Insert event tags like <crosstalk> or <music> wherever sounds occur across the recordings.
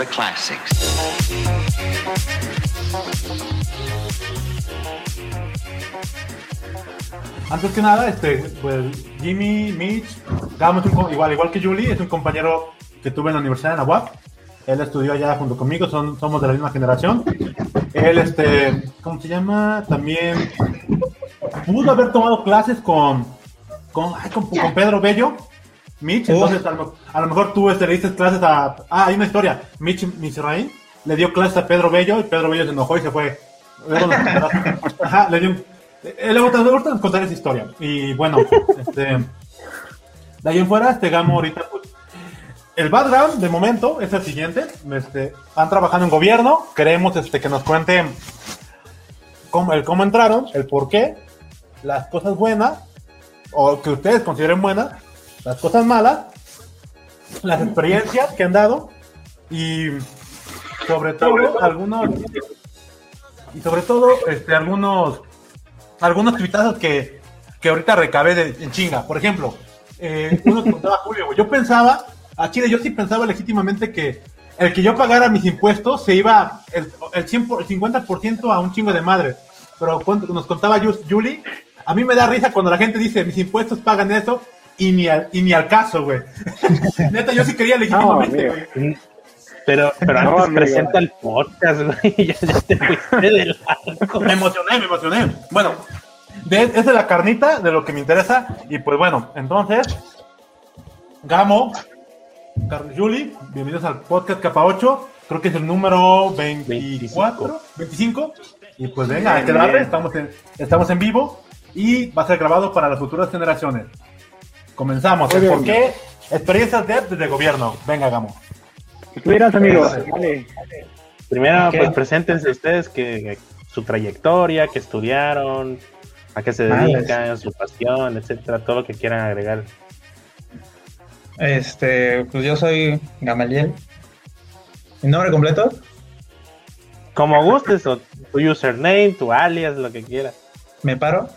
the classics. Antes que nada, este, pues Jimmy, Mitch, co- igual, igual que Julie, es un compañero que tuve en la universidad en la UAP. Él estudió allá junto conmigo, son, somos de la misma generación. Él, este, ¿cómo se llama? También pudo haber tomado clases con, con, ay, con, con Pedro Bello, Mitch. Entonces, a lo, a lo mejor tú este, le diste clases a. Ah, hay una historia. Mitch Misraín le dio clases a Pedro Bello y Pedro Bello se enojó y se fue. <laughs> Ajá, le dio un. eh, Luego te contaré esa historia. Y bueno, este. De ahí en fuera, este Gamo ahorita, pues. El background de momento es el siguiente. Este, han trabajado en gobierno. Queremos este, que nos cuenten cómo, el cómo entraron, el por qué, las cosas buenas, o que ustedes consideren buenas, las cosas malas, las experiencias que han dado y sobre todo algunos y sobre todo este algunos algunos tuitazos que, que ahorita recabé de, en chinga. Por ejemplo, eh, uno que contaba Julio, yo pensaba, a Chile, yo sí pensaba legítimamente que el que yo pagara mis impuestos se iba el, el, 100 por- el 50% a un chingo de madre. Pero cuando nos contaba Yuli, a mí me da risa cuando la gente dice mis impuestos pagan eso y ni al, y ni al caso, güey. <laughs> Neta, yo sí quería legítimamente, güey. Pero, pero No, antes amigo. presenta el podcast, güey. <laughs> Ya, ya te fuiste de largo. Me emocioné, me emocioné. Bueno, de, es de la carnita, de lo que me interesa. Y pues bueno, entonces, Gamo, Juli, bienvenidos al podcast Capa 8. Creo que es el número 24, 25. Y pues venga, hay que darle, estamos en, estamos en vivo y va a ser grabado para las futuras generaciones. Comenzamos. Bien. ¿Por qué? Experiencias de, de gobierno. Venga, Gamo. Tú dirás, amigo. Vale. Primero, Ok. pues preséntense ustedes que su trayectoria, que estudiaron, a qué se Madres. dedican, su pasión, etcétera, todo lo que quieran agregar. Este, pues yo soy Gamaliel. ¿Mi nombre completo? Como gustes, o tu username, tu alias, lo que quieras. ¿Me paro?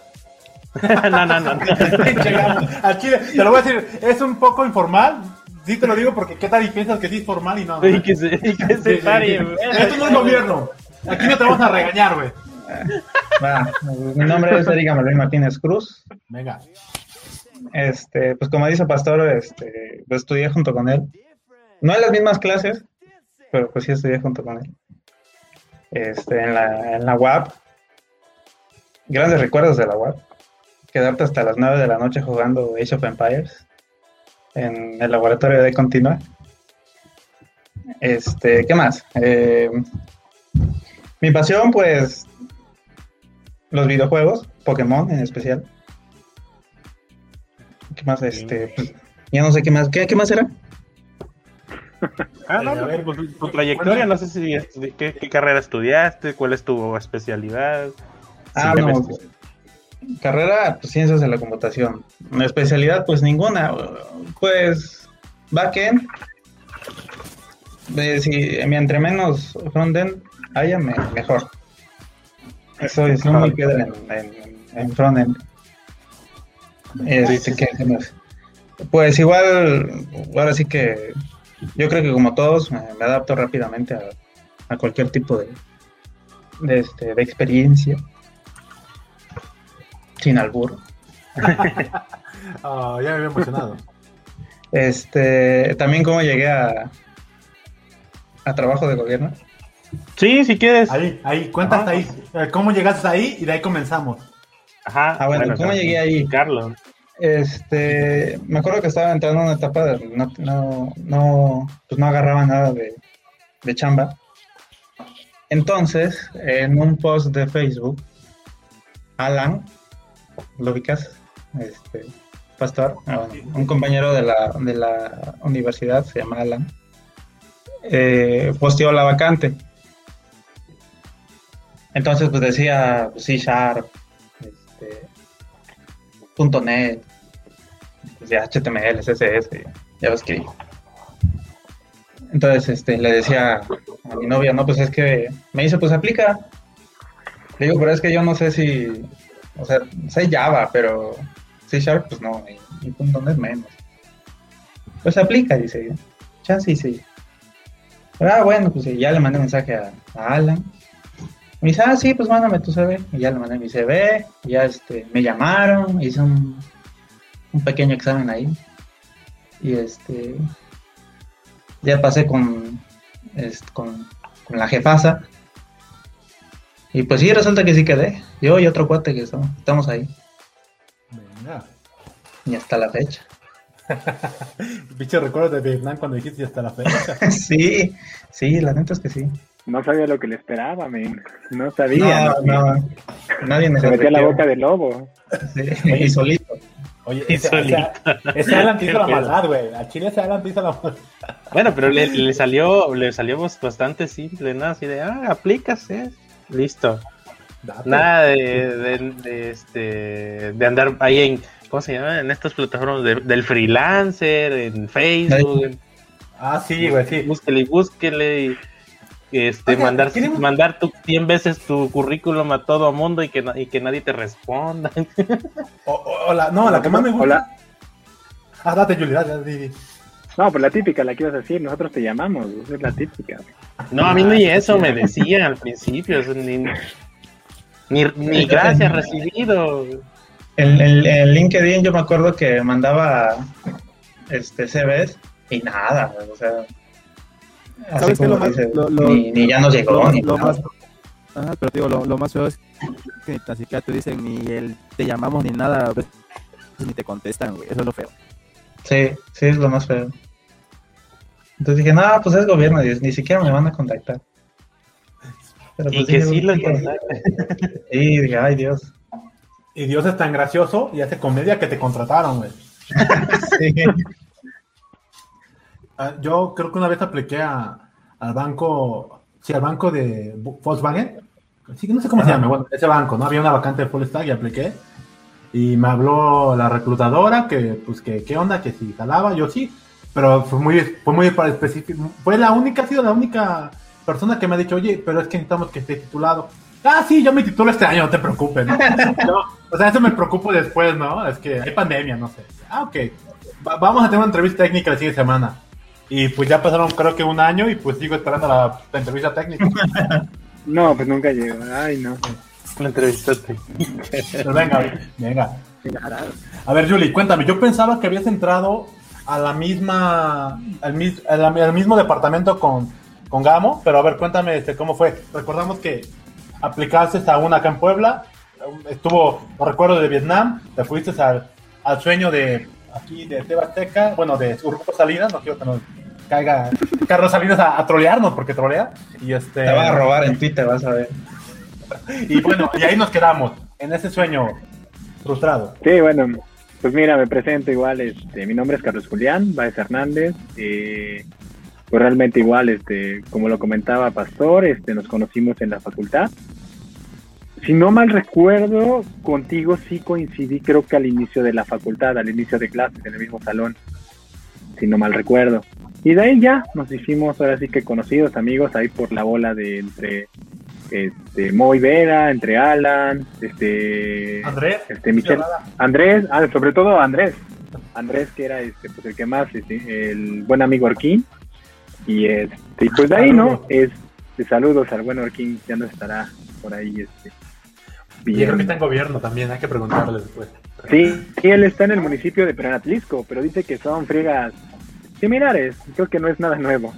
<laughs> no, no, no. <laughs> chile, te lo voy a decir, es un poco informal. Sí te lo digo porque qué tal y piensas que sí es formal y no. Y que se, y que se Sí, sí, pare, sí. güey. Esto no es gobierno. Aquí no te vamos a regañar, güey. Mi nombre es Erika Manuel Martínez Cruz. Venga. Este, pues como dice Pastor, este, pues estudié junto con él. No en las mismas clases, pero pues sí estudié junto con él. Este, en la, en la UAP. Grandes recuerdos de la UAP. Quedarte hasta las 9 de la noche jugando Age of Empires en el laboratorio de Continua. Este, ¿qué más? Eh, mi pasión, pues, los videojuegos, Pokémon en especial. ¿Qué más? Este, pues, ya no sé qué más. ¿Qué, qué más era? <laughs> Ah, no, A ver, pues, tu trayectoria, no sé si qué, qué carrera estudiaste, cuál es tu especialidad. Ah, Sí, no. Carrera, pues ciencias de la computación. Mi especialidad, pues ninguna. Pues backend. De, si mi entre menos frontend haya, me- mejor. Soy, soy muy piedra en, en, en frontend. Este, ¿qué- qué más? Pues igual, ahora sí que yo creo que como todos me, me adapto rápidamente a, a cualquier tipo de, de, este, de experiencia. Sin albur. <laughs> Ah, ya me había emocionado. Este, también cómo llegué a, a trabajo de gobierno. Sí, si quieres. Ahí, ahí, cuenta hasta ahí. Eh, ¿Cómo llegaste ahí? Y de ahí comenzamos. Ajá. Ah, bueno, ¿cómo llegué ahí? Carlos. Este, me acuerdo que estaba entrando en una etapa de no, no, no, pues no agarraba nada de, de chamba. Entonces, en un post de Facebook, Alan, ¿lo ubicas? Este, pastor, Ah, bueno, un compañero de la, de la universidad, se llama Alan, eh, posteó la vacante. Entonces, pues decía C Sharp, este, punto .NET, pues, de HTML, CSS, JavaScript. Entonces, este, le decía a mi novia, no, pues es que me dice, pues aplica. Le digo, pero es que yo no sé si, o sea, sé Java, pero C Sharp, pues no, y, y punto .NET menos. Pues aplica, dice. Chance y sí. Ah, bueno, pues ya le mandé mensaje a, Alan. Me dice, ah, sí, pues mándame tu CV. Y ya le mandé mi CV. Ya este, me llamaron, hice un, un pequeño examen ahí. Y este. Ya pasé con, este, con, con la jefasa. Y pues sí, resulta que sí quedé. Yo y otro cuate que estamos, estamos ahí. Venga. Y hasta la fecha. <laughs> Pinche recuerdo de Vietnam cuando dijiste hasta la fecha. <laughs> sí, sí, la neta es que sí. No sabía lo que le esperaba, men. No sabía. No, no. Nadie me Se metía la boca del lobo. Sí, <laughs> y solito. Oye, Y ese, solito. ese Alan te hizo la maldad, güey. A Chile ese Alan te hizo la maldad. Bueno, pero le, le salió, le salió bas- bastante simple, ¿no? Así de, ah, aplicas, ¿eh? Listo. Date. Nada de, de, de, este, de andar ahí en, ¿cómo se llama? En estas plataformas de- del freelancer, en Facebook, en- Ah, sí, güey, sí. búsquele y búsquele y este, mandar, queremos- mandar tu 100 veces tu currículum a todo mundo y que, y que nadie te responda. O, o- o la, no, la que más me gusta. Hola. Ah, date, Julie, date, date. No, pues la típica, la que ibas a decir. Nosotros te llamamos. Esa es la típica. No, a mí ni eso me decían al principio, o sea, ni, ni, ni gracias recibido. En, en- en LinkedIn yo me acuerdo que mandaba este CVs y nada, o sea. Así ¿Sabes qué es como lo más- dices, lo- lo- ni, ni ya nos llegó, lo, ni lo nada. más, Ajá, pero te digo, lo, lo más feo es que ni tan siquiera te dicen ni el te llamamos ni nada, veces ni te contestan, güey, eso es lo feo. Sí, sí, es lo más feo. Entonces dije, no, pues es gobierno, Dios, ni siquiera me van a contactar. Pero Y pues que dije, sí lo "Sí". Y dije, ay Dios. Y Dios es tan gracioso y hace comedia que te contrataron, güey. <laughs> Sí. Ah, Yo creo que una vez apliqué a, al banco, sí, al banco de Volkswagen. Sí, no sé cómo se llama, bueno, ese banco, ¿no? Había una vacante de full stack y apliqué. Y me habló la reclutadora que, pues, que, ¿qué onda? Que si jalaba, yo sí. Pero fue muy, fue muy específico. Fue la única, ha sido la única persona que me ha dicho, oye, pero es que necesitamos que esté titulado. Ah, sí, yo me titulo este año, no te preocupes. ¿no? <laughs> Yo, o sea, eso me preocupo después, ¿no? Es que hay pandemia, no sé. Ah, ok. Va- vamos a tener una entrevista técnica la siguiente semana. Y pues ya pasaron creo que un año y pues sigo esperando la, la entrevista técnica. <laughs> No, pues nunca llegó. Ay, no. La entrevistaste. Pero venga, venga. A ver, Julie, cuéntame, yo pensaba que habías entrado a la misma, al, mis- a la- al mismo departamento con, con Gamo, pero a ver, cuéntame este, cómo fue. Recordamos que aplicaste a una acá en Puebla, estuvo, no recuerdo, de Vietnam, te fuiste al, al sueño de aquí de Tebasteca, bueno, de Grupo Salinas, no quiero que nos caiga Carlos Salinas a, a trolearnos, porque trolea, y este... Te van a robar en Twitter, vas a ver. Y bueno, y ahí nos quedamos, en ese sueño frustrado. Sí, bueno, pues mira, me presento igual, este, mi nombre es Carlos Julián Báez Hernández, eh, pues realmente igual, este, como lo comentaba Pastor, este, nos conocimos en la facultad. Si no mal recuerdo, contigo sí coincidí, creo que al inicio de la facultad, al inicio de clases, en el mismo salón, si no mal recuerdo. Y de ahí ya nos hicimos ahora sí que conocidos, amigos, ahí por la bola de entre este, Moy Vera, entre Alan, este, Andrés, este Michel, Andrés, ah, sobre todo Andrés, Andrés que era este, pues el que más, este, el buen amigo Orquín, y este, y pues de ahí, ¿no? Este, saludos al buen Orquín, ya no estará por ahí, este, Y creo que bien. está en gobierno también, hay que preguntarle después. Sí, sí, él está en el municipio de Prenatlisco, pero dice que son friegas similares, creo que no es nada nuevo.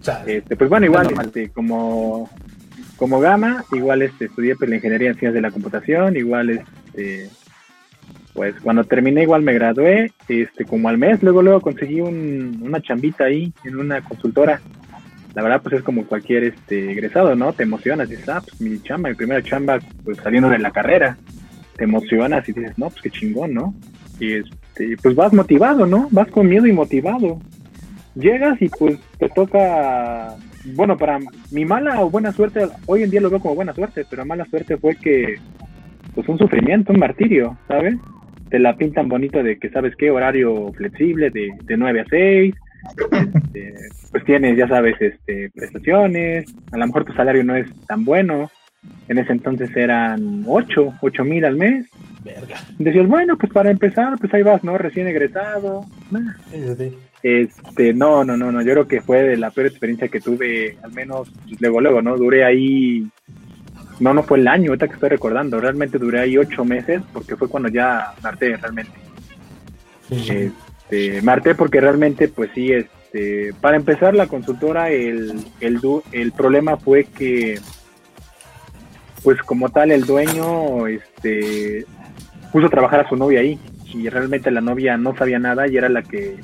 Chale. Este, pues bueno, igual, Es este, como, como Gama, igual este, estudié pues, la ingeniería en ciencias de la computación, igual este, pues cuando terminé igual me gradué, este, como al mes, luego luego conseguí un, una chambita ahí en una consultora. La verdad pues es como cualquier este egresado, ¿no? Te emocionas, dices, ah, pues mi chamba, mi primera chamba, pues saliendo de la carrera. Te emocionas y dices, no, pues qué chingón, ¿no? Y este, pues vas motivado, ¿no? Vas con miedo y motivado llegas y pues te toca, bueno, para mi mala o buena suerte, hoy en día lo veo como buena suerte, pero mala suerte fue que, pues un sufrimiento, un martirio, ¿sabes? Te la pintan bonito de que, ¿sabes qué? Horario flexible de, de 9 a 6, este, pues tienes, ya sabes, este, prestaciones, a lo mejor tu salario no es tan bueno, en ese entonces eran 8, 8 mil al mes, Verga. decías, bueno, pues para empezar, pues ahí vas, ¿no? Recién egresado, nah, Sí, sí, sí. Este, no, no, no, no, yo creo que fue de la peor experiencia que tuve, al menos luego, luego, ¿no? Duré ahí, no, no fue el año, ahorita que estoy recordando, realmente duré ahí ocho meses, porque fue cuando ya marté realmente. Sí. Este, marté porque realmente, pues sí, este, para empezar la consultora, el, el, du- el problema fue que, pues como tal, el dueño, este, puso a trabajar a su novia ahí, y realmente la novia no sabía nada y era la que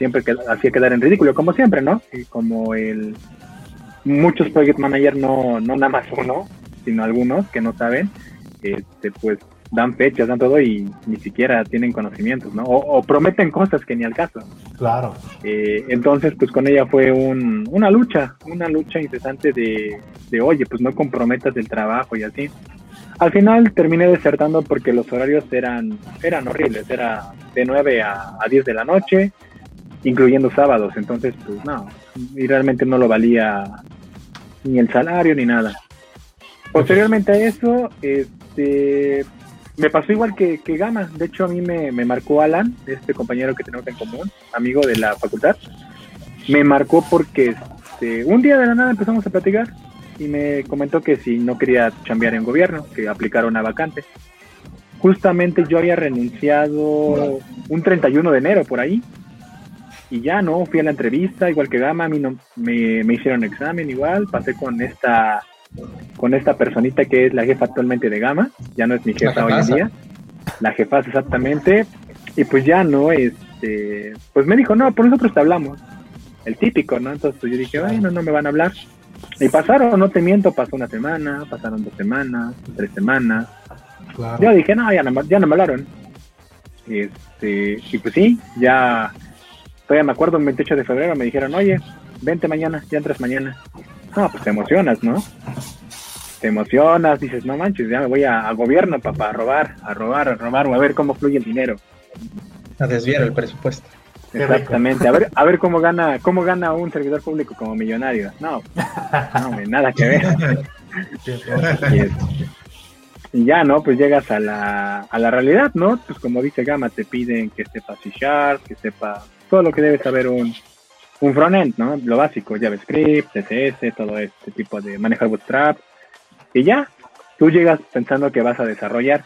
siempre que, hacía quedar en ridículo, como siempre, ¿no? Y como el muchos project manager no, no nada más uno, sino algunos que no saben, este, pues dan fechas, dan todo y ni siquiera tienen conocimientos, ¿no? O, o prometen cosas que ni al caso. Claro. Eh, entonces, pues con ella fue un, una lucha, una lucha incesante de, de, oye, pues no comprometas el trabajo y así. Al final terminé desertando porque los horarios eran, eran horribles, era de 9 a, a 10 de la noche, incluyendo sábados, entonces pues no, y realmente no lo valía ni el salario ni nada. Posteriormente a eso, este, me pasó igual que, que Gama, de hecho a mí me, me marcó Alan, este compañero que tenemos en común, amigo de la facultad, me marcó porque este, un día de la nada empezamos a platicar y me comentó que si no quería chambear en gobierno, que aplicara una vacante. Justamente yo había renunciado un 31 de enero por ahí y ya no, fui a la entrevista, igual que Gama, a mí no, me, me hicieron examen igual, pasé con esta con esta personita que es la jefa actualmente de Gama, ya no es mi jefa hoy en día, la jefa exactamente, y pues ya no, este, pues me dijo, no, por nosotros te hablamos, el típico, ¿no? Entonces pues yo dije, bueno, no me van a hablar, y pasaron, no te miento, pasó una semana, pasaron dos semanas, tres semanas, Claro. yo dije, no, ya no, ya no me hablaron, este, y pues sí, ya, todavía me acuerdo, el 28 de febrero me dijeron, oye, vente mañana, ya entras mañana. Ah, pues te emocionas, ¿no? Te emocionas, dices, no manches, ya me voy a, a gobierno, papá, a robar, a robar, a robar, o a ver cómo fluye el dinero. A desviar el presupuesto. Exactamente, a ver, a ver cómo gana, cómo gana un servidor público como millonario. No, no, nada que ver. <laughs> Y, es- y ya, ¿no? Pues llegas a la, a la realidad, ¿no? Pues como dice Gama, te piden que sepa C Sharp, que sepa todo lo que debe saber un, un frontend, ¿no? Lo básico, JavaScript, CSS, todo este tipo de manejar Bootstrap. Y ya, tú llegas pensando que vas a desarrollar,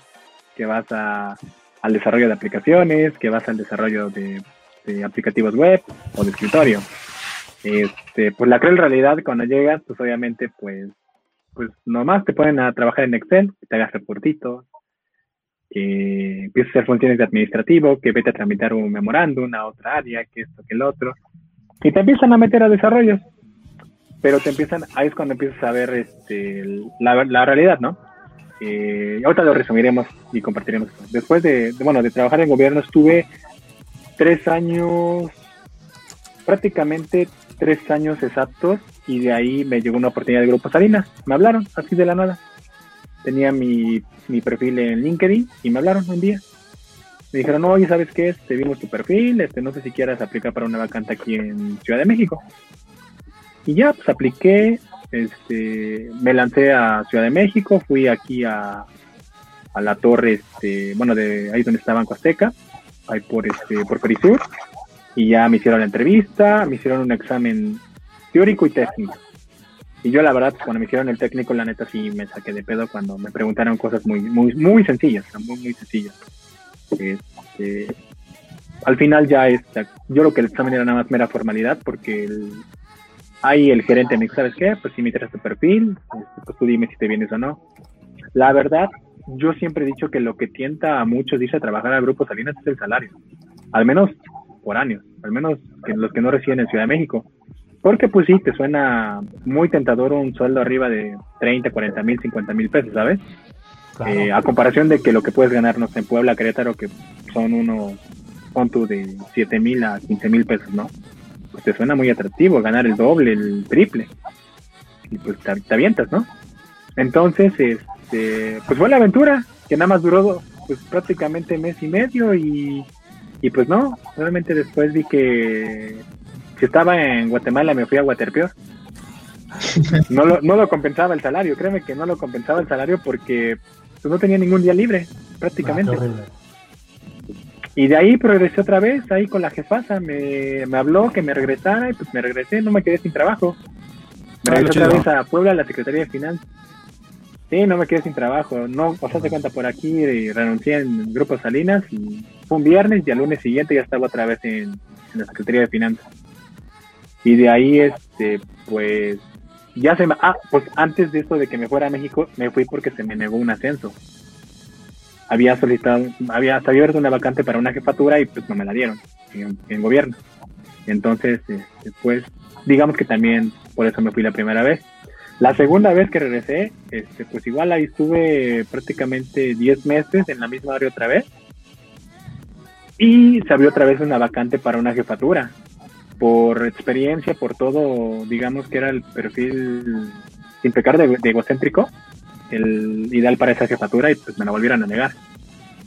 que vas a, al desarrollo de aplicaciones, que vas al desarrollo de, de aplicativos web o de escritorio. Este, pues la cruel realidad cuando llegas, pues obviamente, pues pues nomás te ponen a trabajar en Excel, te hagas reportitos, que empieces a hacer funciones de administrativo, que vete a tramitar un memorándum a otra área, que esto, que el otro, y te empiezan a meter a desarrollos, pero te empiezan, ahí es cuando empiezas a ver este, la, la realidad, ¿no? Eh, ahorita lo resumiremos y compartiremos. Después de, de, bueno, de trabajar en gobierno estuve tres años, prácticamente tres años exactos y de ahí me llegó una oportunidad de Grupo Salinas. Me hablaron así de la nada. Tenía mi, mi perfil en LinkedIn y me hablaron un día. Me dijeron, oye, ¿sabes qué? Te vimos tu perfil, este, no sé si quieras aplicar para una vacante aquí en Ciudad de México. Y ya, pues apliqué, este, me lancé a Ciudad de México, fui aquí a, a la torre, este, bueno, de ahí donde está Banco Azteca, ahí por, este, por Perisur, y ya me hicieron la entrevista, me hicieron un examen teórico y técnico. Y yo la verdad, cuando me hicieron el técnico, la neta sí me saqué de pedo cuando me preguntaron cosas muy, muy, muy sencillas, muy, muy sencillas. Este, al final ya está, yo creo que el examen era nada más mera formalidad porque el, ahí el gerente me dijo, ¿sabes qué? Pues si me interesa tu perfil, este, pues tú dime si te vienes o no. La verdad, yo siempre he dicho que lo que tienta a muchos irse a trabajar al Grupo Salinas es el salario. Al menos por años, al menos los que no residen en Ciudad de México. Porque pues sí, te suena muy tentador un sueldo arriba de 30, 40 mil, 50 mil pesos, ¿sabes? Claro. Eh, a comparación de que lo que puedes ganar, no sé, en Puebla, Querétaro, que son unos, son tú de 7 mil a 15 mil pesos, ¿no? Pues te suena muy atractivo ganar el doble, el triple. Y pues te, te avientas, ¿no? Entonces, este, pues fue la aventura, que nada más duró pues prácticamente mes y medio y, y pues no, realmente después vi que si estaba en Guatemala me fui a Guaterpeor. No lo, no lo compensaba el salario, créeme que no lo compensaba el salario porque pues, no tenía ningún día libre, Ah, prácticamente. horrible. Y de ahí progresé otra vez, ahí con la jefasa, me, me habló que me regresara y pues me regresé, no me quedé sin trabajo. Me Ah, regresé otra vez a Puebla, a la Secretaría de Finanzas. Sí, no me quedé sin trabajo, no, o sea, se cuenta por aquí, y renuncié en Grupo Salinas y fue un viernes y al lunes siguiente ya estaba otra vez en, en la Secretaría de Finanzas. Y de ahí, este, pues, ya se me, ah, pues antes de esto de que me fuera a México, me fui porque se me negó un ascenso. Había solicitado, había, abierto una vacante para una jefatura y pues no me la dieron en, en gobierno. Entonces, este, pues, digamos que también por eso me fui la primera vez. La segunda vez que regresé, este, pues igual ahí estuve prácticamente 10 meses en la misma área otra vez. Y se abrió otra vez una vacante para una jefatura. Por experiencia, por todo, digamos que era el perfil, sin pecar de, de egocéntrico, el ideal para esa jefatura y pues me la volvieron a negar.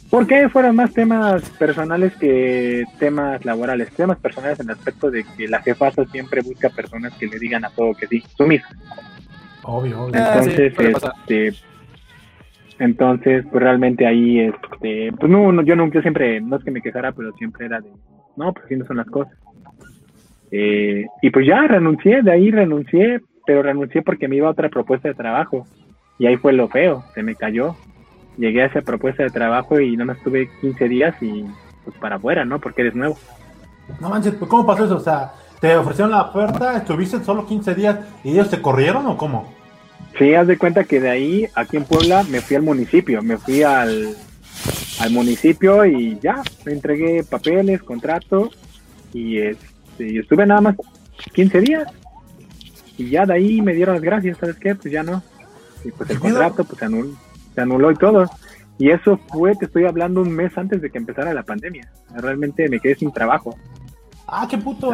¿Por qué fueron más temas personales que temas laborales? Temas personales en el aspecto de que la jefasa siempre busca personas que le digan a todo que sí, sumisas. Obvio, obvio. Ah, sí, Entonces, este, entonces, pues realmente ahí, este, pues no, no, yo nunca siempre, no es que me quejara, pero siempre era de, no, pues así no son las cosas. Eh, y pues ya renuncié, de ahí renuncié, pero renuncié porque me iba a otra propuesta de trabajo. Y ahí fue lo feo, se me cayó. Llegué a esa propuesta de trabajo y no me estuve 15 días y pues para afuera, ¿no? Porque eres nuevo. No manches, pues, ¿cómo pasó eso? O sea, te ofrecieron la oferta, estuviste solo 15 días y ellos te corrieron o cómo? Sí, haz de cuenta que de ahí, aquí en Puebla, me fui al municipio, me fui al, al municipio y ya, me entregué papeles, contrato y, este, y estuve nada más 15 días. Y ya de ahí me dieron las gracias, ¿sabes qué? Pues ya no. Y pues el contrato pues se anuló, se anuló y todo. Y eso fue, te estoy hablando un mes antes de que empezara la pandemia. Realmente me quedé sin trabajo. Ah, qué puto.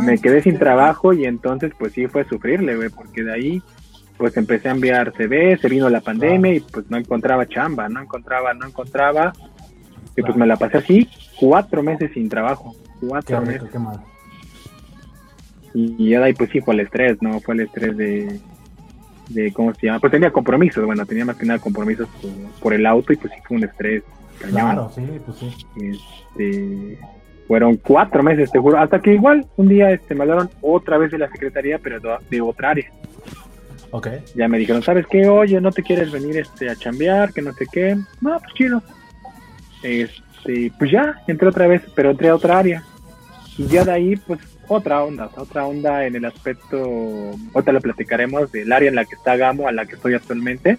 Me- quedé sin trabajo y entonces pues sí fue sufrirle, güey, porque de ahí pues empecé a enviar CV, se vino la pandemia y pues no encontraba chamba, no encontraba, no encontraba y pues me la pasé así cuatro meses sin trabajo, Qué cuatro rico, meses qué mal. y ya de ahí pues sí fue el estrés, ¿no? Fue el estrés de, de ¿cómo se llama? Pues tenía compromisos, bueno, tenía más que nada compromisos por, el auto y pues sí fue un estrés cañón. Claro, sí, pues sí. Este, fueron cuatro meses, te juro, hasta que igual un día este, me hablaron otra vez de la secretaría, pero de, de otra área. Ok. Ya me dijeron, ¿sabes qué? Oye, no te quieres venir este, a chambear, que no sé qué. No, pues chido. Este, pues ya, entré otra vez, pero entré a otra área. Y ya de ahí, pues otra onda, otra onda en el aspecto, ahorita lo platicaremos del área en la que está Gamo, a la que estoy actualmente.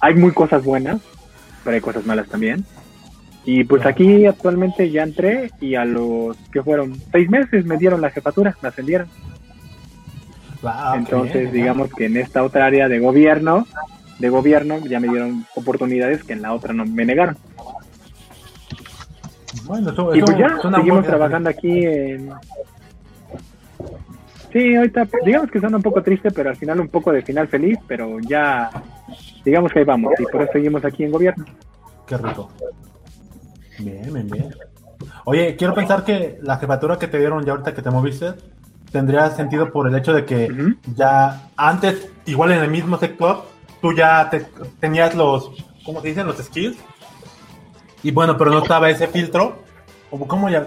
Hay muy cosas buenas, pero hay cosas malas también. Y pues aquí actualmente ya entré y a los que fueron seis meses me dieron la jefatura, me ascendieron. Entonces, bien, digamos que en esta otra área de gobierno, de gobierno ya me dieron oportunidades que en la otra no me negaron. Bueno, eso, Y pues ya, suena seguimos trabajando aquí en... Sí, ahorita digamos que suena un poco triste, pero al final un poco de final feliz, pero ya digamos que ahí vamos y por eso seguimos aquí en gobierno. Qué rico. Bien, bien, bien. Oye, quiero pensar que la jefatura que te dieron ya ahorita que te moviste tendría sentido por el hecho de que ya antes, igual en el mismo sector, tú ya te- tenías los, ¿cómo se dicen? Los skills. Y bueno, pero no estaba ese filtro. ¿Cómo ya?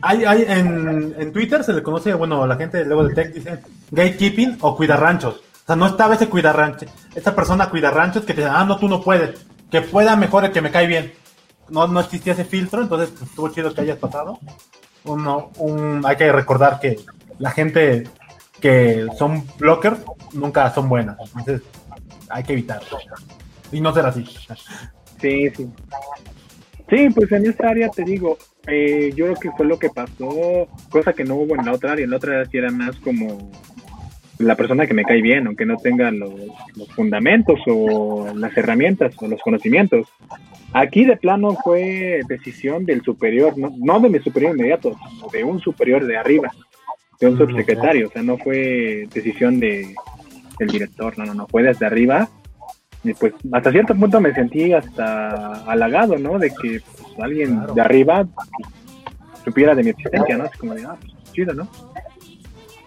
Hay, hay en, en Twitter se le conoce, bueno, la gente luego del tech dice gatekeeping o cuidar ranchos. O sea, no estaba ese cuidar ranchos. Esa persona cuida ranchos que te dice, ah, no, tú no puedes. Que pueda mejor el que me cae bien. No, no existía ese filtro, entonces pues, estuvo chido que hayas pasado. Uno, un, hay que recordar que la gente que son blockers nunca son buenas. Entonces hay que evitarlo. Y no ser así. Sí, sí. Sí, pues en esta área te digo, eh, yo creo que fue lo que pasó, cosa que no hubo en la otra área. En la otra área sí era más como la persona que me cae bien, aunque no tenga los, los fundamentos o las herramientas o los conocimientos. Aquí de plano fue decisión del superior, no, no de mi superior inmediato, sino de un superior de arriba, de un subsecretario. O sea, no fue decisión de, del director, no, no, no, fue desde arriba y pues hasta cierto punto me sentí hasta halagado, ¿no? De que pues, alguien de arriba pues, supiera de mi existencia, ¿no? Así como de, ah, pues chido, ¿no?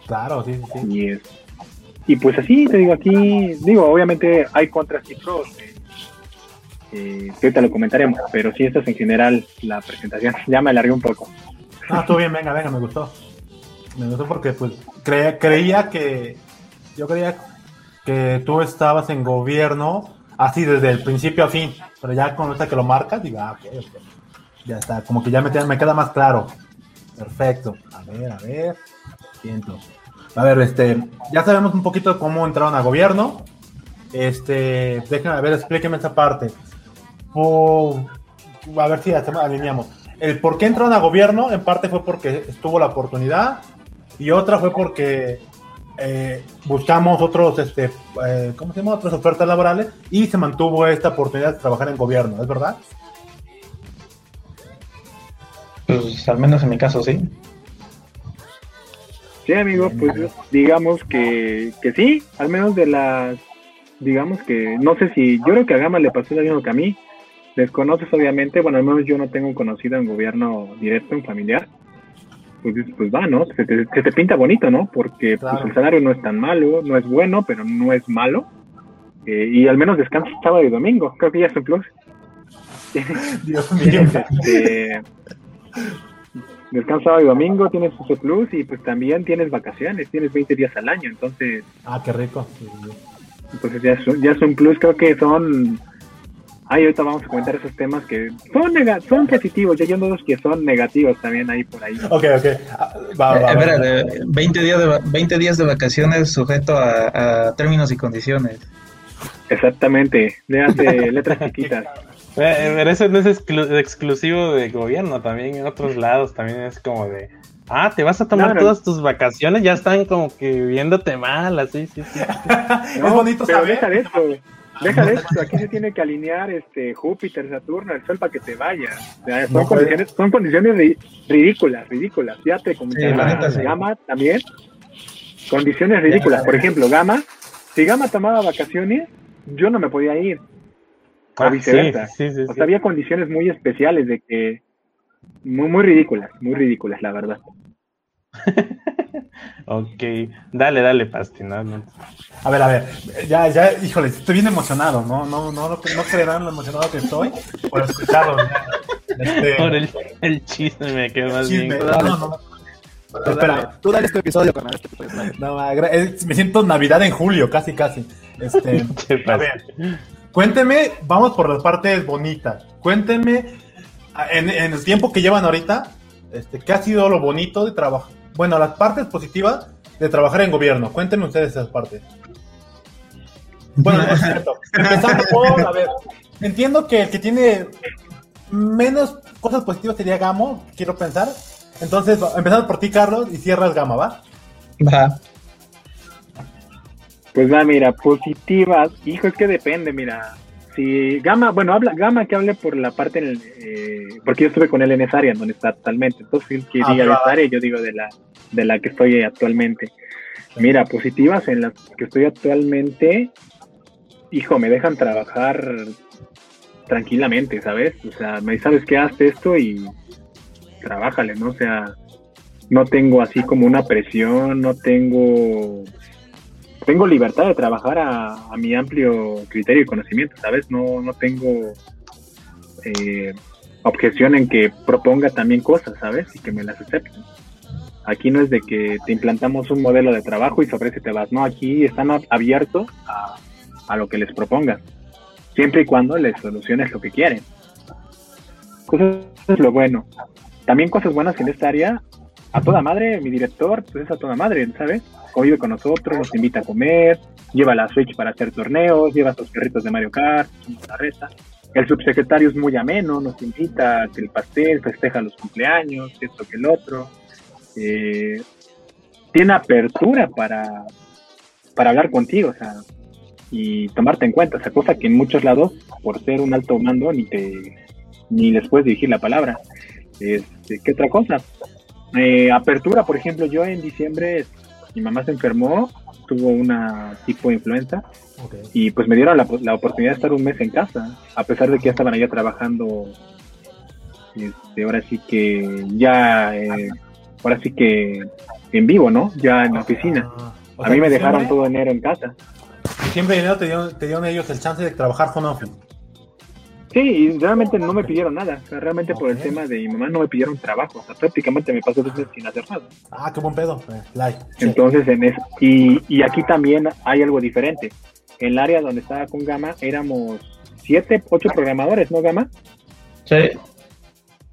Claro, sí, sí. Y, es- y pues así, te digo, aquí, digo, obviamente hay contras y pros. eh. Eh, que ahorita lo comentaremos, pero sí, esta es en general la presentación. <laughs> Ya me alargué un poco. Ah, estuvo bien, venga, venga, me gustó. Me gustó porque pues creía, creía que yo creía que tú estabas en gobierno así desde el principio a fin, pero ya con esta que lo marcas, digo, ah, ok, ok. Ya está, como que ya me, queda más claro. Perfecto. A ver, a ver. Siento. A ver, este, ya sabemos un poquito cómo entraron a gobierno. Este, déjenme, a ver, explíqueme esa parte. Oh, a ver si alineamos. El por qué entraron a gobierno, en parte fue porque estuvo la oportunidad y otra fue porque eh, buscamos otros, este, eh, ¿cómo se llama? Otras ofertas laborales y se mantuvo esta oportunidad de trabajar en gobierno, ¿es verdad? Pues al menos en mi caso sí. Sí, amigo, pues digamos que, que sí, al menos de las, digamos que, no sé si, yo creo que a Gama le pasó lo mismo que a mí, desconoces obviamente, bueno, al menos yo no tengo un conocido en gobierno directo, en familiar, pues, pues va, ¿no? Se te, se te pinta bonito, ¿no? Porque pues, el salario no es tan malo, no es bueno, pero no es malo, eh, y al menos descansa sábado y domingo, creo que ya es un plus. Dios <laughs> mío. Este, descansa sábado y domingo, tienes ese plus y pues también tienes vacaciones, tienes 20 días al año, entonces Ah, qué rico. entonces ya es, ya es un plus, creo que son... Ay, ahorita vamos a comentar esos temas que son nega- son positivos, y hay unos que son negativos también ahí por ahí. Ok, ok. Ah, Va, va, Eh, va. espérate, 20 días de, va- 20 días de vacaciones sujeto a, a términos y condiciones. Exactamente, léate <laughs> letras chiquitas. Eh, Pero eso no es exclu- exclusivo de gobierno, también en otros lados también es como de, ah, te vas a tomar todas tus vacaciones, ya están como que viéndote mal, así, sí, sí. No, <laughs> es bonito saber. eso. Deja de eso, aquí se tiene que alinear este Júpiter, Saturno, el Sol para que te vayas. O sea, son, No, condiciones, son condiciones ri- ridículas, ridículas. Ya te comenté, Sí. Gama también. Condiciones ridículas. Por ejemplo, Gama, si Gama tomaba vacaciones, yo no me podía ir. O Ah, viceversa. sí, sí, sí, O sea, había condiciones muy especiales de que. Muy, muy ridículas, muy ridículas, la verdad. <laughs> Ok, dale, dale, Pasti, no, no. A ver, a ver, ya, ya, híjole, estoy bien emocionado, ¿no? No, no, no, no creerán lo emocionado que estoy por escucharlo. Este, Por el, el chisme me quedó más chisme. bien. No, no, no. Espera, Tú dale este episodio con este no, me siento Navidad en julio, casi, casi. Este, <laughs> ¿Qué a ver, cuénteme, vamos por las partes bonitas. Cuéntenme, a- en, en el tiempo que llevan ahorita, este, ¿qué ha sido lo bonito de trabajar? Bueno, las partes positivas de trabajar en gobierno. Cuéntenme ustedes esas partes. Bueno, no es cierto. <laughs> Empezando por, a ver, entiendo que el que tiene menos cosas positivas sería Gamo, quiero pensar. Entonces, empezamos por ti, Carlos, y cierras Gama, ¿va? Va. Pues va, mira, positivas. Hijo, es que depende, mira. Si Gama, bueno, habla Gama que hable por la parte, en el, eh, porque yo estuve con él en esa área, donde está totalmente. Entonces, él que Ah, diga de esa área, yo digo de la, de la que estoy actualmente. Mira, positivas en las que estoy actualmente, hijo, me dejan trabajar tranquilamente, ¿sabes? O sea, me sabes que haz esto y trabájale, ¿no? O sea, no tengo así como una presión, no tengo tengo libertad de trabajar a, mi amplio criterio y conocimiento, ¿sabes? No, no tengo eh, objeción en que proponga también cosas, ¿sabes? Y que me las acepten. Aquí no es de que te implantamos un modelo de trabajo y sobre ese te vas, no, aquí están ab- abiertos a, a lo que les propongas, siempre y cuando les soluciones lo que quieren. Cosas es lo bueno. También cosas buenas en esta área, a toda madre, mi director, pues es a toda madre, ¿sabes? Convive con nosotros, nos invita a comer, lleva la Switch para hacer torneos, lleva sus perritos de Mario Kart, la reta. El subsecretario es muy ameno, nos invita a que el pastel, festeja los cumpleaños, esto que el otro. Eh, tiene apertura para, para hablar contigo, o sea, y tomarte en cuenta, o cosa que en muchos lados, por ser un alto mando, ni te ni les puedes dirigir la palabra. Este, ¿Qué otra cosa? Eh, apertura, por ejemplo, yo en diciembre, mi mamá se enfermó, tuvo una tipo de influenza, y pues me dieron la, la oportunidad de estar un mes en casa, a pesar de que ya estaban allá trabajando, este, ahora sí que ya, eh, ahora sí que en vivo, ¿no? Ya en la oficina. Ah, o A sea, mí me dejaron siempre- todo enero en casa. Siempre enero te dieron, te dieron ellos el chance de trabajar home office. Sí, y realmente no me pidieron nada. O sea, realmente por el tema de mi mamá no me pidieron trabajo. O sea, prácticamente me pasó dos meses sin hacer nada. Ah, qué buen pedo. Eh, like. Sí. Entonces, en eso, y, y aquí también hay algo diferente. En el área donde estaba con Gama éramos siete, ocho programadores, ¿no, Gama? Sí.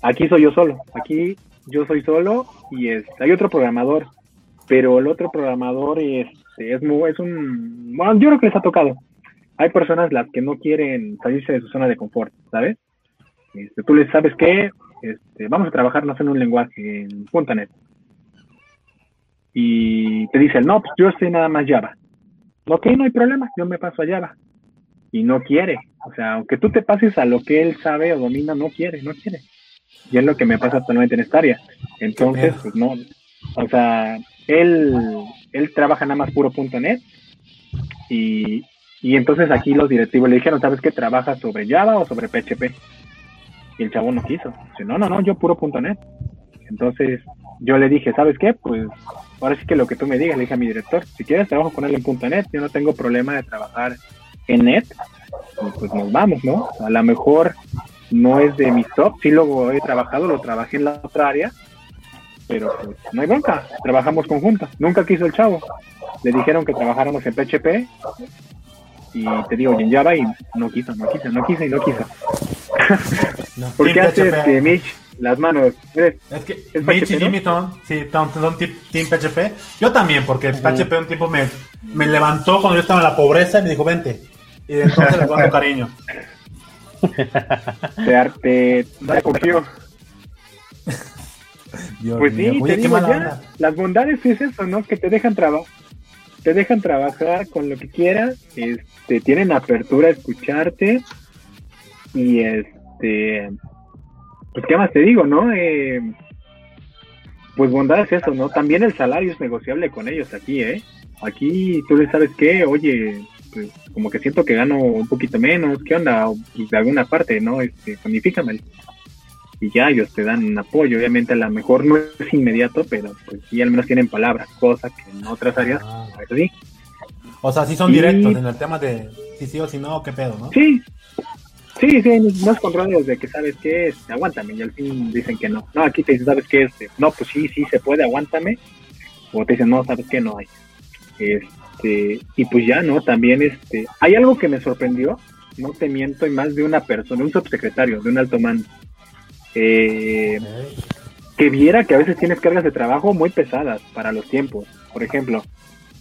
Aquí soy yo solo. Aquí yo soy solo y es, hay otro programador, pero el otro programador este, es, muy, es un... Bueno, yo creo que les ha tocado. Hay personas las que no quieren salirse de su zona de confort, ¿sabes? Este, tú les sabes que este, vamos a trabajar, no sé, en un lenguaje, en .NET. Y te dicen, no, pues yo sé nada más Java. Ok, no hay problema, yo me paso a Java. Y no quiere. O sea, aunque tú te pases a lo que él sabe o domina, no quiere, no quiere. Y es lo que me pasa actualmente en esta área. Entonces, pues no. O sea, él, él trabaja nada más puro .NET. Y, y entonces aquí los directivos le dijeron, ¿sabes qué? ¿Trabaja sobre Java o sobre PHP? Y el chavo no quiso. Dice, no, no, no, yo puro .NET. Entonces yo le dije, ¿sabes qué? Pues ahora sí que lo que tú me digas, le dije a mi director, si quieres trabajo con él en .NET, yo no tengo problema de trabajar en net, y pues nos vamos, ¿no? A lo mejor no es de mis top, sí lo he trabajado, lo trabajé en la otra área, pero pues no hay bronca, trabajamos conjuntos. Nunca quiso el chavo. Le dijeron que trabajáramos en PHP y te digo, Java y no quiso, no quiso, no quiso y no quiso. No. <laughs> ¿Por qué hace este, Mitch las manos? Eres- Es que ¿Es Mitch PHP, y? Jimmy son, sí, son, son tip- Team PHP. Yo también, porque PHP un tiempo me, me levantó cuando yo estaba en la pobreza y me dijo, vente. Y de entonces le guardo cariño. <laughs> Te, ar- te, te acogió. Dios Pues mío. sí, Oye, te digo ya. Las bondades es eso, ¿no? Que te dejan trabajar. Te dejan trabajar con lo que quieras, este, tienen apertura a escucharte y este, pues qué más te digo, ¿no? Eh, pues bondad es eso, ¿no? También el salario es negociable con ellos aquí, ¿eh? Aquí tú les sabes qué, oye, pues como que siento que gano un poquito menos, ¿qué onda? Pues, de alguna parte, ¿no? Este, bonifícamelo y ya ellos te dan apoyo. Obviamente a lo mejor no es inmediato, pero pues sí al menos tienen palabras, cosa que en otras áreas Ah. pues, sí. O sea, sí son Y- directos en el tema de si sí o si no, qué pedo, ¿no? Sí, sí, sí, no es contrario de que sabes que este, aguántame y al fin dicen que no. No, aquí te dicen, ¿sabes qué? Este, no, pues sí, sí se puede, aguántame. O te dicen, no, ¿sabes qué? No hay. Este, y pues ya, ¿no? También este, hay algo que me sorprendió, no te miento, y más de una persona, un subsecretario, de un alto mando. Eh, que viera que a veces tienes cargas de trabajo muy pesadas para los tiempos. Por ejemplo,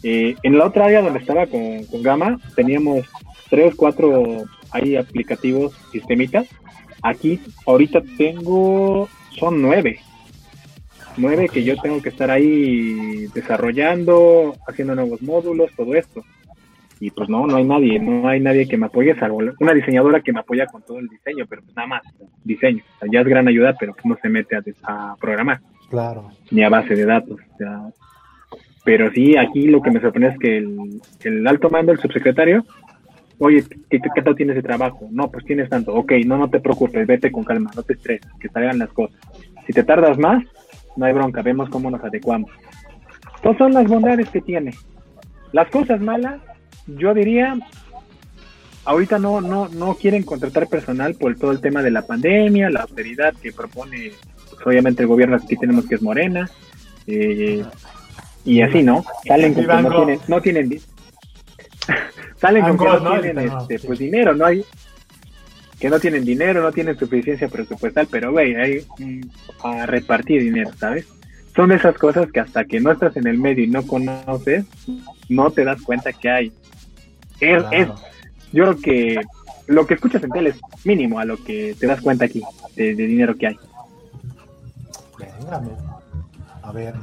eh, en la otra área donde estaba con, con Gama, teníamos tres, cuatro ahí aplicativos, sistemitas. Aquí, ahorita tengo, son nueve. Nueve que yo tengo que estar ahí desarrollando, haciendo nuevos módulos, todo esto. Y pues no, no hay nadie, no hay nadie que me apoye, salvo una diseñadora que me apoya con todo el diseño, pero pues nada más, diseño. O sea, ya es gran ayuda, pero pues no se mete a, programar Claro. ni a base de datos. o sea. pero sí, aquí lo que me sorprende es que el, el alto mando, el subsecretario, oye, ¿qué, qué, qué tal tienes de trabajo? No, pues tienes tanto. Ok, no, no te preocupes, vete con calma, no te estreses, que salgan las cosas. Si te tardas más, no hay bronca, vemos cómo nos adecuamos. Estas son las bondades que tiene. Las cosas malas, yo diría, ahorita no, no, no quieren contratar personal por todo el tema de la pandemia, la austeridad que propone, pues, obviamente el gobierno aquí tenemos que es morena, eh, y así, ¿no? Salen con que no tienen, no tienen, <laughs> salen con que no tienen este, pues dinero, no hay, que no tienen dinero, no tienen suficiencia presupuestal, pero güey, hay a repartir dinero, ¿sabes? Son esas cosas que hasta que no estás en el medio y no conoces, no te das cuenta que hay. Es, Claro. es- yo creo que lo que escuchas en tele es mínimo a lo que te das cuenta aquí de, de dinero que hay. Venga, me- a ver.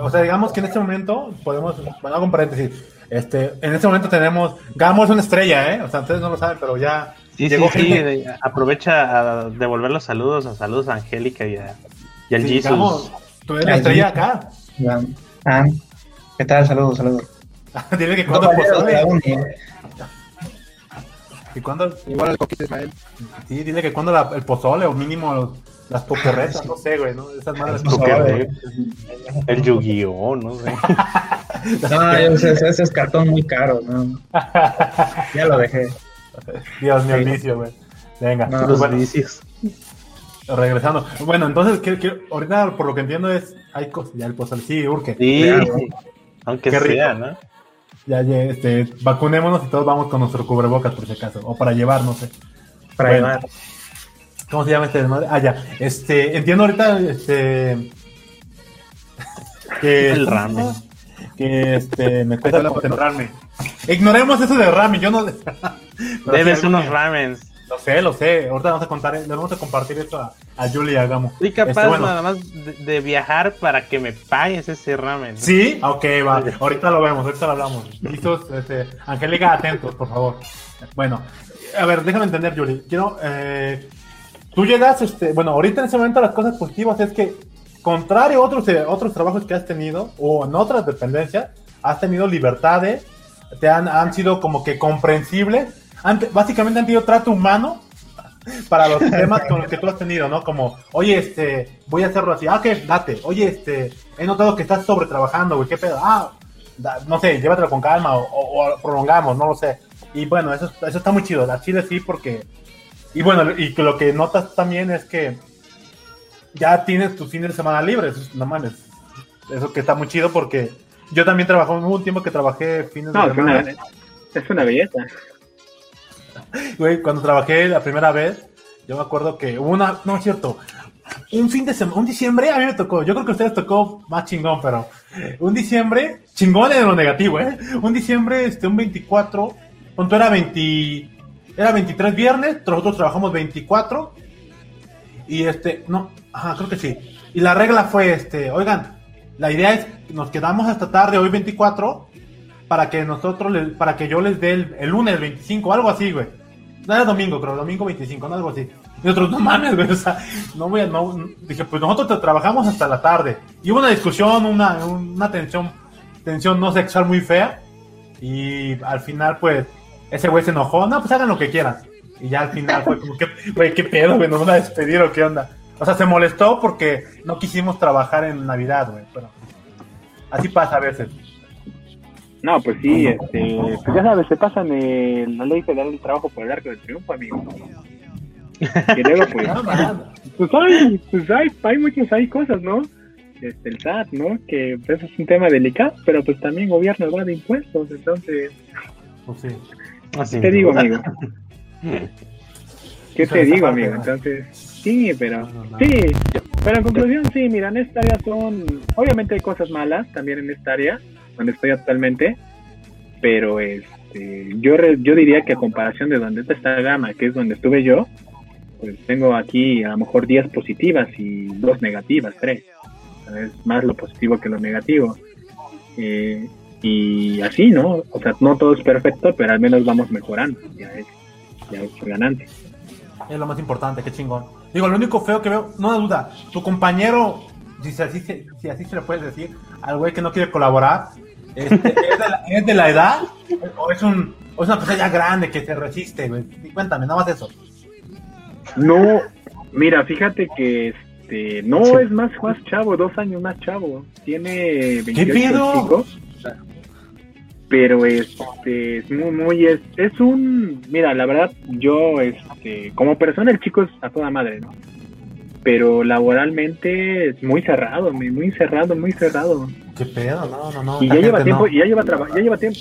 O sea, digamos que en este momento podemos, bueno, hago un paréntesis. Este, en este momento tenemos, Gamo es una estrella, ¿eh? O sea, ustedes no lo saben, pero ya Sí, llegó sí, sí. gente. Aprovecha a devolver los saludos, a saludos a Angélica y, a, y al Sí, Jesus. Gamo, tú eres la estrella acá. ¿qué tal? Saludos, saludos. <laughs> Dile que cuando pozole. Y cuando, Igual el coquito Ismael. sí, dile que cuando la- el pozole o mínimo los- las pokerretas, no sé, güey, ¿no? Esas madres. No, el Yu-Gi-Oh, no sé. <laughs> No, ese, ese es cartón muy caro, ¿no? <laughs> Ya lo dejé. Dios mío, el vicio, güey. Venga, No, pues Los bueno, vicios. regresando. Bueno, entonces, ¿qué- qué- ahorita por lo que entiendo es, hay cosas, ya el pozole, sí, urge. Sí, Claro. aunque Qué rico. sea, ¿no? Ya, ya, este, vacunémonos y todos vamos con nuestro cubrebocas por si acaso, o para llevar, no sé. Para Bueno. llevar. ¿Cómo se llama este desmadre? Ah, ya. Este, entiendo ahorita, este. <laughs> Que. El ramen. Que este, me cuesta concentrarme. Ignoremos eso de ramen, yo no. <laughs> Debes unos ramens. Lo sé, lo sé. Ahorita vamos a contar, le vamos a compartir esto a, a Julie y a Gamo. Soy capaz Este, bueno, nada más de, de viajar para que me pagues ese ramen. Sí, ok, va. Ahorita lo vemos, ahorita lo hablamos. Listos, este, Angélica, atentos, por favor. Bueno, a ver, déjame entender, Yuri. Quiero, eh, tú llegas, este, bueno, ahorita en ese momento las cosas positivas es que, contrario a otros, eh, otros trabajos que has tenido, o en otras dependencias, has tenido libertades, te han, han sido como que comprensibles, básicamente han tenido trato humano para los <laughs> temas con los que tú has tenido, ¿no? Como, oye, este, voy a hacerlo así, ah, ok, date, oye, este, he notado que estás sobretrabajando, güey, qué pedo, ah, da- no sé, llévatelo con calma o, o- o prolongamos, no lo sé. Y bueno, eso, eso está muy chido, la Chile sí, porque, y bueno, y lo que notas también es que ya tienes tus fines de semana libres, eso- no mames, eso que está muy chido porque yo también trabajé, hubo un tiempo que trabajé fines No, de es semana. una, es una belleza. <laughs> Güey, cuando trabajé la primera vez, yo me acuerdo que una, no es cierto, un fin de semana, un diciembre a mí me tocó, yo creo que a ustedes tocó más chingón, pero un diciembre, chingón en lo negativo, ¿eh? Un diciembre, este, un 24, punto era 20, era 23 viernes, nosotros trabajamos 24, y este, no, ajá, creo que sí. Y la regla fue, este, oigan, la idea es, nos quedamos hasta tarde, hoy 24, para que nosotros, les- para que yo les dé el, lunes 25, algo así, güey. No era domingo, creo, domingo 25, no algo así. Y nosotros, no mames, güey, o sea, no voy a, no, dije, pues nosotros te trabajamos hasta la tarde. Y hubo una discusión, una, una tensión, tensión no sexual muy fea. Y al final, pues, ese güey se enojó, no, pues hagan lo que quieran. Y ya al final fue como que, <laughs> güey, qué pedo, güey, nos van a despedir o qué onda. O sea, se molestó porque no quisimos trabajar en Navidad, güey, pero así pasa a veces. No, pues sí, este, pues ya sabes, se pasan eh, la ley federal del trabajo por el arco del triunfo, amigo. Y luego, pues, <laughs> pues hay, pues hay, hay muchas, hay cosas, ¿no? Este, el SAT, ¿no? Que pues, es un tema delicado, pero pues también gobierno va de impuestos, entonces, Pues sí. Así ¿qué no. digo, amigo? ¿Qué te digo, amigo? Entonces, sí, pero, No, no, no. sí, pero en conclusión, sí, mira, en esta área son, obviamente hay cosas malas también en esta área, donde estoy actualmente, pero este, yo, re- yo diría que a comparación de donde está esta gama, que es donde estuve yo, pues tengo aquí a lo mejor 10 positivas y dos negativas, tres. Es más lo positivo que lo negativo. Eh, y así, ¿no? O sea, no todo es perfecto, pero al menos vamos mejorando. Ya es, ya es ganancia. Es lo más importante, qué chingón. Digo, lo único feo que veo, no hay duda, tu compañero, si, así, se- si así se le puede decir, al güey que no quiere colaborar, este, ¿es, de la, es de la edad o es, un, o es una persona ya grande que se resiste, güey? Cuéntame, nada más eso. No, mira, fíjate que este, no es más, más chavo, dos años más chavo. Tiene 28 el pedo? chico. Pero este, es muy, muy, es, es un, mira, la verdad, yo, este, como persona, el chico es a toda madre, ¿no? Pero laboralmente es muy cerrado, muy, cerrado, muy cerrado. ¿Qué pedo? No, no, no. Y ya lleva tiempo, no. y ya lleva traba- ya lleva tiempo,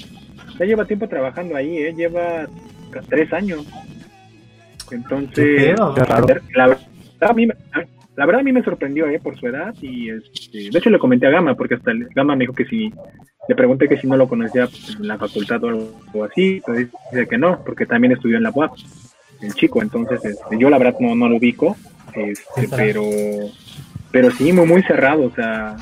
ya lleva tiempo trabajando ahí, ¿eh? lleva tres años. Entonces, ¿Qué pedo? La verdad a mí, me- la verdad a mí me sorprendió, ¿eh? por su edad y este, de hecho le comenté a Gama porque hasta el- Gama me dijo que si le pregunté que si no lo conocía pues, en la facultad o algo así, pero dice que no, porque también estudió en la UAP, el chico, entonces este, yo la verdad no, no lo ubico, este, pero pero sí muy muy cerrado, o sea,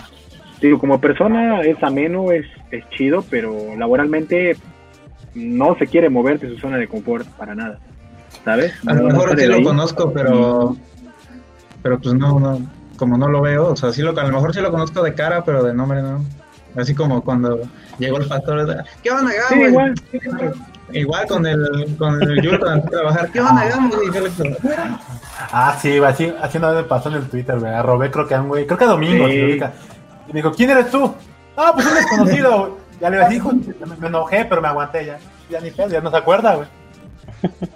digo como persona es ameno, es, es chido, pero laboralmente no se quiere mover de su zona de confort para nada, ¿sabes? A lo mejor sí lo ahí. conozco, pero pero pues no, no, como no lo veo, o sea, sí lo, a lo mejor sí lo conozco de cara, pero de nombre no. Así como cuando llegó el pastor, de, ¿qué onda, Sí, Gabo? igual. Igual con el, con el entré a <laughs> trabajar, ¿qué onda, le- Ah, sí, así, así una vez me pasó en el Twitter, güey. Robé creo que a un güey, creo que a Domingo, Sí. si lo ubica. Y me dijo, ¿quién eres tú? Ah, pues un desconocido, güey. Ya le dije, hijo, me, me enojé, pero me aguanté ya. Ya ni pedo, ya no se acuerda, güey.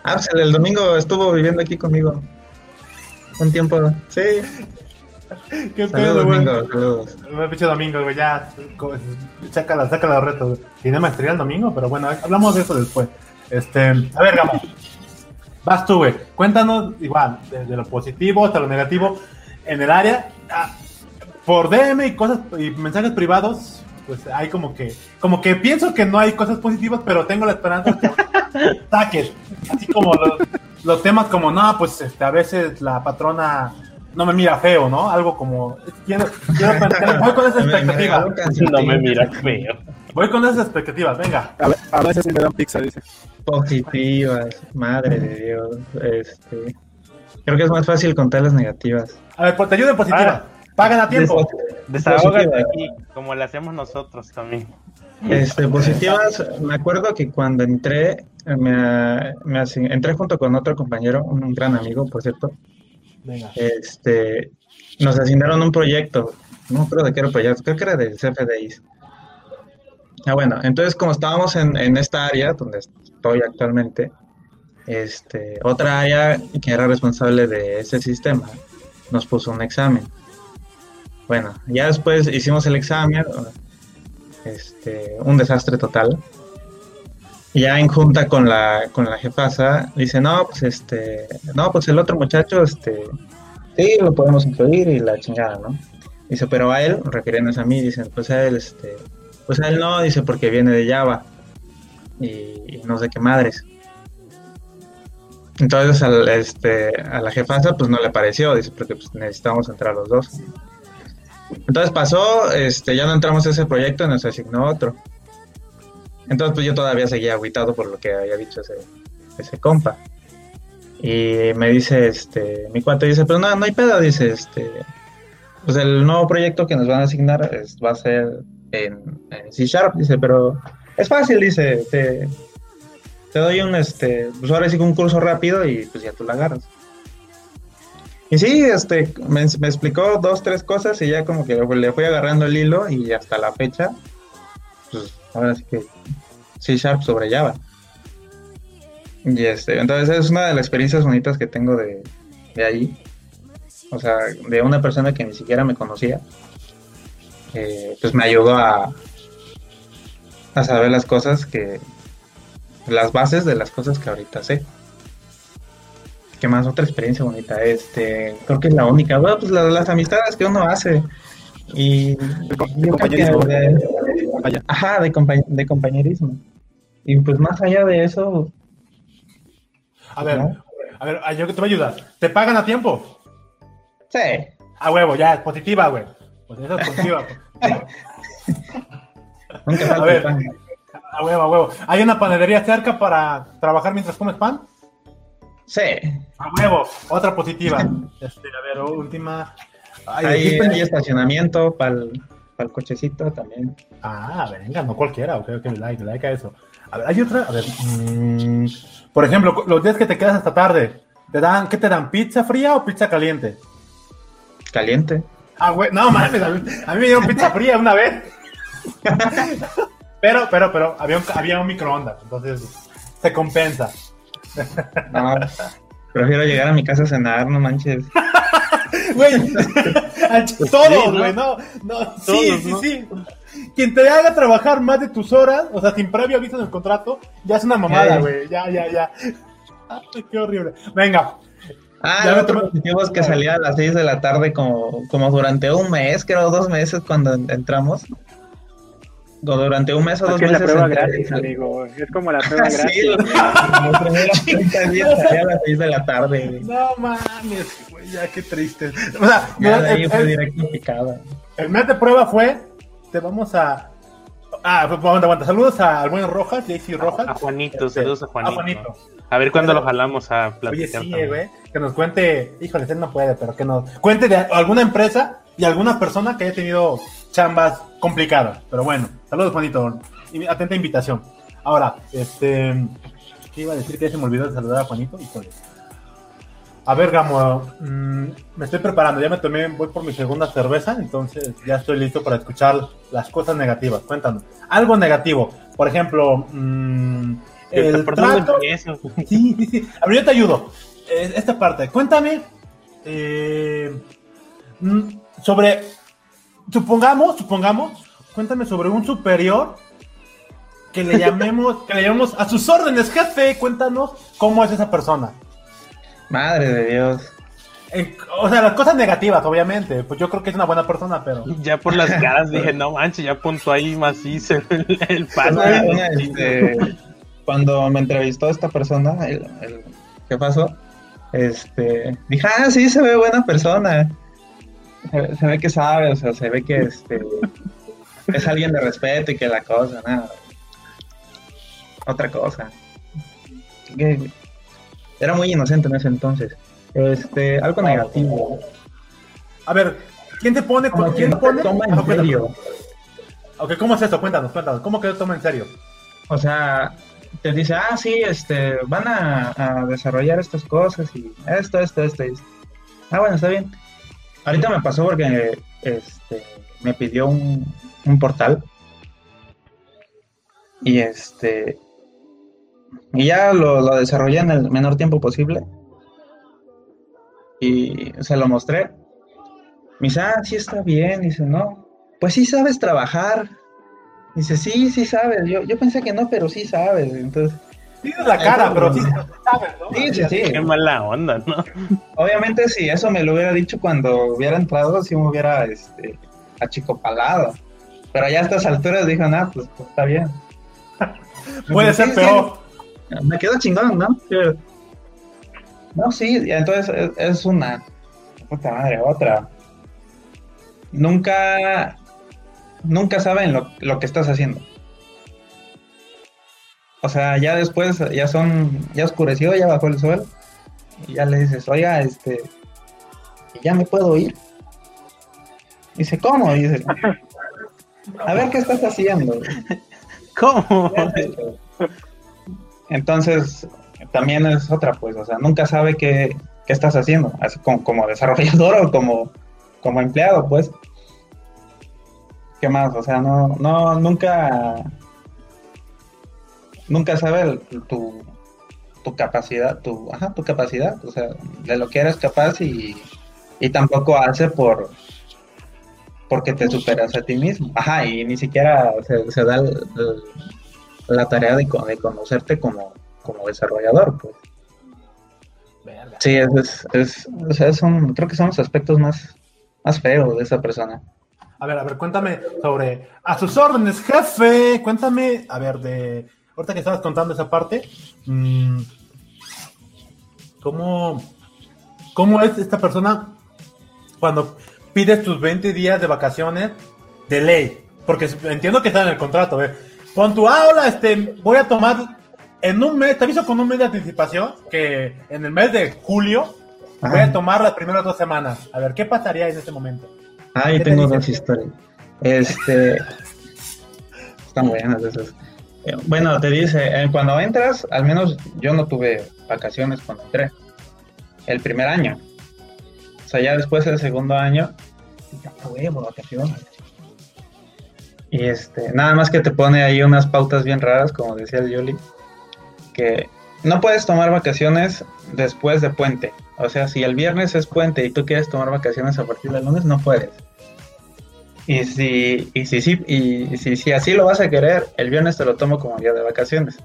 Ah, pues el domingo estuvo viviendo aquí conmigo. Un tiempo. Sí. <laughs> ¿Qué pedo, güey? domingo. Saludos. Me pinche domingo, güey, ya. Sácala, sácala de reto, güey. Tiene maestría el domingo, pero bueno, hablamos de eso después. Este, a ver, Gamo. Vas tú, güey. Cuéntanos, igual, desde lo positivo hasta lo negativo en el área. ah, por DM y cosas y mensajes privados, pues hay como que, como que pienso que no hay cosas positivas, pero tengo la esperanza que <laughs> saques. Así como los, los temas como, no, pues este, a veces la patrona no me mira feo, ¿no? Algo como, quiero, quiero pensar- voy con esa <laughs> expectativa. No me mira feo. Voy con esas expectativas, venga. A, a veces me dan pizza, dice. Positivas, madre de Dios. Este, creo que es más fácil contar las negativas. A ver, pues te ayudo en positiva. Pagan a tiempo. Desahógate aquí, como le hacemos nosotros también. Este, positivas, me acuerdo que cuando entré, me, me asign- entré junto con otro compañero, un, un gran amigo, por cierto, Este, nos asignaron un proyecto, no acuerdo de qué era el proyecto, creo que era del CFDI. Ah, bueno, entonces como estábamos en, en esta área donde estoy actualmente, este, otra área que era responsable de ese sistema nos puso un examen. Bueno, ya después hicimos el examen, este, un desastre total. Ya en junta con la, con la jefasa, dice, no, pues este, no, pues el otro muchacho, este, sí, lo podemos incluir y la chingada, ¿no? Dice, pero a él, refiriéndose a mí, dicen, pues a él, este, pues a él no, dice, porque viene de Java y, y no sé qué madres. Entonces al, este, a la jefasa pues no le pareció, dice, porque pues, necesitábamos entrar los dos. Entonces pasó, este, ya no entramos a ese proyecto nos asignó otro. Entonces pues yo todavía seguía aguitado por lo que había dicho ese, ese compa. Y me dice, este, mi cuate dice, pero no, no hay pedo, dice, este, pues el nuevo proyecto que nos van a asignar va a ser en, C Sharp, dice, pero es fácil, dice, te, doy un, este, pues ahora sí un curso rápido y pues ya tú la agarras. Y sí, este, me, me explicó dos, tres cosas y ya como que le fui agarrando el hilo y hasta la fecha, pues ahora sí que C Sharp sobre Java. Y este, entonces es una de las experiencias bonitas que tengo de, de ahí. O sea, de una persona que ni siquiera me conocía. eh, pues me ayudó a, a saber las cosas que, las bases de las cosas que ahorita sé. ¿Qué más? Otra experiencia bonita. Este, creo que es la única. Bueno, pues la- las amistades que uno hace. Y yo creo que Vaya. ajá, de, compa- de compañerismo. Y pues más allá de eso, A ver, ¿No? a ver, a- yo que te voy a ayudar. ¿Te pagan a tiempo? sí. A huevo, ya, es positiva, güey. Pues esa es positiva. <laughs> Nunca A ver. pan. A huevo, a huevo. ¿Hay una panadería cerca para trabajar mientras comes pan? Sí. A huevo, otra positiva. Este, a ver, última. Ay, Hay, hay estacionamiento para el cochecito también. Ah, venga, no cualquiera, ok, ok, me like, me like a eso. A ver, hay otra, a ver, mm, por ejemplo, los días que te quedas hasta tarde, ¿te dan, qué te dan, pizza fría o pizza caliente? Caliente. Ah, güey, no mames, a mí, a mí me dieron pizza fría una vez. <laughs> Pero, pero, pero, había un, había un microondas, entonces se compensa. No, prefiero llegar a mi casa a cenar, no manches. <laughs> Güey, <laughs> todos, ¿no? güey, no, no, sí, Todos, sí, ¿no? sí. Quien te haga trabajar más de tus horas, o sea, sin previo aviso en el contrato, ya es una mamada, ya. güey, ya, ya, ya. Ay, qué horrible. Venga, Ah, Ya el otro es que salía a las 6 de la tarde como, como durante un mes, creo dos meses cuando en- entramos. O durante un mes o dos Porque es la meses. prueba gratis, amigo. Es como la <laughs> prueba Sí, gratis. los primeros 30 días salía a las 6 de la tarde. güey. no mames, güey, ya qué triste. O sea, Ya de el, ahí el- fue directo picada. el mes de prueba fue, te vamos a... Ah, aguanta, aguanta. Saludos a- al buen Rojas, JC Rojas. A Juanito, Este, saludos a Juanito. A Juanito. A ver cuándo lo jalamos a Oye, platicar. sí, también. güey, que nos cuente, híjole, él no puede, pero que nos cuente de alguna empresa y alguna persona que haya tenido chambas complicadas. Pero bueno, saludos, Juanito. Atenta invitación. Ahora, este, ¿qué iba a decir? Que ya se me olvidó de saludar a Juanito. Híjole. A ver, Gamo, mm, me estoy preparando, ya me tomé, voy por mi segunda cerveza, entonces ya estoy listo para escuchar las cosas negativas. Cuéntanos, algo negativo. Por ejemplo, mm, el ¿Por dónde trato. empiezo? <laughs> Sí, sí, sí. A ver, yo te ayudo. Eh, esta parte. Cuéntame eh, mm, sobre. Supongamos, supongamos. Cuéntame sobre un superior que le llamemos, que le llamemos a sus órdenes, jefe. Cuéntanos cómo es esa persona. Madre de Dios. En- o sea, las cosas negativas, obviamente. Pues yo creo que es una buena persona, pero. Ya por las caras dije, no manches, ya punto ahí macizo el, el una, este, cuando me entrevistó esta persona, el, el- ¿qué pasó? Este, dije, ah, sí, se ve buena persona. Se, ve- se ve que sabe, o sea, se ve que este, es alguien de respeto y que la cosa, nada. Otra cosa. Que- Era muy inocente en ese entonces. Este, algo negativo. A ver, ¿quién te pone? Como ¿Quién te pone? toma Ah, en cuéntanos. serio. Ok, ¿cómo es eso? Cuéntanos, cuéntanos. ¿Cómo que lo toma en serio? O sea, te dice, ah, sí, este, van a, a desarrollar estas cosas y esto, esto, esto, esto. Ah, bueno, está bien. Ahorita me pasó porque este, me pidió un, portal. Y este. Y ya lo, lo desarrollé en el menor tiempo posible. Y se lo mostré. Me dice, ah, sí está bien. Dice, no, pues sí sabes trabajar. Dice, sí, sí sabes. Yo, yo pensé que no, pero sí sabes. Entonces, Tienes la cara, pero sí sabes, ¿no? sí, sí, sí. Qué mala onda, ¿no? Obviamente, si eso me lo hubiera dicho cuando hubiera entrado, sí me hubiera este, achicopalado. Pero ya a estas alturas dijo, nah, pues, pues, está bien. <laughs> Puede ser sí. peor. Me quedo chingón, ¿no? No, sí, y entonces es, es una. Puta madre, otra. Nunca. Nunca saben lo, lo que estás haciendo. O sea, ya después, ya son. Ya oscureció, ya bajó el sol. Y ya le dices, oiga, este. ¿Ya me puedo ir? Dice, ¿cómo? Y dice, a ver qué estás haciendo. ¿Cómo? Entonces, también es otra, pues, o sea, nunca sabe qué, qué estás haciendo, así como, como desarrollador o como, como empleado, pues. ¿Qué más? O sea, no, no, nunca, nunca sabe tu, tu capacidad, tu, ajá, tu capacidad, o sea, de lo que eres capaz y, y tampoco hace por, porque te superas a ti mismo. Ajá, y ni siquiera se, se da el- el- la tarea de, de conocerte como, como desarrollador, pues. Verga. Sí, es, es, es- o sea, son, creo que son los aspectos más, más feos de esa persona. A ver, a ver, cuéntame sobre. A sus órdenes, jefe. Cuéntame, a ver, de. Ahorita que estabas contando esa parte. mm, ¿Cómo. ¿Cómo es esta persona cuando pides tus 20 días de vacaciones de ley? Porque entiendo que está en el contrato, ¿eh? Pon tu aula, este, voy a tomar en un mes, te aviso con un mes de anticipación que en el mes de julio voy a tomar las primeras dos semanas. A ver, ¿qué pasaría en ese momento? Ah, yo ¿Qué te tengo dos historias. Este. <laughs> Están buenas esas. Bueno, te dice, eh, cuando entras, al menos yo no tuve vacaciones cuando entré. El primer año. O sea, ya después del segundo año, ya vacaciones. Y este, nada más que te pone ahí unas pautas bien raras, como decía el Yoli, que no puedes tomar vacaciones después de puente. O sea, si el viernes es puente y tú quieres tomar vacaciones a partir del lunes, no puedes. Y si, y si, sí- y si, si así lo vas a querer, el viernes te lo tomo como día de vacaciones.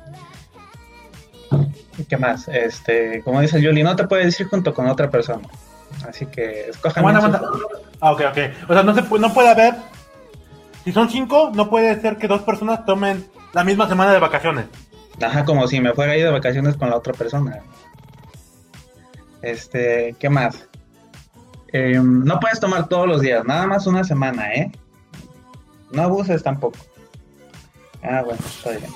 ¿Y qué más? Este, como dice Yuli, no te puedes ir junto con otra persona. Así que escojan aguanta. Ah, ok, ok. O sea, no, se, no puede haber. Si son cinco, no puede ser que dos personas tomen la misma semana de vacaciones. Ajá, como si me fuera a ir de vacaciones con la otra persona. Este, ¿qué más? Eh, no puedes tomar todos los días, nada más una semana, ¿eh? No abuses tampoco. Ah, bueno, está bien.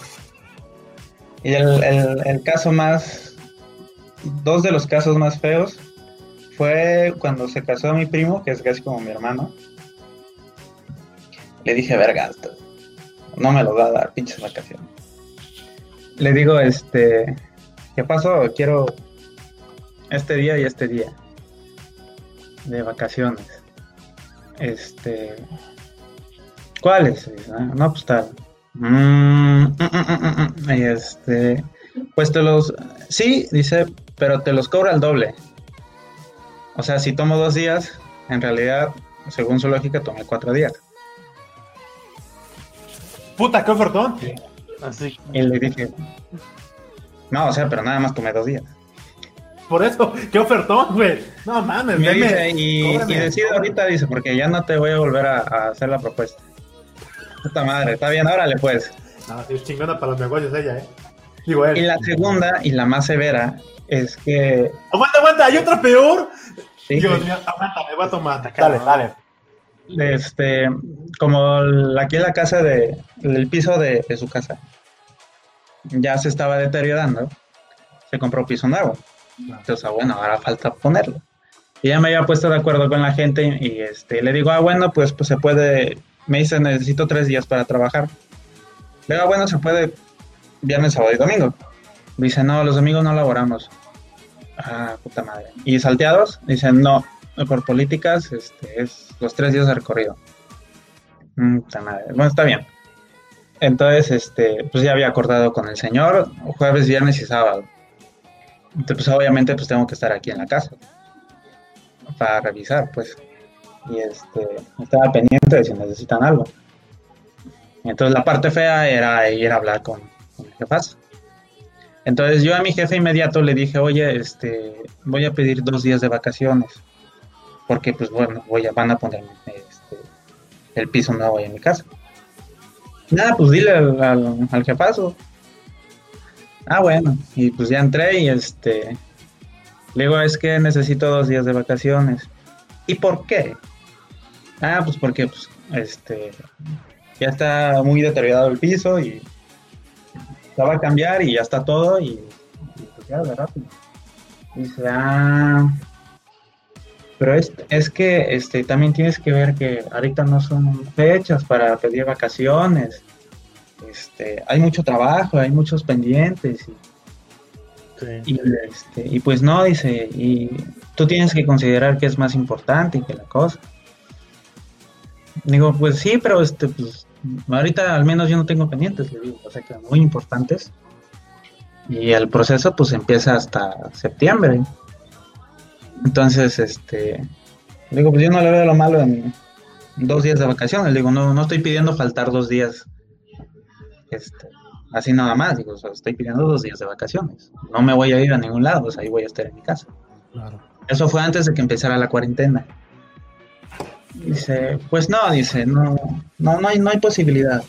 Y el, el- el caso más, dos de los casos más feos fue cuando se casó mi primo, que es casi como mi hermano. Le dije, verga, no me lo va a dar, pinches vacaciones le digo, este, ¿qué pasó? Quiero este día y este día de vacaciones. Este, ¿cuáles? "Ah, No, pues tal. Mm, mm, mm, mm, mm". Y este, Pues te los, sí, dice, pero te los cobra el doble. O sea, si tomo dos días, en realidad, según su lógica, tomé cuatro días. Puta, qué ofertón. Así. Y le dije, no, o sea, pero nada más tomé dos días. Por eso, qué ofertón, güey. No mames, Me deme, dice, y, y decide cóbrame. ahorita, dice, porque ya no te voy a volver a, a hacer la propuesta. Puta madre, está bien, órale pues. No, sí, es chingona para los negocios ella, ¿eh? Digo, él. Y la segunda y la más severa es que Aguanta, aguanta, hay otra peor. sí, Dios mío, aguanta, me voy a tomar. Dale, dale. este, como el- aquí en la casa de, el piso de, de su casa ya se estaba deteriorando, se compró piso nuevo. Entonces, bueno, ahora falta ponerlo. Y ya me había puesto de acuerdo con la gente y este, le digo, ah, bueno, pues, pues se puede, me dice, necesito tres días para trabajar. Le digo, ah, bueno, se puede viernes, sábado y domingo. Dice, no, los domingos no laboramos. Ah, puta madre. ¿Y salteados? Dicen, no, por políticas este, es los tres días de recorrido. Mm, puta madre. Bueno, está bien. Entonces, este, pues ya había acordado con el señor jueves, viernes y sábado. Entonces, pues obviamente, pues tengo que estar aquí en la casa para revisar, pues. Y este, estaba pendiente de si necesitan algo. Entonces, la parte fea era ir a hablar con, con el jefazo. Entonces, yo a mi jefe inmediato le dije, oye, este, voy a pedir dos días de vacaciones. Porque, pues bueno, voy a, van a poner este, el piso nuevo ahí en mi casa. Nada, pues dile al, al, al jefazo. Ah, bueno, y pues ya entré y este. Le digo, es que necesito dos días de vacaciones. ¿Y por qué? Ah, pues porque pues, este, ya está muy deteriorado el piso y la va a cambiar y ya está todo y, y pues ya, de rápido. Dice, ah, pero es, es que este, también tienes que ver que ahorita no son fechas para pedir vacaciones. Este, hay mucho trabajo, hay muchos pendientes y Sí. y, este, y pues no, dice, y tú tienes que considerar que es más importante que la cosa. Digo, pues sí, pero este, pues, ahorita al menos yo no tengo pendientes, le digo, o sea que muy importantes. Y el proceso pues empieza hasta septiembre. Entonces, este, digo, pues yo no le veo lo malo en dos días de vacaciones. Le digo, no, no estoy pidiendo faltar dos días. Este, así nada más, digo, o sea, estoy pidiendo dos días de vacaciones. No me voy a ir a ningún lado, o sea, ahí voy a estar en mi casa. Claro. Eso fue antes de que empezara la cuarentena. Dice, pues no, dice, no, no, no hay, no hay posibilidad.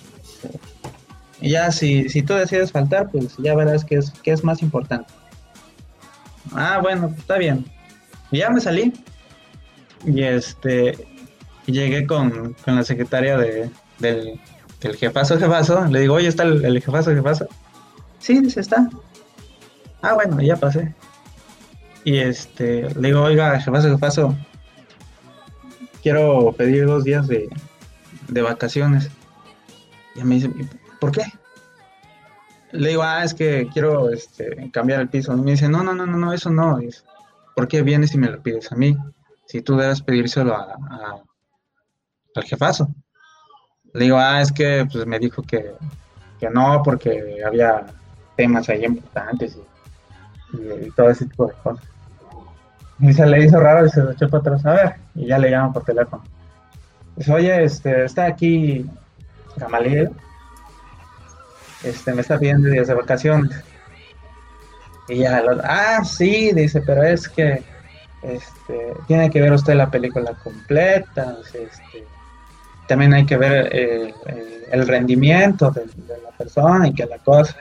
Y ya si, si tú decides faltar, pues ya verás que es, que es más importante. Ah, bueno, pues está bien. Y ya me salí. Y este, llegué con, con la secretaria de, del, del jefazo, jefazo. Le digo, oye, ¿está el, el jefazo, jefazo? Sí, dice, está. Ah, bueno, ya pasé. Y este, le digo, oiga, jefazo, jefazo, quiero pedir dos días de, de vacaciones. Y me dice, ¿por qué? Le digo, ah, es que quiero este, cambiar el piso. Y me dice, no, no, no, no, no, eso no. ¿Por qué vienes y me lo pides a mí? Si tú debes pedírselo a- al jefazo. Le digo, ah, es que pues, me dijo que, que no, porque había temas ahí importantes y, todo ese tipo de cosas. Y se le hizo raro y se lo echó para atrás a ver. Y ya le llaman por teléfono. Dice, oye, este, está aquí Gamaliel. Este, me está pidiendo días de vacaciones. Y ya, lo- ah, sí, dice, pero es que este, tiene que ver usted la película completa. este, también hay que ver eh, el, el rendimiento de, de la persona y que la cosa.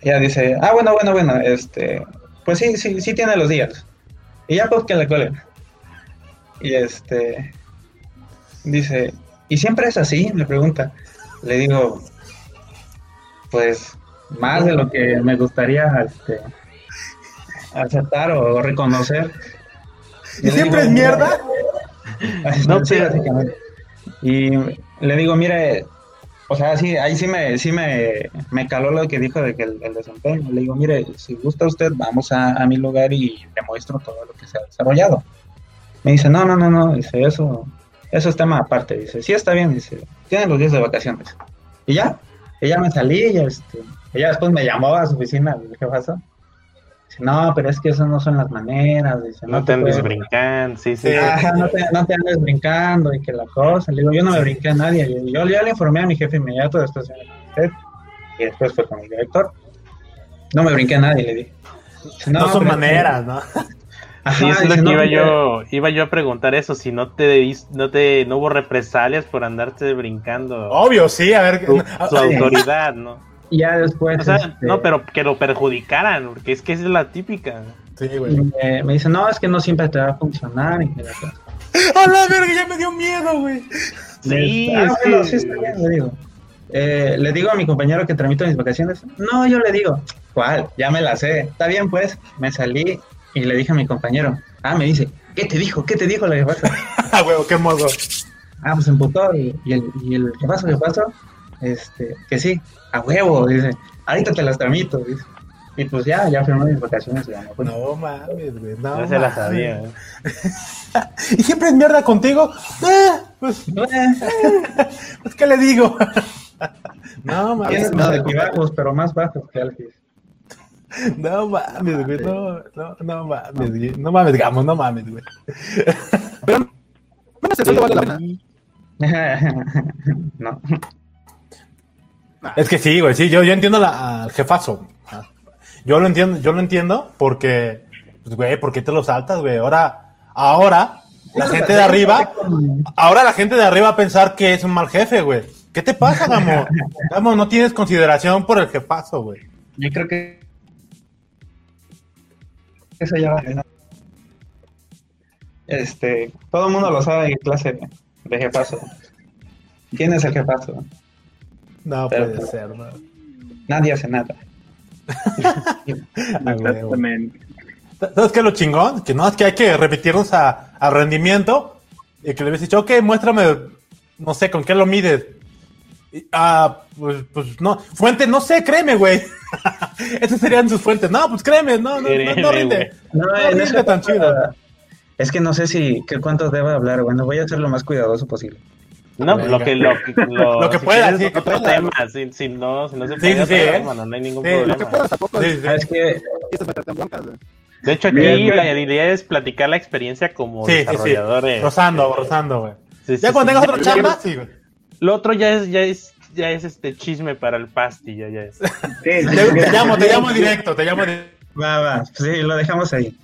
Ella dice, ah, bueno, bueno, bueno, este, pues sí, sí, sí tiene los días. Y ya pues que le cuelguen. Y este dice, ¿y siempre es así? Me pregunta. Le digo, pues más de lo que me gustaría este, aceptar o reconocer. ¿Y siempre digo, es mierda? no, <laughs> No, sí, básicamente. Y le digo, mire, o sea, sí, ahí sí me, sí me, me caló lo que dijo de que el, desempeño. Le digo, mire, si gusta usted, vamos a, mi lugar y le muestro todo lo que se ha desarrollado. Me dice, no, no, no, no, dice, eso, eso es tema aparte. Dice, sí está bien, dice, tiene los días de vacaciones. Y ya, ya me salí este, Ella después me llamó a su oficina, ¿qué pasó? Dice, no, pero es que esas no son las maneras. Dice, No te andes puedes- brincando, sí, sí. Ajá, no te, no te andes brincando y que la cosa. Le digo, yo no me brinqué a nadie. Yo, yo ya le informé a mi jefe inmediato, después usted, y después fue con el director. No me brinqué a nadie, le dije. Dice, No, son maneras, ¿no? Ajá, Sí, eso es lo dice, que no, iba yo, iba yo a preguntar eso, si no te no te, no hubo represalias por andarte brincando Obvio, sí, a ver. tu, ah, tu autoridad, ¿no? Y ya después. O sea, este, no, pero que lo perjudicaran, porque es que esa es la típica. Sí, güey. me, me dice, no, es que no siempre te va a funcionar. Y que la cosa. ¡A la verga! Ya me dio miedo, güey. Sí, Ah, es bueno, que- sí está bien, le digo. Eh, le digo a mi compañero que tramito mis vacaciones. No, yo le digo, ¿cuál? Ya me la sé. Está bien, pues. Me salí y le dije a mi compañero. Ah, me dice, ¿qué te dijo? ¿Qué te dijo la jefaza? <laughs> Ah, huevo, qué hermoso. Ah, pues se emputó. Y, y el, y el ¿qué pasó? Este, que sí, a huevo, dice. Ahorita te las tramito, dice. Y pues ya, ya firmé mis vacaciones ya fui. No mames, güey. No, Ya se la mames. sabía. ¿eh? <laughs> ¿Y siempre es mierda contigo? Eh, pues, <laughs> pues, ¿qué le digo? <laughs> no mames. los altibajos, pero más bajos que Alfis. No mames, güey. No, no, no mames, güey. No mames, digamos, no mames, güey. Menos el sueldo vale la pena. no. Es que sí, güey, sí, yo, yo entiendo la, al jefazo. Yo lo entiendo, yo lo entiendo porque, pues, güey, ¿por qué te lo saltas, güey? Ahora, ahora, la gente de arriba, ahora la gente de arriba va a pensar que es un mal jefe, güey. ¿Qué te pasa, Gamo? Gamo, no tienes consideración por el jefazo, güey. Yo creo que eso ya va. Este, todo el mundo lo sabe en clase de jefazo. ¿Quién es el jefazo? No Pero- puede ser, ¿no? Nadie hace nada. <laughs> Exactamente. ¿Sabes qué es lo chingón? Que no, es que hay que repetirnos a, al rendimiento y que le habías dicho, ok, muéstrame, no sé, ¿con qué lo mides? Y, ah, pues, pues no, fuente, no sé, créeme, güey. <laughs> Esas serían sus fuentes. No, pues créeme, no, no, no, no Créeme, rinde. No, No rinde tan chido. Es que no sé si qué cuántos debo hablar. Bueno, voy a ser lo más cuidadoso posible. No, Venga. lo que lo, que- lo, <laughs> Lo que si pueda, quieres, sí, que otro pueda. tema, si, si no, si no se puede, sí, ¿eh? tema, no, hay ningún Sí, Lo problema. que puedas tampoco Sí, sí. Es que. De hecho, aquí Bien, la bien. idea es platicar la experiencia como Sí, sí, sí. desarrolladores. Rozando, rozando, güey. Sí, sí, Ya cuando sí. tengas otro chamba, sí, güey. Lo otro ya es, ya es, ya es este chisme para el pasti, ya, ya es. Sí, Te, llamo, te llamo directo, te llamo directo. va, va. Sí, lo dejamos ahí.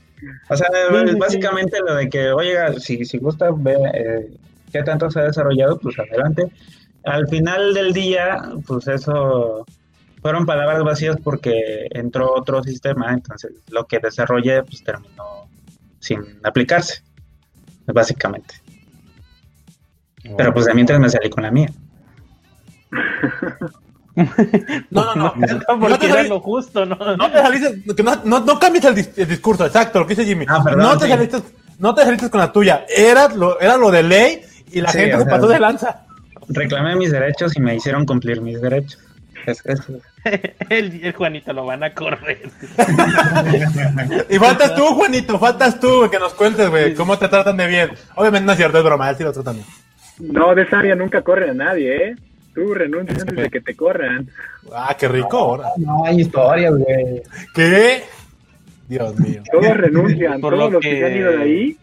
O sea, sí, básicamente lo de que, oiga, si, si gusta ver eh, qué tanto se ha desarrollado, pues adelante. Al final del día, pues eso fueron palabras vacías porque entró otro sistema, entonces lo que desarrollé pues terminó sin aplicarse, básicamente. Pero pues de mientras me salí con la mía. <laughs> No, no, no. <laughs> No, te lo justo, ¿no? No te saliste, que no, no, no cambies el, dis- el discurso, exacto, lo que dice Jimmy. Ah, perdón, no, te sí. saliste, no te saliste con la tuya, era lo, era lo de ley y la Sí, gente se sea, pasó de lanza. Reclamé mis derechos y me hicieron cumplir mis derechos. Es- es- <laughs> El, el Juanito lo van a correr. <laughs> Y faltas tú, Juanito, faltas tú, que nos cuentes, güey, cómo te tratan de bien. Obviamente no es cierto, es broma, él sí lo tratan bien. No, de esa área nunca corre a nadie, ¿eh? Tú renuncias antes de que te corran. Ah, qué rico ahora. No hay historias, güey. ¿Qué? Dios mío. Todos renuncian, Por todos lo los que... que- se han ido de ahí.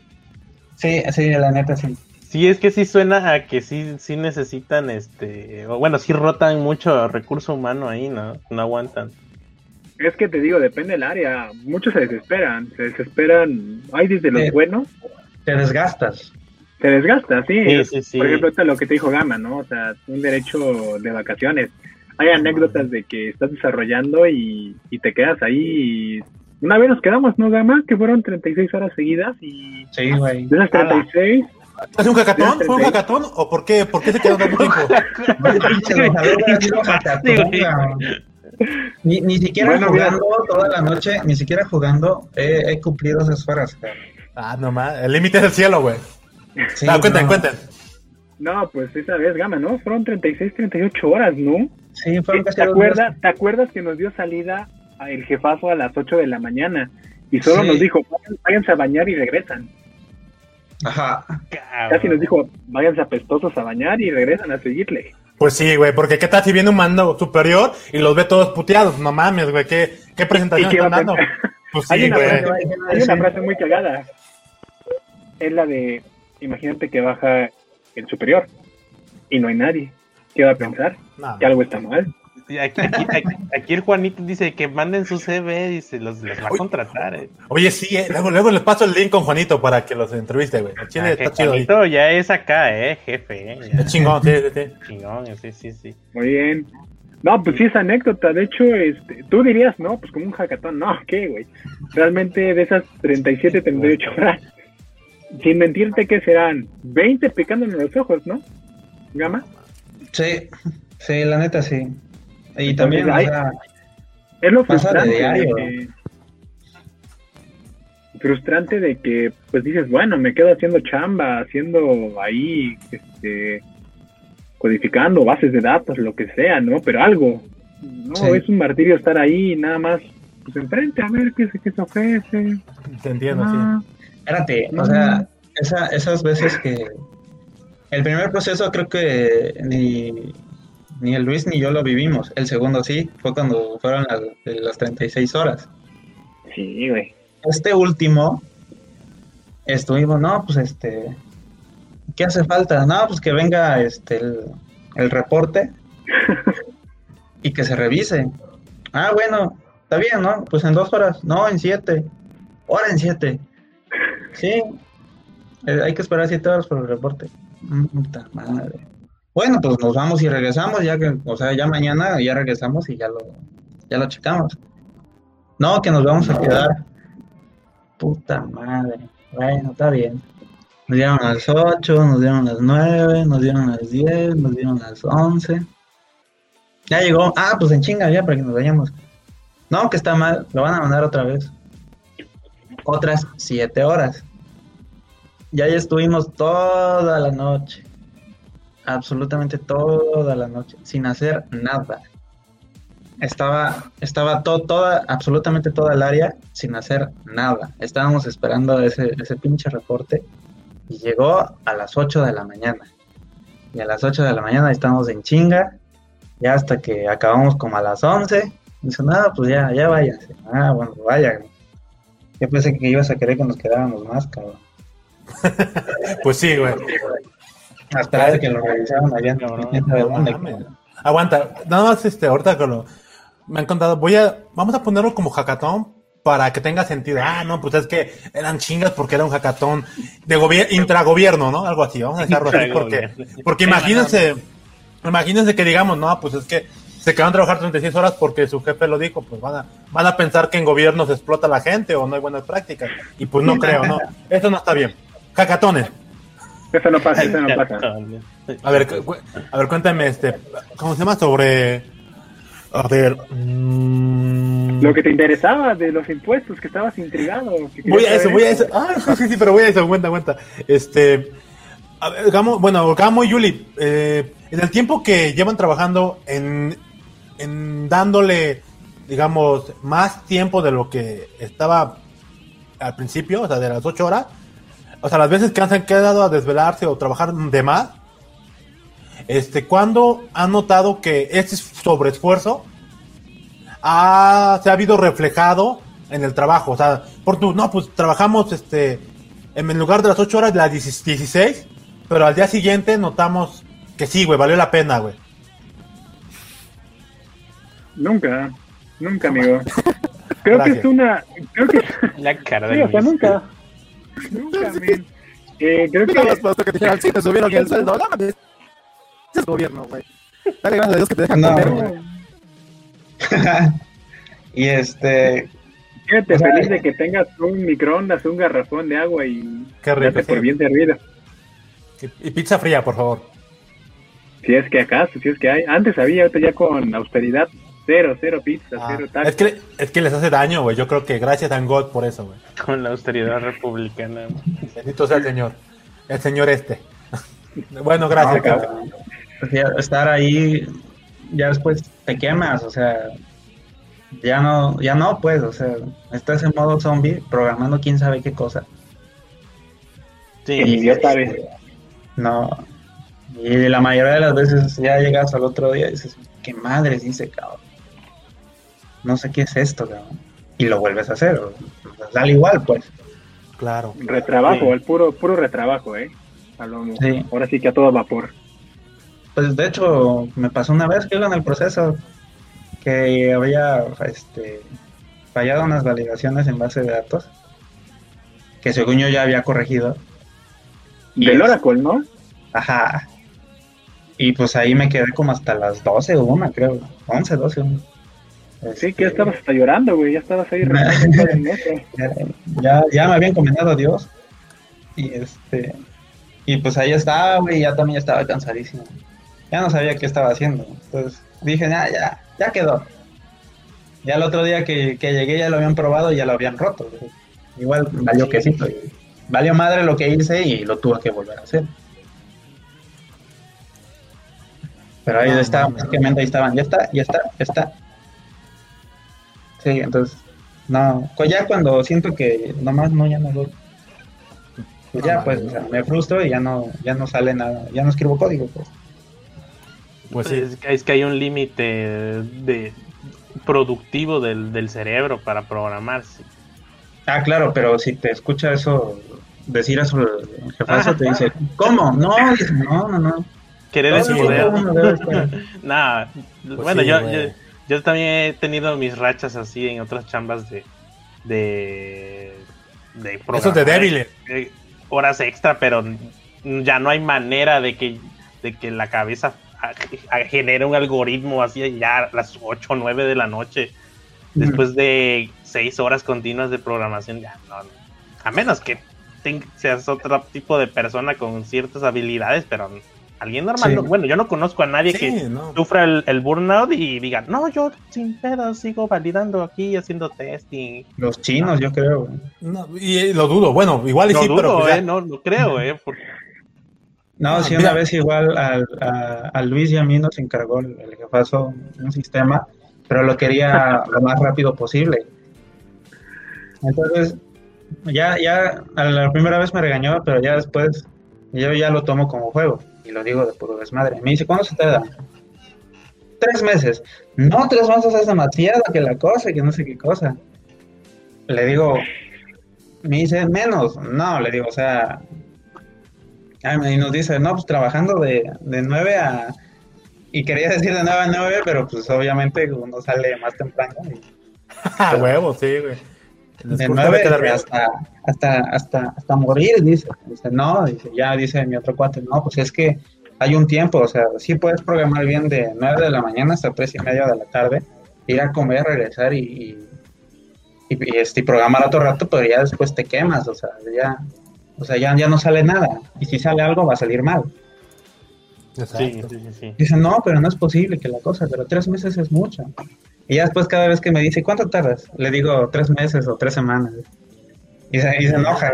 Sí, sí, la neta sí. Sí, es que sí suena a que sí, sí necesitan, este, o bueno, sí rotan mucho recurso humano ahí, ¿no? No aguantan. Es que te digo, depende del área. Muchos se desesperan, se desesperan. Hay desde los Sí. buenos, Te desgastas. se desgasta, sí. Sí, sí, sí. Por ejemplo, ahorita lo que te dijo Gama, ¿no? O sea, un derecho de vacaciones. Hay anécdotas de que estás desarrollando y, y te quedas ahí. y- Una vez nos quedamos, ¿no, Gama? Que fueron 36 horas seguidas y Sí, güey. de esas 36, ¿Es un hackathon? Fíjate, ¿Fue un hackathon? ¿O por qué? ¿Por qué se quedó tanto tiempo? <laughs> Ni, ni siquiera Bueno, jugando toda la noche, ni siquiera jugando, he, he cumplido esas horas. cabrón. Ah, nomás, el límite es el cielo, güey. Sí, ah, cuenten, no. cuenten. no, pues esa vez, Gama, ¿no? Fueron 36, 38 horas, ¿no? Sí, fueron casi ¿Te acuerdas, ¿Te acuerdas que nos dio salida a el jefazo a las 8 de la mañana? Y solo Sí. nos dijo, "Vayan- váyanse a bañar y regresan. Ajá. Casi nos dijo, váyanse apestosos a bañar y regresan a seguirle. Pues sí, güey, porque qué tal si viene un mando superior y los ve todos puteados. No mames, güey, qué, qué presentación ¿Y qué va están dando. Pues hay sí, una, güey. frase, hay una frase muy cagada. Es la de, imagínate que baja el superior y no hay nadie. ¿Qué va a pensar? No, Que algo está mal. Aquí, aquí, aquí- aquí el Juanito dice que manden su CV y se los, los va a contratar. Eh. Oye, sí, eh, luego, luego les paso el link con Juanito para que los entreviste, güey. Chile Ah, está chido ahí. Juanito ya es acá, eh, jefe. Eh. Es chingón, sí, sí, sí. Chingón, sí, sí, sí. Muy bien. No, pues sí es anécdota. De hecho, este, tú dirías, no, pues como un hackathon. No, ¿qué, güey? Realmente de esas 37, 38 horas, sin mentirte que serán 20 picándome en los ojos, ¿no? Gama. Sí, sí, la neta sí. Y Entonces, también, o hay- sea, Es lo de frustrante de, diario. que frustrante de que pues dices, bueno, me quedo haciendo chamba, haciendo ahí este codificando bases de datos, lo que sea, ¿no? Pero algo. No, Sí. es un martirio estar ahí nada más pues enfrente a ver qué se, qué se ofrece. Te entiendo, Ah, espérate, No. o sea, esa- esas veces que el primer proceso creo que ni, ni el Luis ni yo lo vivimos. El segundo sí, fue cuando fueron las, las 36 horas. Sí, güey. Este último, estuvimos, no, pues este, ¿qué hace falta? No, pues que venga este el, el reporte <laughs> y que se revise. Ah, bueno, está bien, ¿no? Pues en dos horas, no, en siete. Hora en siete. Sí, eh, hay que esperar siete horas por el reporte. Mm, Puta madre. Bueno, pues nos vamos y regresamos, ya que, o sea, ya mañana ya regresamos y ya lo, ya lo checamos. No, que nos vamos a quedar. Puta madre. Bueno, está bien. Nos dieron a las 8, nos dieron a las 9, nos dieron las 10, nos dieron a las 11. Ya llegó. Ah, pues en chinga ya para que nos vayamos. No, que está mal. Lo van a mandar otra vez. Otras 7 horas. Ya ahí estuvimos toda la noche. Absolutamente toda la noche. Sin hacer nada. Estaba, estaba to- toda, absolutamente toda el área sin hacer nada. Estábamos esperando ese, ese pinche reporte y llegó a las 8 de la mañana. Y a las 8 de la mañana estamos en chinga, ya hasta que acabamos como a las 11. Dice, nada, pues ya, ya váyanse. Ah, bueno, vayan. Yo pensé que ibas a querer que nos quedáramos más, cabrón. <laughs> Pues sí, güey. A esperar a que lo revisaran allá en No. Aguanta, nada más este, ahorita que lo me han contado, voy a, vamos a ponerlo como hackathon para que tenga sentido. Ah, no, pues es que eran chingas porque era un hackathon de gobierno, intragobierno, ¿no? Algo así, vamos a dejarlo así porque, porque imagínense, imagínense que digamos, no, pues es que se quedan a trabajar 36 horas porque su jefe lo dijo, pues van a, van a pensar que en gobierno se explota la gente o no hay buenas prácticas. Y pues no <laughs> creo, ¿no? Eso no está bien. Hackatones. Eso no pasa, eso no pasa. A ver, a ver, cuéntame, este, ¿cómo se llama? Sobre, a ver, mm, Lo que te interesaba de los impuestos, que estabas intrigado. que voy a eso, voy a eso, ah, sí, sí, sí, pero voy a eso, cuenta, cuenta, este, a ver, Gamo, bueno, Gamo y Yuli, eh, en el tiempo que llevan trabajando en, en dándole, digamos, más tiempo de lo que estaba al principio, o sea, de las ocho horas, o sea, las veces que han se han quedado a desvelarse o trabajar de más, este, ¿cuándo han notado que este sobreesfuerzo ha, se ha habido reflejado en el trabajo? O sea, por tu, no, pues trabajamos este, en lugar de las 8 horas, las 16, pero al día siguiente notamos que sí, güey, valió la pena, güey. Nunca, nunca, amigo. <laughs> Creo Gracias. que es una. Creo que. La cara <laughs> de Sí, o sea, nunca. Nunca, men. Eh, creo que. que te dijeran, sí, te subieron el sueldo. No, mames. Ese es gobierno, güey. Dale gracias a Dios que te dejan No. comer, güey. <laughs> y este, Fíjate O sea, feliz de que tengas un microondas, un garrafón de agua y. Qué rico, por bien servido. Y, y pizza fría, por favor. Si es que acaso, si es que hay. Antes había, ahorita ya con austeridad. Cero, cero pizza, Ah, cero tacos. es, que, es que les hace daño, güey. Yo creo que gracias a God por eso, güey. Con la austeridad republicana. Bendito sea el Señor. El Señor este. <laughs> bueno, gracias, No. Pues ya estar ahí, ya después te quemas, o sea, ya no, ya no, pues, o sea, estás en modo zombie programando quién sabe qué cosa. Sí, Que ni Dios sabe. No, Y la mayoría de las veces ya llegas al otro día y dices, qué madre dice, cabrón. No sé qué es esto, cabrón. Y lo vuelves a hacer. Da igual, pues. Claro. Retrabajo, Sí. el puro, puro retrabajo, ¿eh? Sí. Ahora sí que a todo vapor. Pues de hecho, me pasó una vez que iba en el proceso que había este, fallado unas validaciones en base de datos que según yo ya había corregido. Y Del es- Oracle, ¿no? Ajá. Y pues ahí me quedé como hasta las 12 o una, creo. 11, 12, una. Sí, que ya estabas hasta llorando, güey. Ya estabas ahí <laughs> ya, ya, ya me había encomendado a Dios. Y este y pues ahí estaba, güey, ya también estaba cansadísimo. Ya no sabía qué estaba haciendo. Entonces dije, ya, ya, ya quedó. Ya el otro día que, que llegué ya lo habían probado y ya lo habían roto. güey. Igual valió Sí. quesito. valió madre lo que hice y lo tuve que volver a hacer. Pero ahí No, estaban, no, no. básicamente ahí estaban, ya está, ya está, ya está. Sí, entonces, no, pues ya cuando siento que nomás no, ya no doy. Pues ya, pues, mames. o sea, me frustro y ya no, ya no sale nada, ya no escribo código, pues. Pues sí. es, que- es que hay un límite de productivo del, del cerebro para programarse. Ah, claro, pero si te escucha eso, decir eso el jefazo, te dice, <laughs> ¿cómo? No, no, no, no. Querer es poder. <laughs> Pues bueno, sí, yo. Yo, también he tenido mis rachas así en otras chambas de de, de Eso es de débiles. eh, horas extra, pero ya no hay manera de que de que la cabeza genere un algoritmo así ya a las 8 o 9 de la noche después de 6 horas continuas de programación ya no, a menos que seas otro tipo de persona con ciertas habilidades, pero alguien normal, Sí. no- bueno, yo no conozco a nadie Sí, que no. sufra el, el burnout y diga, no, yo sin pedo sigo validando aquí, haciendo testing. Los chinos, yo creo. No, y eh, lo dudo. Bueno, igual y No sí, pero dudo, pues ya- eh, no, no creo, eh. porque- No, Ah, sí, mira. una vez igual al- a, a Luis y a mí nos encargó el, el jefazo un sistema, pero lo quería <laughs> lo más rápido posible. Entonces, ya, ya, a la primera vez me regañó, pero ya después yo ya lo tomo como juego y lo digo de puro desmadre. Me dice, ¿cuándo se te da? Tres meses. No, tres meses es demasiado que la cosa, que no sé qué cosa. Le digo, me dice, menos. No, le digo, o sea, y nos dice, no, pues trabajando de, de 9 a... Y quería decir de 9 a 9, pero pues obviamente uno sale más temprano. y <laughs> huevo, sí, güey. De discurso debe 9 quedar bien. hasta, hasta, hasta, hasta morir, dice. Dice, no, dice, ya dice mi otro cuate, no, pues es que hay un tiempo, o sea, sí puedes programar bien de 9 de la mañana hasta 3 y media de la tarde, ir a comer, regresar y, y, y, y, este, programar otro rato, pero ya después te quemas, o sea, ya, o sea, ya, ya no sale nada. Y si sale algo va a salir mal. Sí, Exacto. sí, sí, sí. Dice, no, pero no es posible que la cosa, pero tres meses es mucho. Y ya después cada vez que me dice, ¿cuánto tardas? Le digo, tres meses o tres semanas. Y se, y se enoja,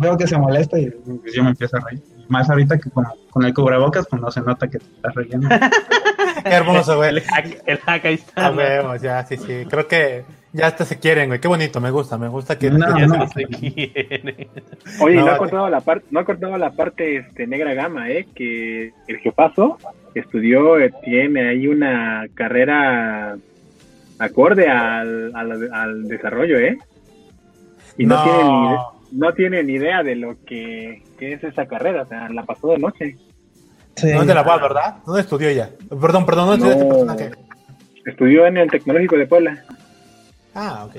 veo que se molesta y pues, yo me empiezo a reír. Más ahorita que con, con el cubrebocas, pues no se nota que te estás riendo. <laughs> Qué hermoso, güey. El hack, el hack ahí está. Ah, ya, sí, sí. Creo que ya hasta se quieren, güey. Qué bonito, me gusta, me gusta que. No, Ya no. se quiere. Oye, No, no, ha cortado la parte, no ha cortado la parte este, negra gama, eh, que el jefazo estudió, eh, tiene ahí una carrera acorde al, al, al desarrollo, eh. Y no, No. tiene ni no tiene ni idea de lo que, que es esa carrera, o sea, la pasó de noche. Sí. No es de la UAP, ¿verdad? ¿Dónde estudió ella? Perdón, perdón, ¿dónde estudió este personaje? Estudió en el Tecnológico de Puebla. Ah, ok.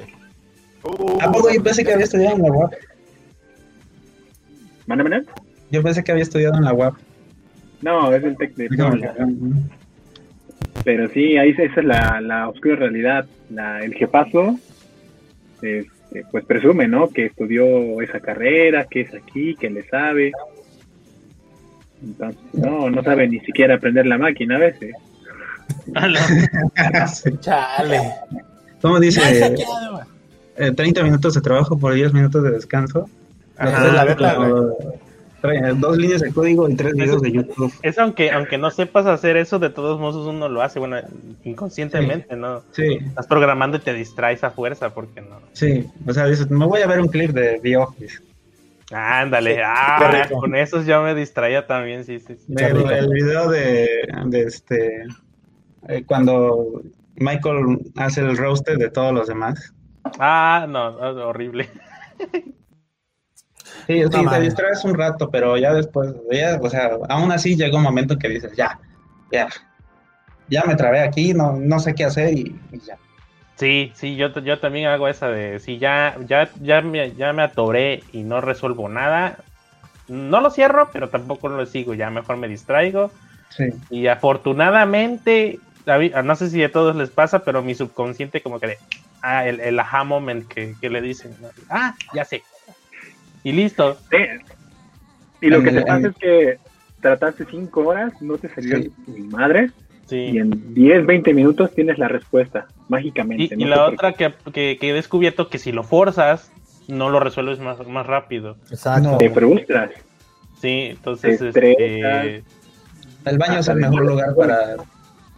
¿A poco yo pensé que había estudiado en la UAP? ¿Mándame? Yo pensé que había estudiado en la UAP. No, es el Tec de. Pero sí, ahí esa es la, la oscura realidad. La, el jefazo, este, pues presume, ¿no? Que estudió esa carrera, que es aquí, que le sabe. Entonces, no, no sabe ni siquiera aprender la máquina a veces. <laughs> Chale. ¿Cómo dice? Eh, 30 minutos de trabajo por 10 minutos de descanso. Ajá, la. Trae Dos líneas de código y tres videos de YouTube. Es aunque, aunque no sepas hacer eso, de todos modos uno lo hace, bueno, inconscientemente, ¿no? Sí, Estás programando y te distraes a fuerza, porque no. sí. O sea, dices, me voy a ver un clip de The Office. Ándale, ah, con esos yo me distraía también, sí, sí. sí. El, el video de, de este eh, cuando Michael hace el roster de todos los demás. Ah, no, no, horrible. Sí, sí, te distraes un rato, pero ya después, ya, o sea, aún así llega un momento que dices, ya, ya, ya me trabé aquí, no, no sé qué hacer y, y ya. Sí, sí, yo, yo también hago esa de si ya, ya, ya me, ya me atoré y no resuelvo nada, no lo cierro, pero tampoco lo sigo, ya mejor me distraigo. Sí. Y afortunadamente, a no sé si a todos les pasa, pero mi subconsciente como que de, ah, el, el aha moment que, que le dicen, ¿no? ah, ya sé. Y listo. Sí. Y lo En que te pasa en- es que trataste cinco horas, no te salió Sí. ni madre, y Sí. en 10, 20 minutos tienes la respuesta, mágicamente. Y, y no la sé por otra que, que, que he descubierto que si lo forzas, no lo resuelves más, más rápido. Exacto. Te frustras. Sí, entonces, Te este, El baño es el mejor lugar para...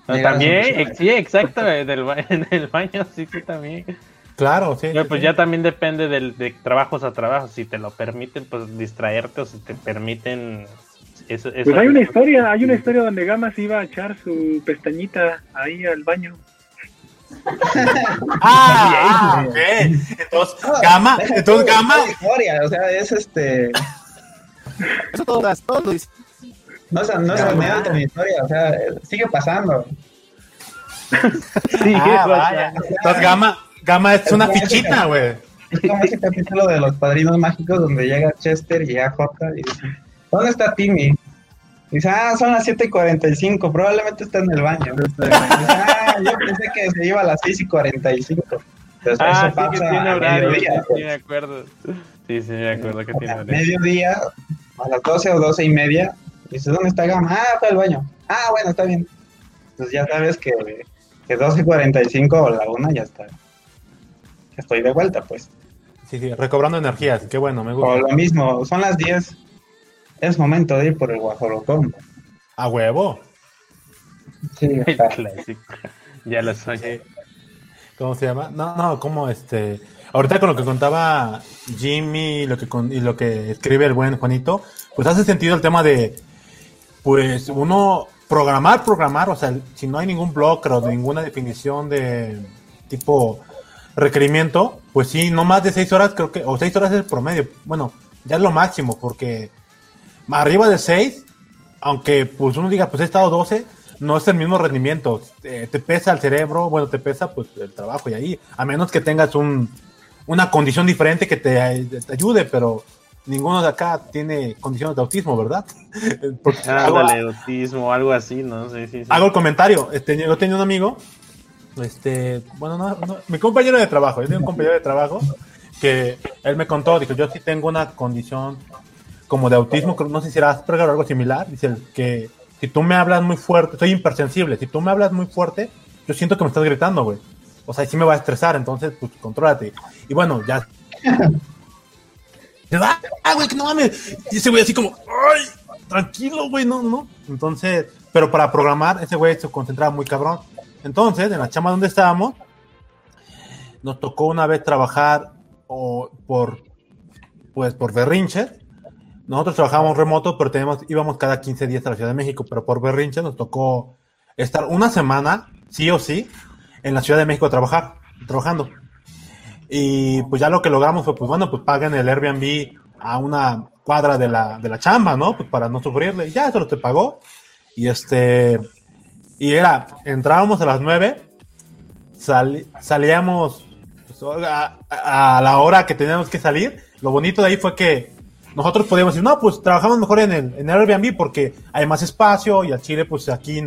También, sí, exacto, en el, ba- <laughs> en el baño, sí, sí, también. Claro, sí. Pero sí, pues sí. ya también depende del, de trabajos a trabajos, si te lo permiten, pues distraerte o si te permiten... Eso, eso- Pues hay una historia, hay una historia donde Gamas iba a echar su pestañita ahí al baño. <laughs> Ah, ah, ok. Entonces, Gama, entonces Gama, es historia, o sea, es este... <laughs> Eso todas, todos lo dicen. No es, no es Ya, anécdota mi historia, o sea, sigue pasando. Sí, Ah, sea, vaya. Entonces Gama, Gama es una fichita, güey. Es como ese capítulo de los padrinos mágicos donde llega Chester y llega Jota y dicen, ¿dónde está Timmy? Y dice, ah, son las 7.45, probablemente está en el baño. Y <laughs> dice, ah, yo pensé que se iba a las 6.45. Entonces, Ah, eso sí que pasa tiene a horario, sí, mediodía, sí, me acuerdo. Sí, sí, me acuerdo que tiene a horario. mediodía, a las 12 o 12 y media, dice, ¿dónde está Gama? Ah, fue al baño. Ah, bueno, está bien. Entonces ya sabes que, que 12.45 o la 1 ya está. Ya estoy de vuelta, pues. Sí, sí, recobrando energías. Qué bueno, me O gusta. lo mismo, son las 10. Es momento de ir por el guajolocón. A huevo. Sí, <laughs> o. <laughs> Ya lo soy. ¿Cómo se llama? No, no, como este. Ahorita con lo que contaba Jimmy y lo que con- y lo que escribe el buen Juanito, pues hace sentido el tema de, pues uno programar, programar, o sea, si no hay ningún bloque o ninguna definición de tipo requerimiento, pues sí, no más de seis horas, creo que, o seis horas es el promedio. Bueno, ya es lo máximo, porque arriba de seis, aunque pues uno diga, pues he estado 12, no es el mismo rendimiento. Eh, te pesa el cerebro, bueno, te pesa pues el trabajo y ahí, a menos que tengas un, una condición diferente que te ayude, pero ninguno de acá tiene condiciones de autismo, ¿verdad? <laughs> Porque hago- Ándale, autismo, algo así, ¿no? Sí, sí, sí. hago el comentario. Este, yo tenía un amigo, este, bueno, no, no, mi compañero de trabajo, yo tenía un compañero de trabajo que él me contó, dijo, yo sí tengo una condición como de autismo, no sé si era Asperger o algo similar, dice que si tú me hablas muy fuerte, soy hipersensible, si tú me hablas muy fuerte, yo siento que me estás gritando, güey. O sea, sí me va a estresar, entonces, pues, contrólate. Y bueno, ya. Dice, Ah, güey, que no mames. Y ese güey así como, ay, tranquilo, güey, no, no. Entonces, pero para programar, ese güey se concentraba muy cabrón. Entonces, en la chama donde estábamos, nos tocó una vez trabajar o por, pues, por. Nosotros trabajábamos remoto, pero tenemos, íbamos cada 15 días a la Ciudad de México, pero por berrinches nos tocó estar una semana, sí o sí, en la Ciudad de México a trabajar, trabajando. Y pues ya lo que logramos fue, pues bueno, pues paguen el Airbnb a una cuadra de la, de la chamba, ¿no? Pues para no sufrirle. Y ya, eso lo te pagó. Y este, y era, entrábamos a las 9, sali- salíamos pues, a, a la hora que teníamos que salir. Lo bonito de ahí fue que nosotros podíamos decir, no, pues trabajamos mejor en el, en Airbnb porque hay más espacio y al Chile, pues aquí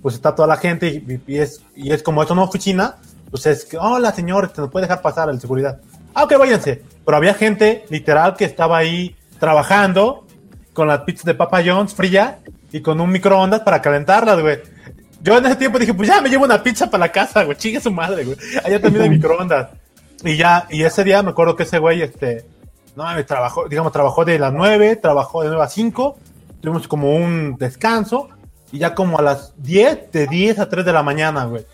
pues está toda la gente y, y es, y es como es una oficina, pues es que, hola señor, te nos puede dejar pasar el seguridad. Ah, ok, váyanse. Pero había gente literal que estaba ahí trabajando con las pizzas de Papa John's fría y con un microondas para calentarlas, güey. Yo en ese tiempo dije, pues ya me llevo una pizza para la casa, güey, chingue su madre, güey. Allá también hay <laughs> microondas. Y ya, y ese día me acuerdo que ese güey, este, no me trabajó, digamos, trabajó de las 9, trabajó de 9 a 5, tuvimos como un descanso, y ya como a las 10, de 10 a 3 de la mañana, güey.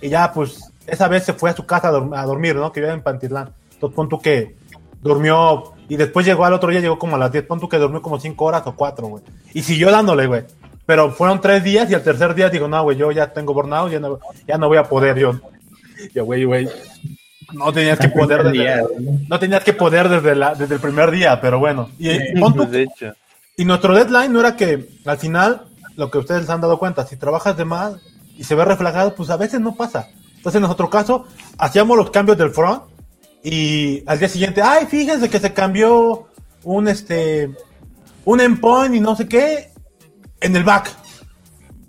Y ya, pues, esa vez se fue a su casa a, dorm- a dormir, ¿no? Que vivía en Pantitlán. Entonces, pon tú que durmió y después llegó al otro día, llegó como a las 10, pon tú que durmió como 5 horas o 4, güey. Y siguió dándole, güey. Pero fueron 3 días y al tercer día digo, no, güey, yo ya tengo burnout, ya no, ya no voy a poder, yo. Ya, güey, güey. No tenías que poder desde, no tenías que poder desde, la, desde el primer día, pero bueno. Y, pon tú- y nuestro deadline no era que al final, lo que ustedes se han dado cuenta, si trabajas de más y se ve reflejado, pues a veces no pasa. Entonces en nuestro caso, hacíamos los cambios del front y al día siguiente, ay, fíjense que se cambió un este un endpoint y no sé qué en el back.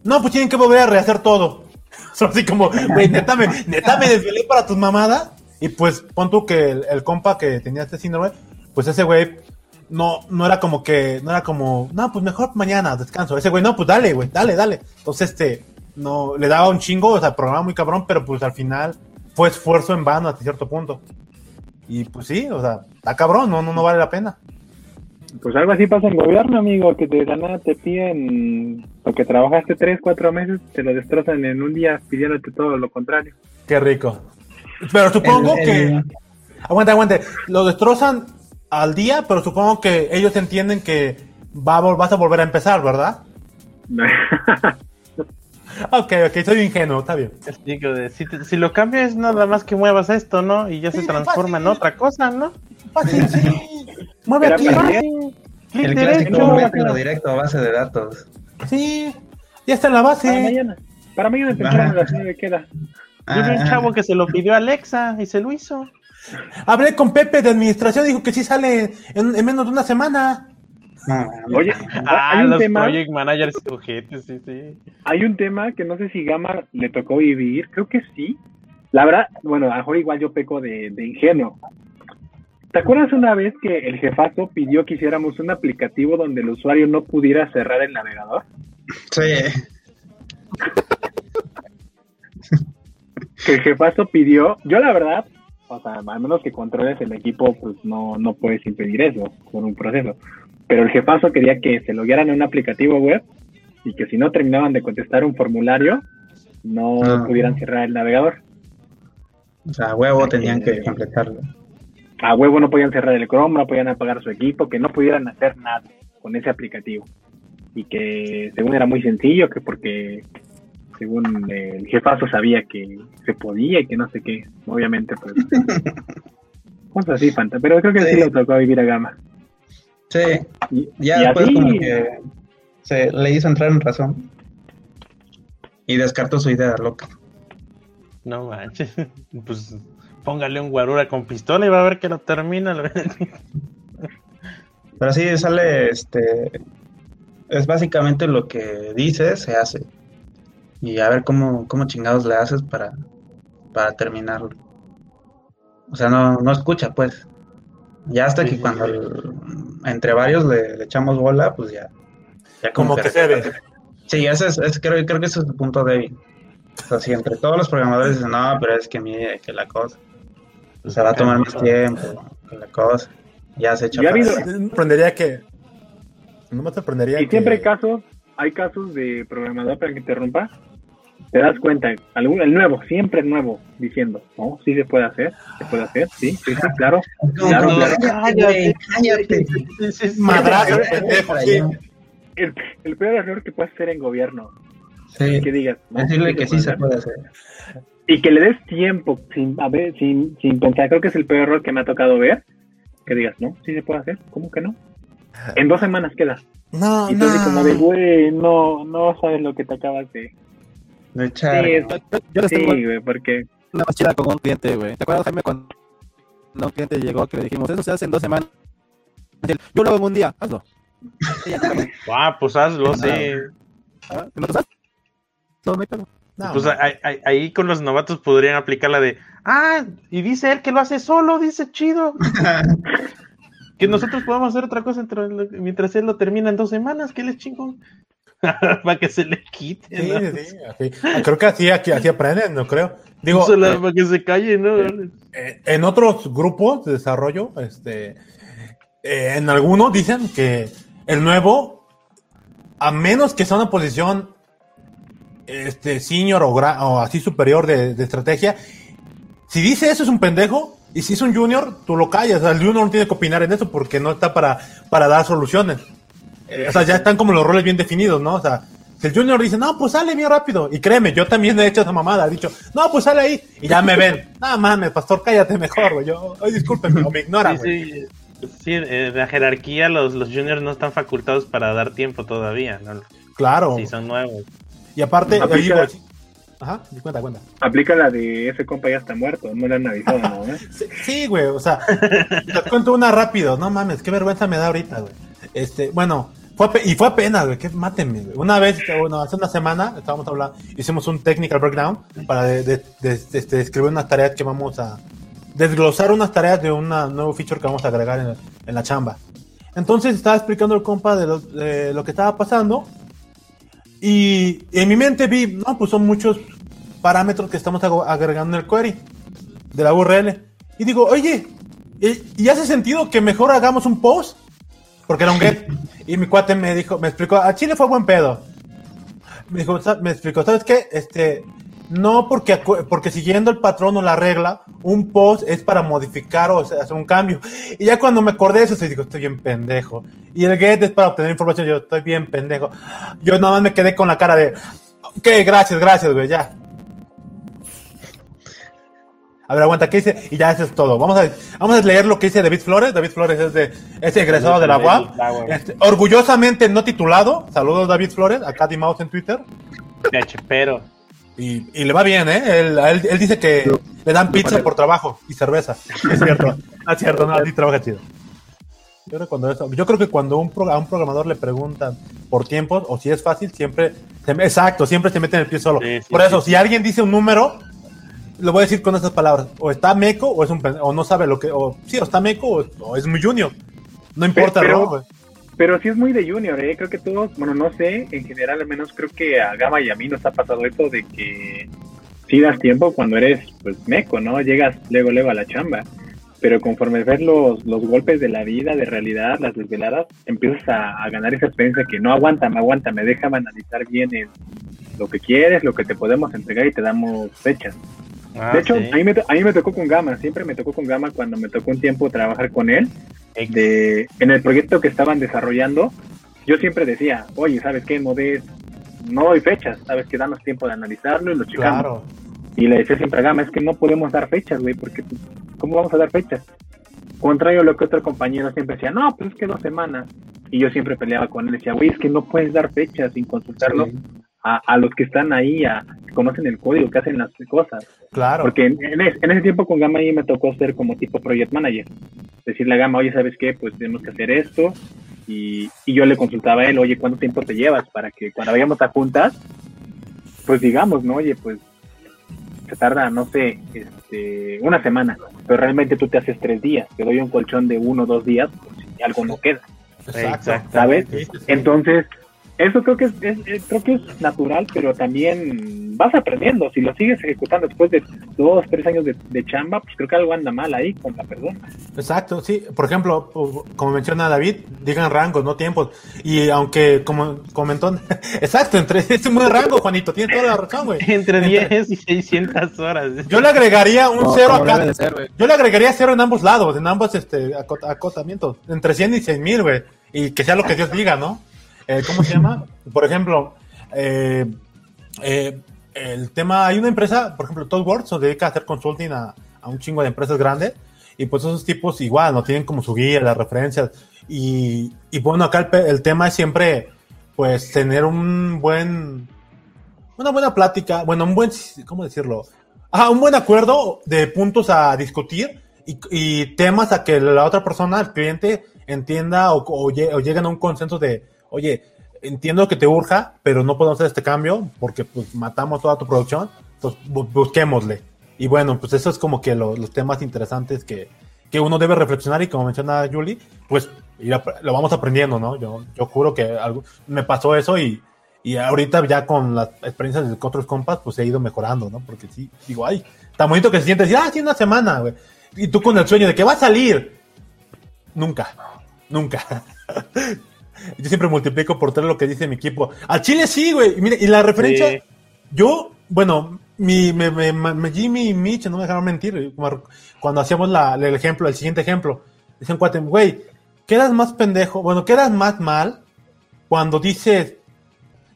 No, pues tienen que volver a rehacer todo. <laughs> Así como, güey, neta me, neta me desvelé para tus mamadas. Y pues pon tú que el, el compa que tenía este síndrome, pues ese güey no, no era como que, no era como, no, pues mejor mañana descanso. Ese güey, no, pues dale, güey, dale, dale. Entonces, este, no, le daba un chingo, o sea, programa muy cabrón, pero pues al final fue esfuerzo en vano hasta cierto punto. Y pues sí, o sea, está cabrón, no, no, no vale la pena. Pues algo así pasa en gobierno, amigo, que de la nada te piden lo que trabajaste tres, cuatro meses, te lo destrozan en un día pidiéndote todo lo contrario. Qué rico. Pero supongo El- que, aguante, aguante, lo destrozan al día, pero supongo que ellos entienden que va a vol- vas a volver a empezar, ¿verdad? <laughs> <laughs> Ok, ok, soy ingenuo, está bien. Es digo, si, te- si lo cambias, nada más que muevas esto, ¿no? Y ya se transforma en otra cosa, ¿no? Fácil, sí. <laughs> Mueve aquí. para- El clásico método directo a base de datos. Sí, ya está en la Para base. mañana. Para mañana temprano a las queda. Yo vi un Ah, chavo que se lo pidió a Alexa y se lo hizo. Hablé con Pepe de administración, dijo que sí sale en, en menos de una semana. Oye, <laughs> Ah, hay un los tema, project managers ojetes, sí, sí. hay un tema que no sé si Gama le tocó vivir, creo que sí. La verdad, bueno, a lo mejor igual yo peco de, de ingenuo. ¿Te acuerdas una vez que el jefazo pidió que hiciéramos un aplicativo donde el usuario no pudiera cerrar el navegador? Sí. que el jefazo pidió, yo la verdad, o sea, al menos que controles el equipo, pues no, no puedes impedir eso por un proceso. Pero el jefazo quería que se loguearan en un aplicativo web y que si no terminaban de contestar un formulario, no Ah. pudieran cerrar el navegador. O sea, a huevo tenían que completarlo. A huevo no podían cerrar el Chrome, no podían apagar su equipo, que no pudieran hacer nada con ese aplicativo. Y que según era muy sencillo, que porque según el jefazo sabía que se podía y que no sé qué. Obviamente, pues. <laughs> cosas así, Fanta. Pero creo que sí, Sí. le tocó vivir a Gama. Sí, ya después como que se le hizo entrar en razón. Y descartó su idea loca. No manches. <laughs> Pues póngale un guarura con pistola y va a ver que lo termina. <laughs> Pero sí sale, este, es básicamente lo que dices, se hace. Y a ver cómo, cómo chingados le haces para, para terminarlo. O sea, no, no escucha, pues. Ya hasta Sí, que sí, cuando sí. el- entre varios le, le echamos bola, pues ya. ya Como que se ve. Sí, ese es, es- creo, creo que ese es el punto débil. O sea, si entre todos los programadores dicen, no, pero es que mire, que la cosa. O sea, va a tomar más tiempo, que la cosa. Ya se echa Ya habido-. No me sorprendería que. No me sorprendería y que. siempre hay casos, hay casos de programador para que interrumpa. Te das cuenta, algún, el nuevo, siempre el nuevo, diciendo, no, sí se puede hacer, se puede hacer, sí, sí, sí, claro. Claro, No, cállate. Madrazo. El, el peor error que puedes hacer en gobierno, Sí, que digas, no, decirle que sí se puede hacer. y que le des tiempo sin a ver, sin, sin pensar, creo que es el peor error que me ha tocado ver, que digas, no, sí se puede hacer, ¿cómo que no? En dos semanas queda. No, Y tú así como no. de, güey, no, no sabes lo que te acabas de... Echar. Sí, es- Yo, yo les sí, güey, porque... una más chida con un cliente, güey. ¿Te acuerdas, Jaime, cuando un cliente llegó que le dijimos, eso se hace en dos semanas? Yo lo hago en un día, hazlo. <laughs> Ah, pues hazlo, sí. ah. No, no pedo. No, Pues no. ahí, ahí- ahí con los novatos podrían aplicar la de, ah, y dice él que lo hace solo, dice chido. <laughs> Que nosotros podamos hacer otra cosa entre lo- mientras él lo termina en dos semanas, que él es chingón. <laughs> para que se le quite, Sí, ¿no? sí, así. Ah, Creo que así, aquí, así aprenden, no creo. Digo, Solo eh, para que se calle, ¿no? eh, en otros grupos de desarrollo, este, eh, en algunos dicen que el nuevo, a menos que sea una posición este, senior o, o así superior de, de estrategia, si dice eso es un pendejo Y si es un junior, tú lo callas. O sea, el junior no tiene que opinar en eso porque no está para, para dar soluciones. Eh, o sea, ya están como los roles bien definidos, ¿no? O sea, si el junior dice, no, pues sale bien rápido. Y créeme, yo también he hecho esa mamada. He dicho, no, pues sale ahí. Y ya me ven. <laughs> No mames, pastor, cállate mejor, güey. Yo, ay, discúlpeme, o me ignoran, Sí, güey. sí. Sí, eh, la jerarquía, los, los juniors no están facultados para dar tiempo todavía, ¿no? Claro. Sí, son nuevos. Y aparte, Aplica- ahí. Ajá, cuenta, cuenta. Aplica la de ese compa ya está muerto, no le han avisado nada. <laughs> ¿eh? Sí, sí, güey, o sea, te cuento una rápido, no mames, qué vergüenza me da ahorita, güey. Este, bueno, fue y fue apenas, güey, que mátenme, güey. Una vez, bueno, hace una semana, estábamos hablando, hicimos un technical breakdown para de, de- de- de- escribir unas tareas que vamos a desglosar unas tareas de un nuevo feature que vamos a agregar en, en la chamba. Entonces estaba explicando el compa de lo, de lo que estaba pasando y en mi mente vi, no, pues son muchos parámetros que estamos ag- agregando en el query de la URL. Y digo, oye, ¿y, y hace sentido que mejor hagamos un post? Porque era un get. Y mi cuate me dijo, me explicó, a Chile fue buen pedo. Me dijo, me explicó, ¿sabes qué? Este, no porque, porque siguiendo el patrón o la regla, un post es para modificar o hacer un cambio. Y ya cuando me acordé de eso, se digo, estoy bien pendejo. Y el get es para obtener información, yo estoy bien pendejo. Yo nada más me quedé con la cara de, ok, gracias, gracias, güey, ya. A ver, aguanta, ¿qué dice? Y ya eso es todo. Vamos a, vamos a leer lo que dice David Flores. David Flores es, de, es egresado de la UAP. Este, orgullosamente no titulado. Saludos, David Flores. Acá Mouse en Twitter. pero Y, y le va bien, ¿eh? Él, a él, él dice que le dan pizza por trabajo y cerveza. Es cierto. No es cierto, no, sí trabaja chido. Yo creo, cuando eso, yo creo que cuando un pro- a un programador le preguntan por tiempos o si es fácil, siempre. se- exacto, siempre se mete en el pie solo. Sí, sí, por eso, sí. si alguien dice un número, lo voy a decir con esas palabras. O está meco o es un o no sabe lo que. O sí, o está meco o, o es muy junior. No importa, Pero-. Pero sí es muy de junior, ¿eh? Creo que todos, bueno, no sé, en general al menos creo que a Gama y a mí nos ha pasado eso de que sí das tiempo cuando eres, pues, meco, ¿no? Llegas luego, luego a la chamba. Pero conforme ves los, los golpes de la vida, de realidad, las desveladas, empiezas a, a ganar esa experiencia que no aguántame, aguántame, déjame analizar bien el- lo que quieres, lo que te podemos entregar y te damos fechas. Ah, de hecho, sí. a, mí me, to- a mí me tocó con Gama, siempre me tocó con Gama cuando me tocó un tiempo trabajar con él de en el proyecto que estaban desarrollando, yo siempre decía, oye, ¿sabes qué? No des, no doy fechas, ¿sabes que Danos tiempo de analizarlo y lo checamos. Claro. Y le decía siempre a Gama, es que no podemos dar fechas, güey, porque ¿cómo vamos a dar fechas? Contrario a lo que otro compañero siempre decía, no, pues es que dos semanas. Y yo siempre peleaba con él, decía, güey, es que no puedes dar fechas sin consultarlo a, a los que están ahí, a, que conocen el código, que hacen las cosas. Claro. Porque en, en en ese tiempo con Gama ahí me tocó ser como tipo project manager. Decirle a Gama, oye, ¿sabes qué? Pues tenemos que hacer esto. Y, y yo le consultaba a él, oye, ¿cuánto tiempo te llevas? Para que cuando vayamos a juntas, pues digamos, ¿no? Oye, pues se tarda, no sé, este, una semana. Pero realmente tú te haces tres días. Te doy un colchón de uno o dos días por si algo no queda. Exacto. ¿sabes? Sí, sí, sí. Entonces, eso creo que es, es- es- creo que es natural, pero también vas aprendiendo. Si lo sigues ejecutando después de dos, tres años de, de chamba, pues creo que algo anda mal ahí con la persona. Exacto, sí. Por ejemplo, como menciona David, digan rangos, no tiempos. Y aunque, como comentó, <laughs> exacto, entre es un buen rango, Juanito, tienes toda la razón, güey. <laughs> Entre 10 y 600 horas. Yo le agregaría un cero acá. ser. Yo le agregaría cero en ambos lados, en ambos este, acot- acotamientos, entre 100 y 100 mil, güey. Y que sea lo que Dios diga, ¿no? Eh, ¿Cómo se llama? <laughs> Por ejemplo, eh, eh, el tema, hay una empresa, por ejemplo, ThoughtWorks, se dedica a hacer consulting a, a un chingo de empresas grandes. Y pues esos tipos igual, no tienen como su guía, las referencias. Y, y bueno, acá el, el tema es siempre, pues, tener un buen, una buena plática, bueno, un buen, ¿cómo decirlo? Ah, un buen acuerdo de puntos a discutir y, y temas a que la otra persona, el cliente, entienda o, o, o lleguen a un consenso de, oye, entiendo que te urja, pero no podemos hacer este cambio porque pues matamos toda tu producción, entonces bu- busquémosle. Y bueno, pues eso es como que lo- los temas interesantes que, que uno debe reflexionar y como menciona Julie, pues lo vamos aprendiendo, ¿no? Yo, yo juro que algo, me pasó eso y, y ahorita ya con las experiencias de otros compas, pues he ido mejorando, ¿no? Porque sí, digo, ay, tan bonito que se siente decir, ah, sí, una semana, güey. Y tú con el sueño de que va a salir. Nunca, nunca. <laughs> Yo siempre multiplico por tres lo que dice mi equipo. Al Chile sí, güey. Y mire, y la referencia, Sí. yo, bueno, mi, me, me, me- Jimmy y Mitch no me dejaron mentir. Cuando hacíamos la, el ejemplo, el siguiente ejemplo, dicen cuate, güey, quedas más pendejo, bueno, quedas más mal cuando dices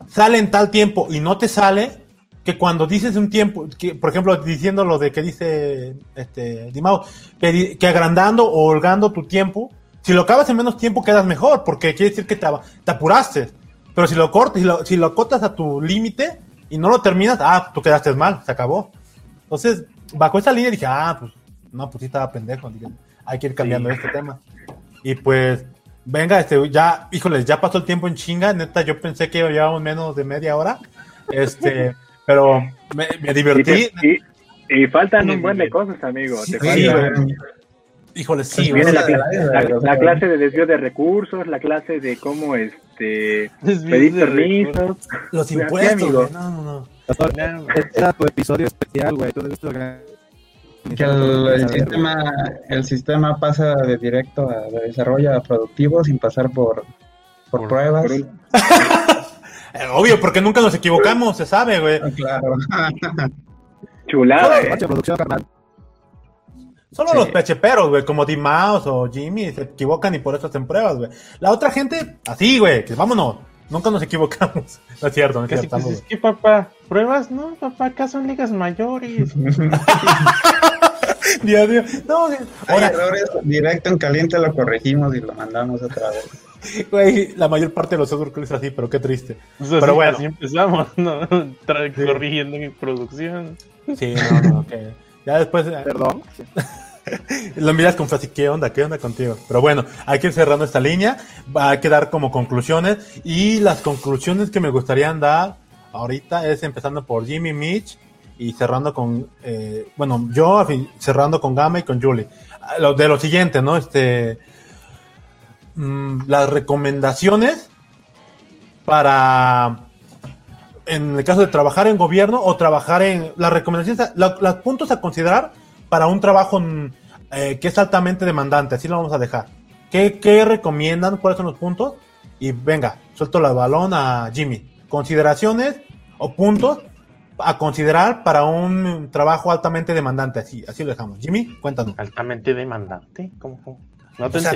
sale en tal tiempo y no te sale que cuando dices un tiempo, que, por ejemplo, diciendo lo de que dice este Dimao, que, di- que agrandando o holgando tu tiempo, si lo acabas en menos tiempo quedas mejor, porque quiere decir que te, te apuraste. Pero si lo cortas, si lo, si lo acotas a tu límite y no lo terminas, ah, tú quedaste mal, se acabó. Entonces, bajo esa línea dije, ah, pues, no, pues sí estaba pendejo, dije, hay que ir cambiando este tema. Y pues, venga, este, ya, híjoles, ya pasó el tiempo en chinga, neta, yo pensé que llevábamos menos de media hora, este, <laughs> pero me, me Y, divertí, te- y- y faltan un buen de cosas, amigo. Te Sí, güey. híjoles, sí, Viene la, clase de desvío de recursos, la clase de cómo este pedir de permisos. los impuestos, güey, no, no, no. Recursos. Era tu episodio especial, güey. Tú debes organizar Que el, todo sistema, el sistema pasa de directo a de desarrollo a productivo sin pasar por, por Por- pruebas. por <laughs> obvio, porque nunca nos equivocamos, se sabe, güey. Ah, Claro. <laughs> Chulada, eh. Macho, producción, carnal. Solo Sí. los pecheperos, güey, como Tim Mouse o Jimmy, se equivocan y por eso hacen pruebas, güey. La otra gente, así, güey, que vámonos. Nunca nos equivocamos. <laughs> No es cierto, no es cierto. es que papá, pruebas, no, papá, acá son ligas mayores. <laughs> Dios mío. No. Hay ahora, errores directo en caliente, lo corregimos y lo mandamos otra vez. <laughs> güey, la mayor parte de los software es así, pero qué triste. Así, Pero bueno. así empezamos, ¿no? Tra- Sí. Corrigiendo mi producción. Sí, no, no, que ya después eh, Perdón. <laughs> lo miras con frase, ¿qué onda? ¿Qué onda contigo? Pero bueno, hay que ir cerrando esta línea, va a quedar como conclusiones y las conclusiones que me gustaría dar ahorita es empezando por Jimmy Mitch y cerrando con, eh, bueno, yo cerrando con Gama y con Julie. Ah, Lo, de lo siguiente, ¿no? Este, mm, las recomendaciones para, en el caso de trabajar en gobierno o trabajar en, las recomendaciones, la- los puntos a considerar para un trabajo mm, eh, que es altamente demandante, así lo vamos a dejar. ¿Qué, qué recomiendan? ¿Cuáles son los puntos? Y venga, suelto el balón a Jimmy. Consideraciones o puntos a considerar para un trabajo altamente demandante, así, así lo dejamos. Jimmy, cuéntanos. Altamente demandante. ¿Cómo? cómo? No te O sea.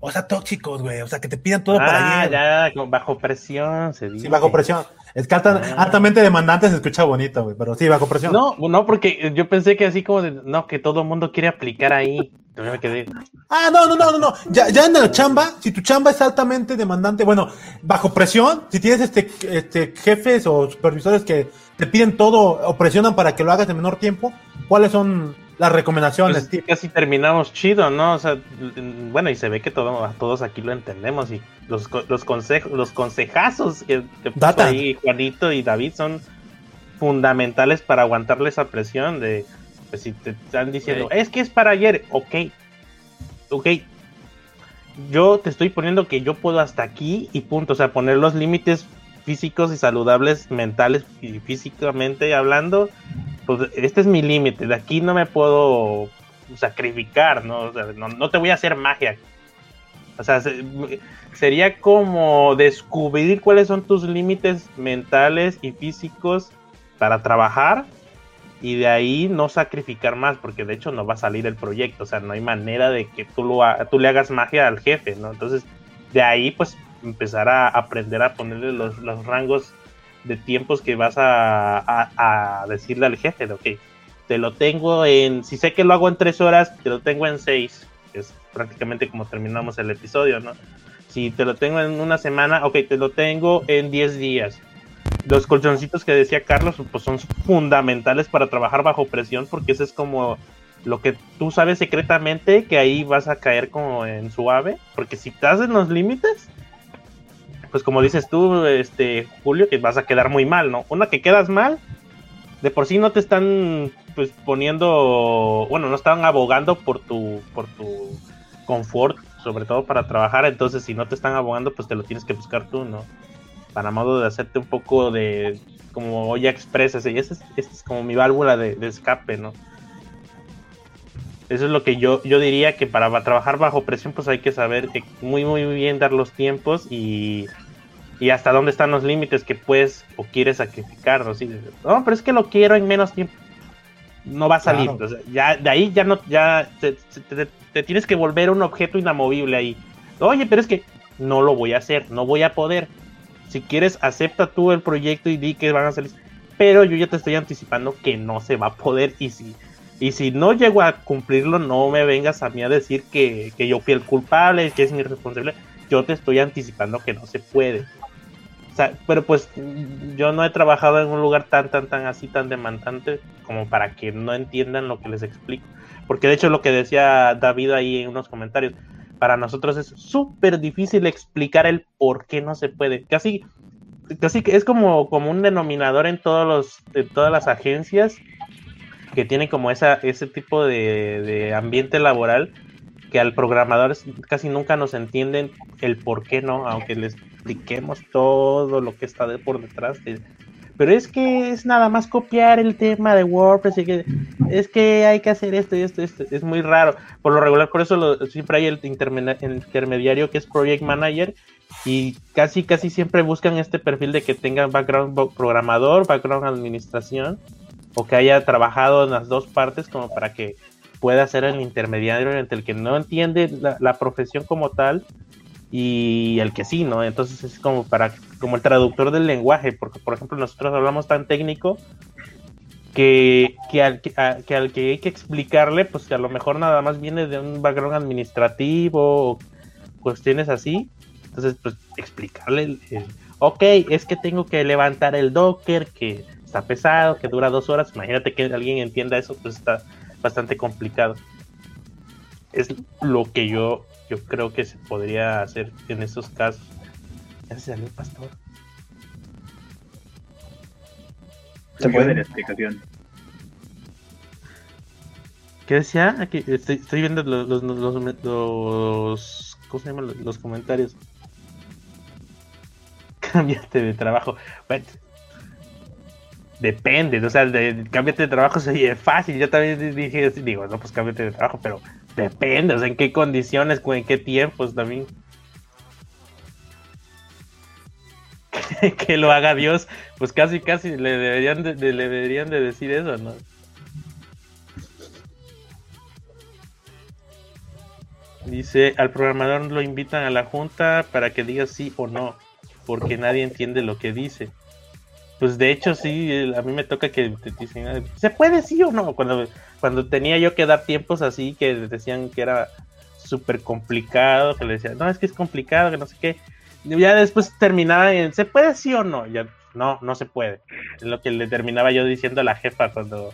O sea, tóxicos, güey. O sea, que te pidan todo para Ah, ayer. ya, bajo presión se dice. Sí, bajo presión. Es que alta- Ah. altamente demandante se escucha bonito, güey. Pero sí, bajo presión. No, no, porque yo pensé que así como de, no, que todo el mundo quiere aplicar ahí. Yo me quedé, Ah, no, no, no, no, no. Ya, ya en la chamba, si tu chamba es altamente demandante, bueno, bajo presión, si tienes este, este jefes o supervisores que te piden todo o presionan para que lo hagas en menor tiempo, ¿cuáles son las recomendaciones? pues, casi terminamos chido, ¿no? O sea, bueno, y se ve que todo, todos aquí lo entendemos y los, co- los consejos, los consejazos que, que puso Data. ahí Juanito y David son fundamentales para aguantarle esa presión de, pues si te están diciendo, es que es para ayer, ok, ok, yo te estoy poniendo que yo puedo hasta aquí y punto, o sea, poner los límites físicos y saludables, mentales y físicamente hablando, pues este es mi límite, de aquí no me puedo sacrificar, ¿no? O sea, no, te voy a hacer magia. O sea, se- sería como descubrir cuáles son tus límites mentales y físicos para trabajar y de ahí no sacrificar más, porque de hecho no va a salir el proyecto, o sea, no hay manera de que tú, lo tú le hagas magia al jefe, ¿no? Entonces, de ahí pues empezar a aprender a ponerle los rangos de tiempos que vas a, a- a decirle al jefe, de, ok, te lo tengo en, si sé que lo hago en tres horas, te lo tengo en seis, que es prácticamente como terminamos el episodio, ¿no? Si te lo tengo en una semana, ok, te lo tengo en 10 días. Los colchoncitos que decía Carlos, pues son fundamentales para trabajar bajo presión, porque eso es como lo que tú sabes secretamente que ahí vas a caer como en suave, porque si te hacen los límites, pues como dices tú, este Julio, que vas a quedar muy mal, ¿no? Una que quedas mal, de por sí no te están pues poniendo, bueno, no están abogando por tu por tu confort, sobre todo para trabajar, entonces si no te están abogando, pues te lo tienes que buscar tú, ¿no? Para modo de hacerte un poco de como ya expresas, y esa es, esta es como mi válvula de, de escape, ¿no? Eso es lo que yo, yo diría que para trabajar bajo presión, pues hay que saber que muy, muy bien dar los tiempos y, y hasta dónde están los límites que puedes o quieres sacrificar. ¿no? Sí, no, pero es que lo quiero en menos tiempo. No va a salir. Claro. o sea, ya, de ahí ya no, ya te, te- te tienes que volver un objeto inamovible ahí. Oye, pero es que no lo voy a hacer, no voy a poder. Si quieres, acepta tú el proyecto y di que van a salir. Pero yo ya te estoy anticipando que no se va a poder. Y si, y si no llego a cumplirlo, no me vengas a mí a decir que, que yo fui el culpable, que es mi responsabilidad. Yo te estoy anticipando que no se puede. Pero pues yo no he trabajado en un lugar tan, tan, tan así, tan demandante como para que no entiendan lo que les explico. Porque de hecho lo que decía David ahí en unos comentarios, para nosotros es súper difícil explicar el por qué no se puede. Casi, casi que es como, como un denominador en todos los, en todas las agencias que tienen como esa, ese tipo de, de ambiente laboral que al programador casi nunca nos entienden el por qué no, aunque les expliquemos todo lo que está de por detrás. de- pero es que es nada más copiar el tema de WordPress y que es que hay que hacer esto y esto, esto. Es muy raro. Por lo regular, por eso lo- siempre hay el, intermena- el intermediario que es Project Manager y casi, casi siempre buscan este perfil de que tenga background programador, background administración o que haya trabajado en las dos partes como para que pueda ser el intermediario entre el que no entiende la, la profesión como tal y el que sí, ¿no? Entonces es como para como el traductor del lenguaje, porque por ejemplo nosotros hablamos tan técnico que, que, al, que, que al que hay que explicarle, pues que a lo mejor nada más viene de un background administrativo o cuestiones así. Entonces, pues explicarle, ok, es que tengo que levantar el Docker, que está pesado, que dura dos horas. Imagínate que alguien entienda eso, pues está bastante complicado. Es lo que yo, yo creo que se podría hacer en esos casos. Ya se salió el pastor. ¿Se puede? la explicación. ¿Qué decía? Aquí estoy, estoy viendo los, los, los, los- ¿cómo se llaman? Los, los comentarios. <laughs> Cámbiate de trabajo. Bueno, depende, o sea, de, cámbiate de trabajo sería fácil. Yo también dije, digo, no, pues cámbiate de trabajo, pero depende, o sea, en qué condiciones, en qué tiempos también. <laughs> que lo haga Dios, pues casi, casi le deberían de, de- le deberían de decir eso, ¿no? Dice, al programador lo invitan a la junta para que diga sí o no, porque nadie entiende lo que dice. Pues de hecho sí, a mí me toca que te dicen, "Ah, ¿se puede sí o no? Cuando, cuando tenía yo que dar tiempos así, que decían que era súper complicado, que le decían, no, es que es complicado, que no sé qué. Ya después terminaba en, ¿se puede sí o no? Ya, no, no se puede. Es lo que le terminaba yo diciendo a la jefa cuando,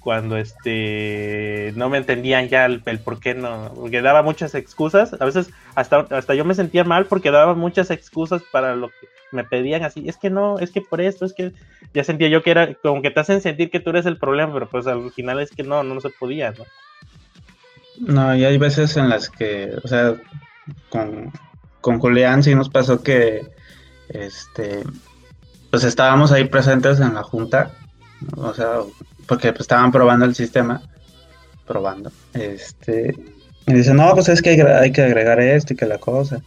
cuando este no me entendían ya el, el por qué no, porque daba muchas excusas, a veces hasta, hasta yo me sentía mal porque daba muchas excusas para lo que me pedían así, es que no, es que por esto, es que ya sentía yo que era como que te hacen sentir que tú eres el problema, pero pues al final es que no, no, se podía, ¿no? No, y hay veces en las que, o sea, con, con Julián sí nos pasó que, este, pues estábamos ahí presentes en la junta, o sea, porque pues, estaban probando el sistema, probando, este, y dice, no, pues es que hay, hay que agregar esto y que la cosa,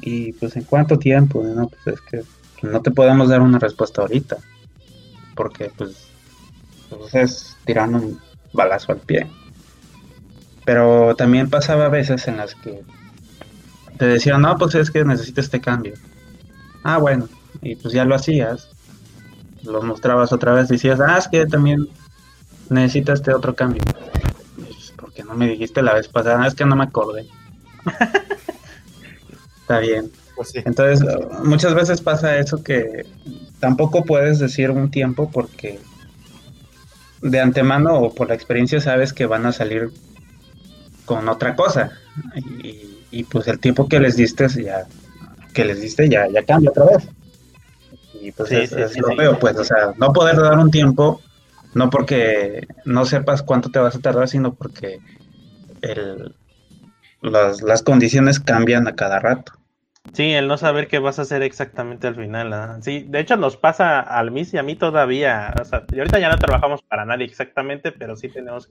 y pues en cuánto tiempo, no, pues es que no te podemos dar una respuesta ahorita, porque pues, pues es tirando un balazo al pie. Pero también pasaba veces en las que te decían, no, pues es que necesito este cambio. Ah, bueno, y pues ya lo hacías, lo mostrabas otra vez, decías, ah, es que también necesito este otro cambio. Y dices, ¿Por qué no me dijiste la vez pasada? "Ah, Es que no me acordé. <laughs> Está bien. Pues sí. Entonces, muchas veces pasa eso que tampoco puedes decir un tiempo porque de antemano o por la experiencia sabes que van a salir con otra cosa. Y, y, pues el tiempo que les diste ya que les diste ya, ya cambia otra vez. Y pues Sí, es, sí, es sí, lo feo, pues, o sea, no poder dar un tiempo, no porque no sepas cuánto te vas a tardar, sino porque el, las, las condiciones cambian a cada rato. Sí, el no saber qué vas a hacer exactamente al final. ¿ah? Sí, de hecho nos pasa al MIS y a mí todavía. O sea, y ahorita ya no trabajamos para nadie exactamente, pero sí tenemos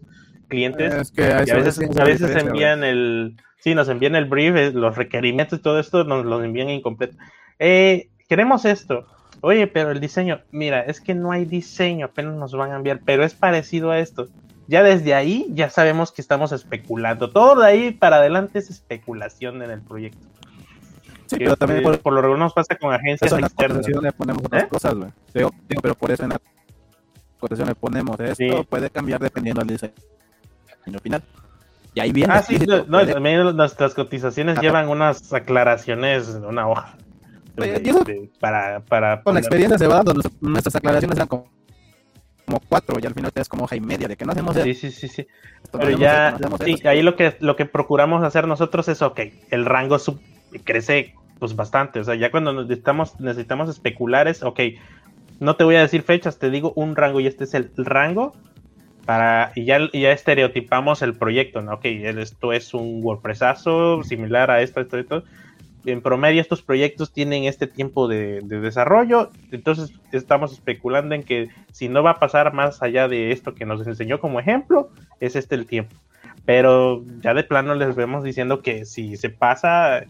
clientes. Es que y a veces, a veces envían el. Sí, nos envían el brief, eh, los requerimientos y todo esto nos los envían incompleto. eh, queremos esto. Oye, pero el diseño, mira, es que no hay diseño, apenas nos van a enviar, pero es parecido a esto. Ya desde ahí ya sabemos que estamos especulando. Todo de ahí para adelante es especulación en el proyecto. Sí, pero también por, por lo regular nos pasa con agencias eso en externas. cotizaciones ponemos otras ¿Eh? cosas, güey. Digo, digo, pero por eso en las cotizaciones ponemos esto, Sí. puede cambiar dependiendo del diseño final. Y ahí viene. Ah, sí, no, puede- también nuestras cotizaciones llevan unas aclaraciones una hoja. De- y eso- de- para, para con la experiencia se va dando, nuestras- aclaraciones eran como, como cuatro y al final das como hoja y media de que no hacemos Sí, sí, sí, sí. no Pero ya, esto, no sí, esto. ahí lo que, lo que procuramos hacer nosotros es, ok, el rango sub crece pues bastante, o sea, ya cuando necesitamos, necesitamos especular es, ok, no te voy a decir fechas, te digo un rango y este es el rango para, y ya, ya estereotipamos el proyecto, ¿no? Ok, esto es un WordPressazo similar a esto, esto, esto. En promedio estos proyectos tienen este tiempo de, de desarrollo, entonces estamos especulando en que si no va a pasar más allá de esto que nos enseñó como ejemplo, es este el tiempo. Pero ya de plano les vemos diciendo que si se pasa,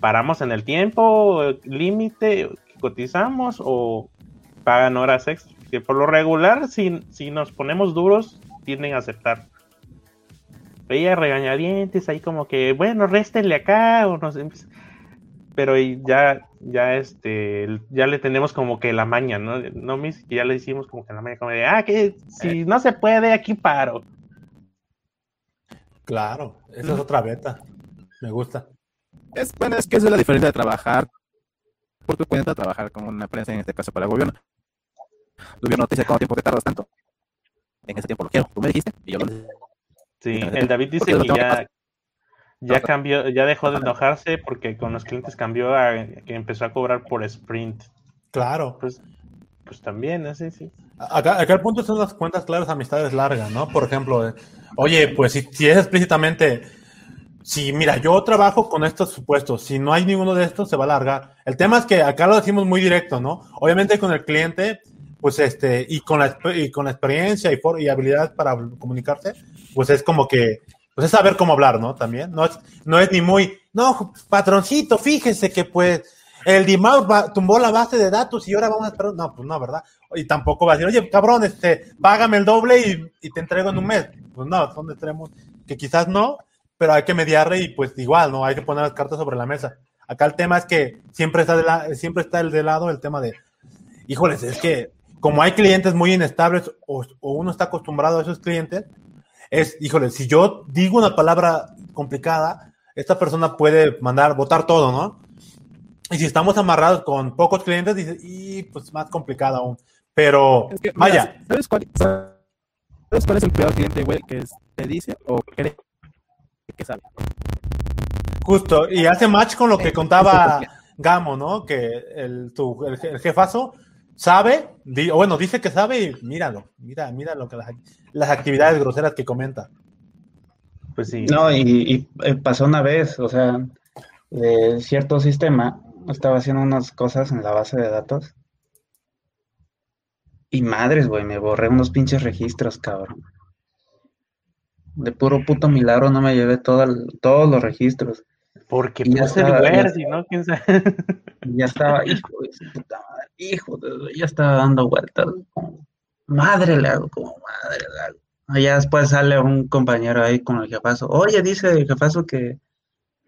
paramos en el tiempo límite, cotizamos o pagan horas extra. Que por lo regular, si, si nos ponemos duros, tienden a aceptar. Veía regañadientes ahí como que, bueno, réstenle acá o nos empieza- pero ya, ya este, ya le tenemos como que la maña, ¿no? No, mis, que ya le hicimos como que la maña, como de, ah, que si no se puede, aquí paro. Claro, esa es otra beta. Me gusta. Es, bueno, es que esa es la diferencia de trabajar por tu cuenta, trabajar con una empresa, en este caso para el gobierno. El gobierno no te dice cuánto tiempo te tardas tanto. En ese tiempo lo quiero. Tú me dijiste y yo lo Sí, el David dice que ya, ya cambió, ya dejó de enojarse porque con los clientes cambió a que empezó a cobrar por sprint. Claro. Pues, pues también, así sí. Acá, acá el punto son las cuentas claras, amistades largas, ¿no? Por ejemplo, eh, oye, pues si, si es explícitamente, si mira, yo trabajo con estos supuestos, si no hay ninguno de estos, se va a alargar. El tema es que acá lo decimos muy directo, ¿no? Obviamente con el cliente, pues este, y con la, y con la experiencia y, for- y para comunicarse, pues es como que, pues es saber cómo hablar, ¿no? También, no es, no es ni muy, no, patroncito, fíjese que pues el DMAUS va- tumbó la base de datos y ahora vamos a esperar, no, pues no, ¿verdad? Y tampoco va a decir, oye, cabrón, este, págame el doble y, y te entrego en un mes. Pues no, son extremos que quizás no, pero hay que mediarle y pues igual, ¿no? Hay que poner las cartas sobre la mesa. Acá el tema es que siempre está de la, siempre está el de lado el tema de, híjoles, es que como hay clientes muy inestables o, o uno está acostumbrado a esos clientes, es, híjole, si yo digo una palabra complicada, esta persona puede mandar, votar todo, ¿no? Y si estamos amarrados con pocos clientes, dice, y pues más complicado aún. Pero, Es que, mira, vaya, ¿sabes cuál, ¿Sabes cuál es el peor cliente, güey, que te dice o cree que sabe? justo, y hace match con lo que contaba Gamo, ¿no? Que el, tu, el, je- el jefazo sabe, di- o bueno, dice que sabe y míralo, mira, mira lo que las, las actividades groseras que comenta. Pues sí. No, y, y, eh, pasó una vez, o sea, de cierto sistema, estaba haciendo unas cosas en la base de datos. Y madres, güey, me borré unos pinches registros, cabrón. De puro puto milagro no me llevé todo el- todos los registros. Porque Y ya el estaba- y no, quién sabe. Ya estaba, hijo de puta madre, hijo de, ya estaba dando vueltas. como, madre le hago, como madre le hago. Ya después sale un compañero ahí con el jefazo. Oye, dice el jefazo que,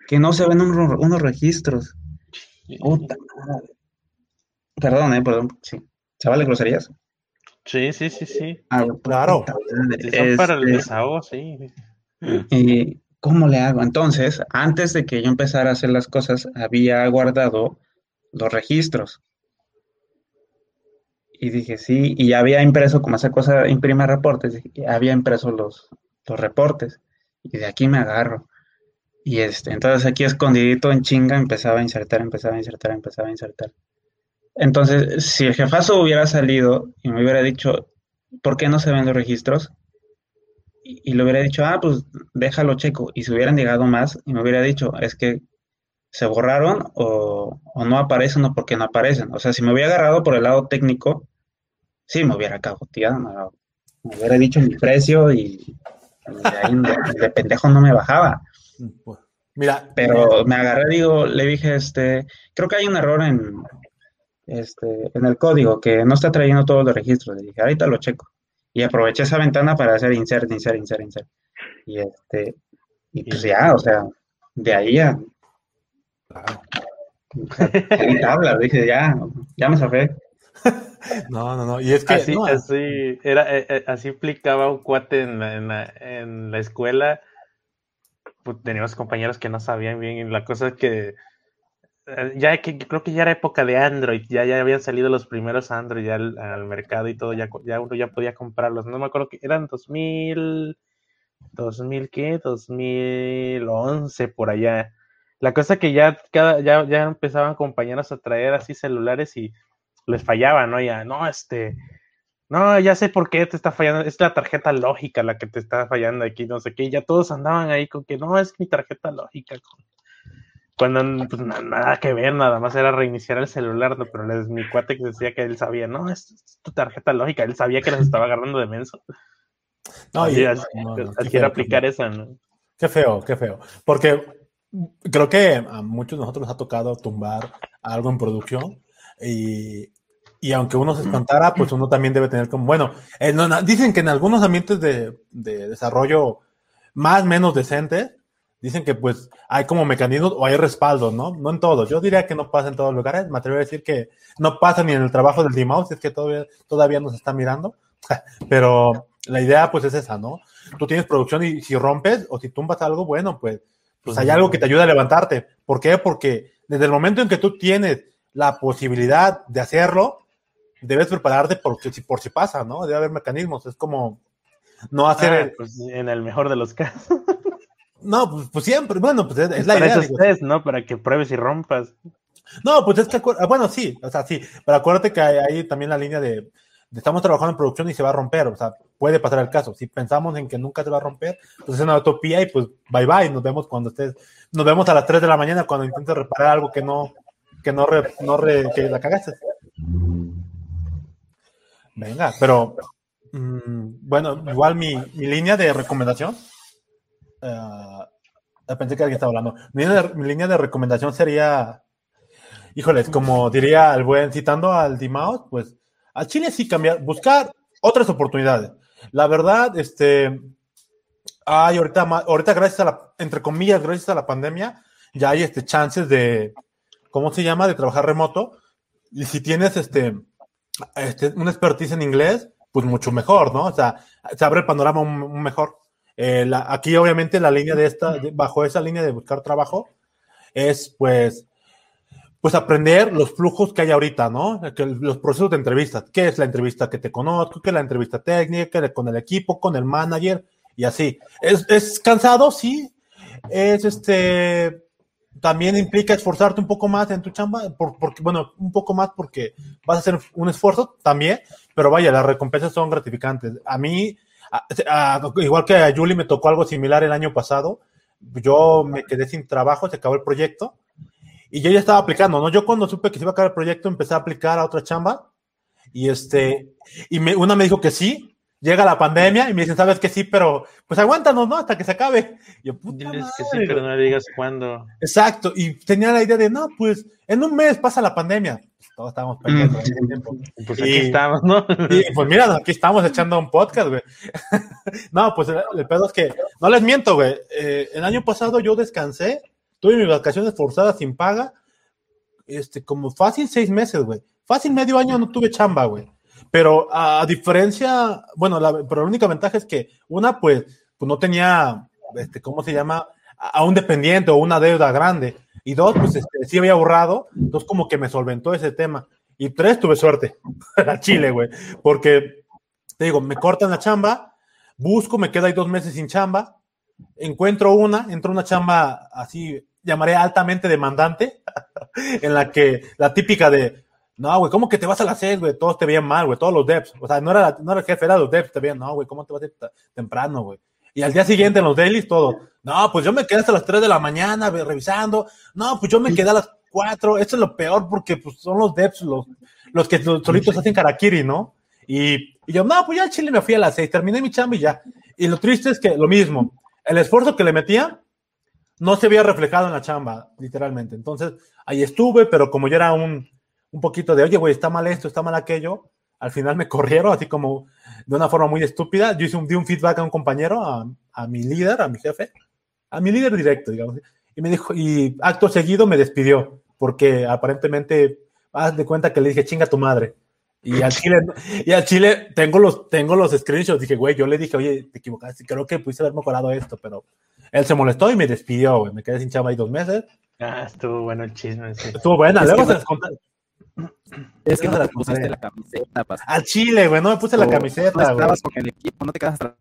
que no se ven un- unos registros. Puta madre. Perdón, eh, perdón. Sí. ¿Se vale groserías? Sí, sí, sí, sí. Ah, Claro. Si son para el este, desahogo, sí. ¿Y cómo le hago? Entonces, antes de que yo empezara a hacer las cosas, había guardado los registros. Y dije, sí, y ya había impreso, como esa cosa imprime reportes, había impreso los, los reportes. Y de aquí me agarro. Y este, entonces aquí escondidito en chinga empezaba a insertar, empezaba a insertar, empezaba a insertar. Entonces, si el jefazo hubiera salido y me hubiera dicho, ¿por qué no se ven los registros? Y, y le hubiera dicho, ah, pues déjalo checo. Y si hubieran llegado más, y me hubiera dicho, es que se borraron o, o no aparecen o porque no aparecen. O sea, si me hubiera agarrado por el lado técnico, sí me hubiera cagoteado, me, me hubiera dicho mi precio y, ahí de, de pendejo no me bajaba. Pues, Mira, Pero me agarré, digo, le dije, este, creo que hay un error en, este, en el código que no está trayendo todos los registros. Le dije, ahorita lo checo. Y aproveché esa ventana para hacer insert, insert, insert, insert. Y este, y pues ya, o sea, de ahí a, claro. en tablas, dije, ya, ya me zafé. <laughs> no, no, no. Y es que así, no, así, era, eh, eh, así aplicaba un cuate en la, en la, en la escuela. Pues, teníamos compañeros que no sabían bien. Y la cosa es que ya que creo que ya era época de Android, ya, ya habían salido los primeros Android ya al, mercado y todo, ya, ya uno ya podía comprarlos. No me acuerdo que eran 2000, 2000 ¿qué? 2011 por allá. La cosa que ya cada ya, ya empezaban compañeros a traer así celulares y les fallaba, ¿no? Ya, no, este, no, ya sé por qué te está fallando, es la tarjeta lógica la que te está fallando aquí, no sé qué, ya todos andaban ahí con que no, es mi tarjeta lógica. Cuando pues, na- nada que ver, nada más era reiniciar el celular, ¿no? pero les, mi cuate que decía que él sabía, no, es, es tu tarjeta lógica, él sabía que los estaba agarrando de menso. no, así y- así- no, no, así qué era feo, aplicar esa, ¿no? Qué feo, qué feo. Porque creo que a muchos de nosotros nos ha tocado tumbar algo en producción y, y aunque uno se espantara, pues uno también debe tener como, bueno, eh, no, dicen que en algunos ambientes de, de desarrollo más o menos decentes, dicen que pues hay como mecanismos o hay respaldo, ¿no? No en todos. Yo diría que no pasa en todos los lugares. Me atrevo a decir que no pasa ni en el trabajo del D-Mouse, es que todavía, todavía nos está mirando. <laughs> Pero la idea pues es esa, ¿no? Tú tienes producción y si rompes o si tumbas algo, bueno, pues, pues hay algo que te ayuda a levantarte. ¿Por qué? Porque desde el momento en que tú tienes la posibilidad de hacerlo, debes prepararte porque si, por si pasa, ¿no? Debe haber mecanismos. Es como no hacer... Ah, pues, en el mejor de los casos. No, pues, pues siempre, bueno, pues es, es la Para idea. eso es ¿no? Para que pruebes y rompas. No, pues es que, ah, bueno, sí, o sea, sí, pero acuérdate que hay, hay también la línea de, de estamos trabajando en producción y se va a romper, o sea, puede pasar el caso. Si pensamos en que nunca se va a romper, pues es una utopía y pues bye bye, nos vemos cuando estés, nos vemos a las 3 de la mañana cuando intentes reparar algo que no, que no, re- no re- que la cagaste. Venga, pero mm, bueno, igual mi, mi línea de recomendación. Eh, pensé que alguien estaba hablando. Mi línea, de, recomendación sería, híjoles, como diría el buen, citando al Dimaos, pues al Chile sí cambiar, buscar otras oportunidades. La verdad, este, hay ahorita, ahorita gracias a la, entre comillas, gracias a la pandemia, ya hay este chances de, ¿cómo se llama? De trabajar remoto. Y si tienes este, este, una expertise en inglés, pues mucho mejor, ¿no? O sea, se abre el panorama un mejor. Eh, la- aquí, obviamente, la línea de esta, bajo esa línea de buscar trabajo, es pues, pues aprender los flujos que hay ahorita, ¿no? Que los procesos de entrevistas. ¿Qué es la entrevista que te conozco? ¿Qué es la entrevista técnica? ¿Qué con el equipo? ¿Con el manager? Y así. ¿Es, es cansado? Sí. Es este. También implica esforzarte un poco más en tu chamba, por- porque, bueno, un poco más porque vas a hacer un esfuerzo también, pero vaya, las recompensas son gratificantes. A mí, a- a- igual que a Julie me tocó algo similar el año pasado, yo me quedé sin trabajo, se acabó el proyecto y yo ya estaba aplicando, ¿no? Yo cuando supe que se iba a acabar el proyecto empecé a aplicar a otra chamba y este, y me- una me dijo que sí, llega la pandemia y me dicen, sabes que sí, pero pues aguántanos, ¿no? Hasta que se acabe. Y yo, puta Diles que sí, madre, pero no digas cuándo. Exacto, y tenía la idea de, no, pues en un mes pasa la pandemia. Pues, todos estábamos perdiendo ese tiempo. <laughs> Pues Y- aquí estamos, ¿no? Y pues mira, aquí estamos echando un podcast, güey. <laughs> no, pues el, el pedo es que, no les miento, güey. Eh, el año pasado yo descansé, tuve mis vacaciones forzadas sin paga, este, como fácil seis meses, güey. Fácil medio año no tuve chamba, güey. Pero a, a diferencia, bueno, la, pero la única ventaja es que una, pues, pues no tenía, este, ¿cómo se llama? A, un dependiente o una deuda grande. Y dos, pues este, sí había ahorrado, entonces como que me solventó ese tema. Y tres, tuve suerte <laughs> a Chile, güey, porque, te digo, me cortan la chamba, busco, me quedo ahí dos meses sin chamba, encuentro una, entro una chamba así, llamaré altamente demandante, <laughs> en la que la típica de, no, güey, ¿cómo que te vas a las seis, güey? Todos te veían mal, güey, todos los devs. O sea, no era, no era el jefe, era los devs, te veían, no, güey, ¿cómo te vas a ir temprano, güey? Y al día siguiente en los dailies, todo, no, pues yo me quedé hasta las 3 de la mañana revisando, no, pues yo me quedé a las 4, esto es lo peor porque pues, son los devs los, los que los solitos hacen karakiri, ¿no? Y, y yo, no, pues ya al chile me fui a las 6, terminé mi chamba y ya. Y lo triste es que lo mismo, el esfuerzo que le metía, no se había reflejado en la chamba, literalmente. Entonces, ahí estuve, pero como yo era un, un poquito de, oye, güey, está mal esto, está mal aquello, al final me <laughs> corrieron, así como de una forma muy estúpida. Yo hice un, di un feedback a un compañero, a, a mi líder, a mi jefe, a mi líder directo, digamos. Y me dijo, y acto seguido me despidió, porque aparentemente, haz de cuenta que le dije, chinga tu madre. Y al Chile, y al Chile tengo los, tengo los screenshots. Dije, güey, yo le dije, oye, te equivocaste, creo que pudiste haber mejorado esto, pero él se molestó y me despidió, güey. Me quedé sin chamba ahí dos meses. Ah, estuvo bueno el chisme. sí. Estuvo buena, Es luego se las conté. Es que no te te pusiste la camiseta, pastor. Al Chile, güey, no me puse la No camiseta, güey. estabas con el equipo, no te quedas hasta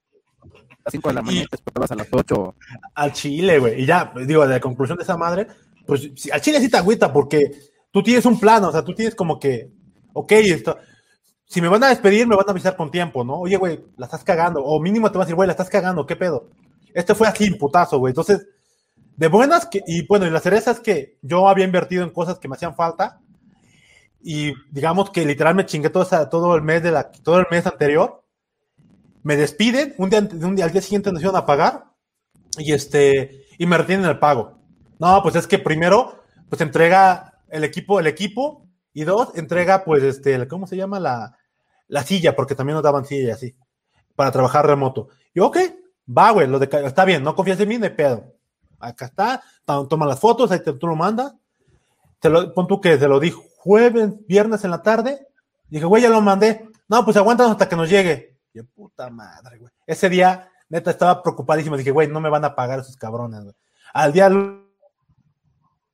las 5 de la mañana, te vas a las 8. Al Chile, güey. Y ya, pues, digo, de la conclusión de esa madre, pues al Chile sí te agüita porque tú tienes un plan, o sea, tú tienes como que, ok, esto, si me van a despedir, me van a avisar con tiempo, ¿no? Oye, güey, la estás cagando. O mínimo te van a decir, güey, la estás cagando, ¿qué pedo? Este fue así, putazo, güey. Entonces, de buenas, que, y bueno, y la cereza es que yo había invertido en cosas que me hacían falta. Y digamos que literal me chingué todo, esa- todo el mes de la, todo el mes anterior. Me despiden, un día, al día siguiente nos iban a pagar y este y me retienen el pago. No, pues es que primero pues entrega el equipo el equipo y dos entrega pues este ¿cómo se llama la, la silla porque también nos daban silla así para trabajar remoto. Y ok, va güey, lo de está bien, no confías en mí, hay pedo. Acá está, to- toma las fotos, ahí te, tú lo mandas. Te lo, pon tú que te lo di jueves, viernes en la tarde. Dije, güey, ya lo mandé. No, pues aguántanos hasta que nos llegue. Yo, puta madre, güey. Ese día, neta, estaba preocupadísimo. Dije, güey, no me van a pagar esos cabrones, güey. Al día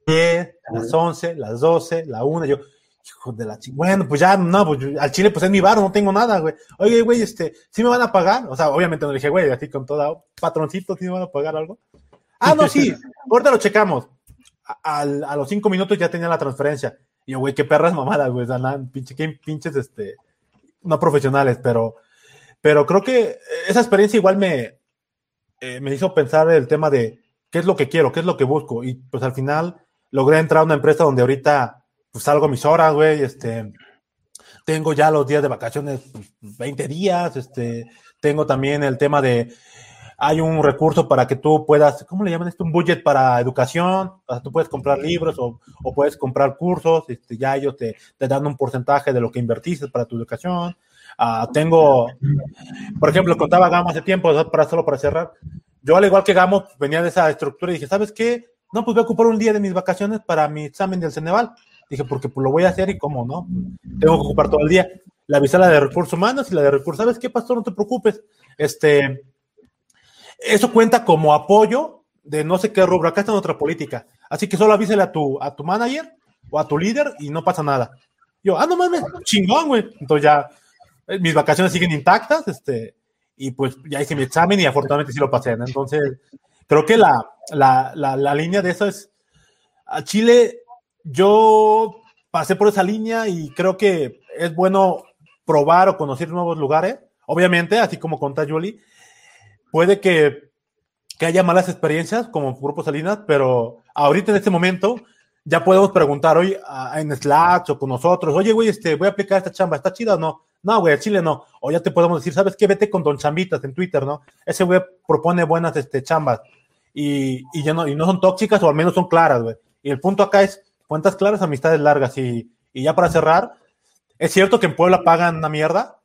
10, las 11, las 12, la 1, yo, hijo de la chingada. Bueno, pues ya, no, pues yo- al chile, pues es mi bar, no tengo nada, güey. Oye, güey, este, ¿sí me van a pagar? O sea, obviamente no le dije, güey, así con toda, patroncito, ¿sí me van a pagar algo? Ah, no, sí, <laughs> ahorita lo checamos. A, a los cinco minutos ya tenía la transferencia. Y yo, güey, qué perras mamadas, güey, o sea, nada, pinche, qué pinches, este, no profesionales, pero, pero creo que esa experiencia igual me, eh, me hizo pensar el tema de qué es lo que quiero, qué es lo que busco. Y pues al final logré entrar a una empresa donde ahorita pues salgo mis horas, güey, este, tengo ya los días de vacaciones, pues, 20 días, este, tengo también el tema de, hay un recurso para que tú puedas, ¿cómo le llaman esto? Un budget para educación, o sea, tú puedes comprar libros o, o puedes comprar cursos, este, ya ellos te, te dan un porcentaje de lo que invertiste para tu educación. Ah, tengo, por ejemplo, contaba Gamo hace tiempo, para solo para cerrar. Yo, al igual que Gamo, venía de esa estructura y dije, ¿sabes qué? No, pues voy a ocupar un día de mis vacaciones para mi examen del Ceneval. Dije, porque pues lo voy a hacer y cómo, ¿no? Tengo que ocupar todo el día. La avisé la de recursos humanos y la de recursos. ¿Sabes qué, pastor? No te preocupes. Este, eso cuenta como apoyo de no sé qué rubro. Acá está nuestra política. Así que solo avísale a tu, a tu manager o a tu líder y no pasa nada. Yo, ah, no mames, chingón, güey. Entonces ya mis vacaciones siguen intactas, este, y pues ya hice mi examen y afortunadamente sí lo pasé. Entonces, creo que la, la, la, la línea de eso es, a Chile, yo pasé por esa línea y creo que es bueno probar o conocer nuevos lugares. Obviamente, así como conta Julie, puede que, que haya malas experiencias como Grupo Salinas, pero ahorita en este momento ya podemos preguntar hoy en Slack o con nosotros, oye, güey, este, voy a aplicar esta chamba, ¿está chida o no? No, güey, a Chile no. O ya te podemos decir, ¿sabes qué? Vete con Don Chambitas en Twitter, ¿no? Ese güey propone buenas este, chambas y, y, ya no, y no son tóxicas o al menos son claras, güey. Y el punto acá es cuentas claras, amistades largas. Y, y ya para cerrar, es cierto que en Puebla pagan una mierda,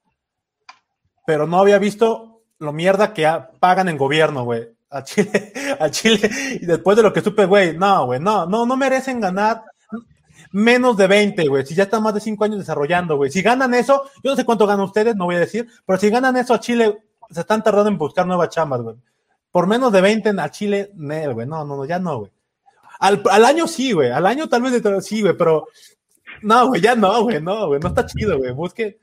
pero no había visto lo mierda que pagan en gobierno, güey. A Chile, <laughs> a Chile. Y después de lo que supe, güey, no, güey, no, no, no merecen ganar menos de 20, güey. Si ya están más de 5 años desarrollando, güey. Si ganan eso, yo no sé cuánto ganan ustedes, no voy a decir, pero si ganan eso a Chile, se están tardando en buscar nuevas chambas, güey. Por menos de 20 a Chile, nel, güey. No, no, no, ya no, güey. Al, al año sí, güey. Al año tal vez sí, güey, pero no, güey, ya no, güey, no, güey. No está chido, güey. Busque.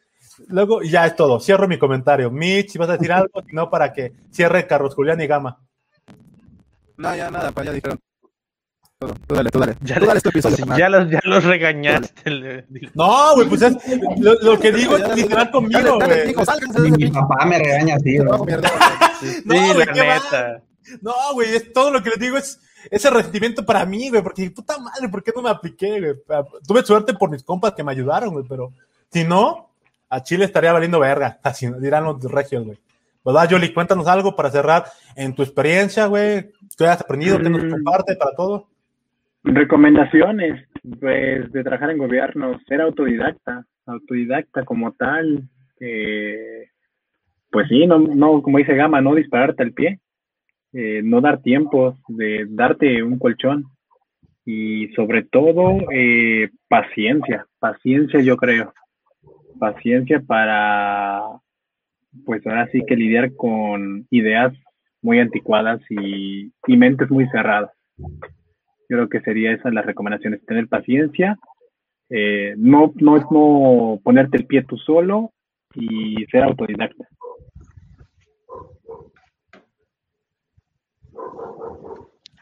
Luego, y ya es todo. Cierro mi comentario. Mitch, si vas a decir algo, si no, para que cierre Carlos Julián y Gama. No, ya nada, pues ya dijeron todo. Tú dale, tú dale. Ya tú le- dale este episodio. Ya los, ya los regañaste. No, güey, pues es lo, lo que digo es literal conmigo, güey. ese mi papá me regaña así, <laughs> <laughs> güey. No, sí, güey, qué neta. No, güey, es todo lo que les digo es ese resentimiento para mí, güey, porque puta madre, ¿por qué no me apliqué, güey? Tuve suerte por mis compas que me ayudaron, güey, pero si no, a Chile estaría valiendo verga, <laughs> así dirán los regios, güey. ¿Verdad, Yoli? Cuéntanos algo para cerrar en tu experiencia, güey. ¿Qué has aprendido? ¿Qué nos Mm. comparte para todo? Recomendaciones, pues, de trabajar en gobierno, ser autodidacta, autodidacta como tal, eh, pues sí, no, no, como dice Gama, no dispararte al pie, eh, no dar tiempos, de darte un colchón y sobre todo eh, paciencia, paciencia yo creo, paciencia para, pues ahora sí que lidiar con ideas muy anticuadas y, y mentes muy cerradas. Yo creo que sería esas las recomendaciones, tener paciencia, eh, no, no, no ponerte el pie tú solo y ser autodidacta.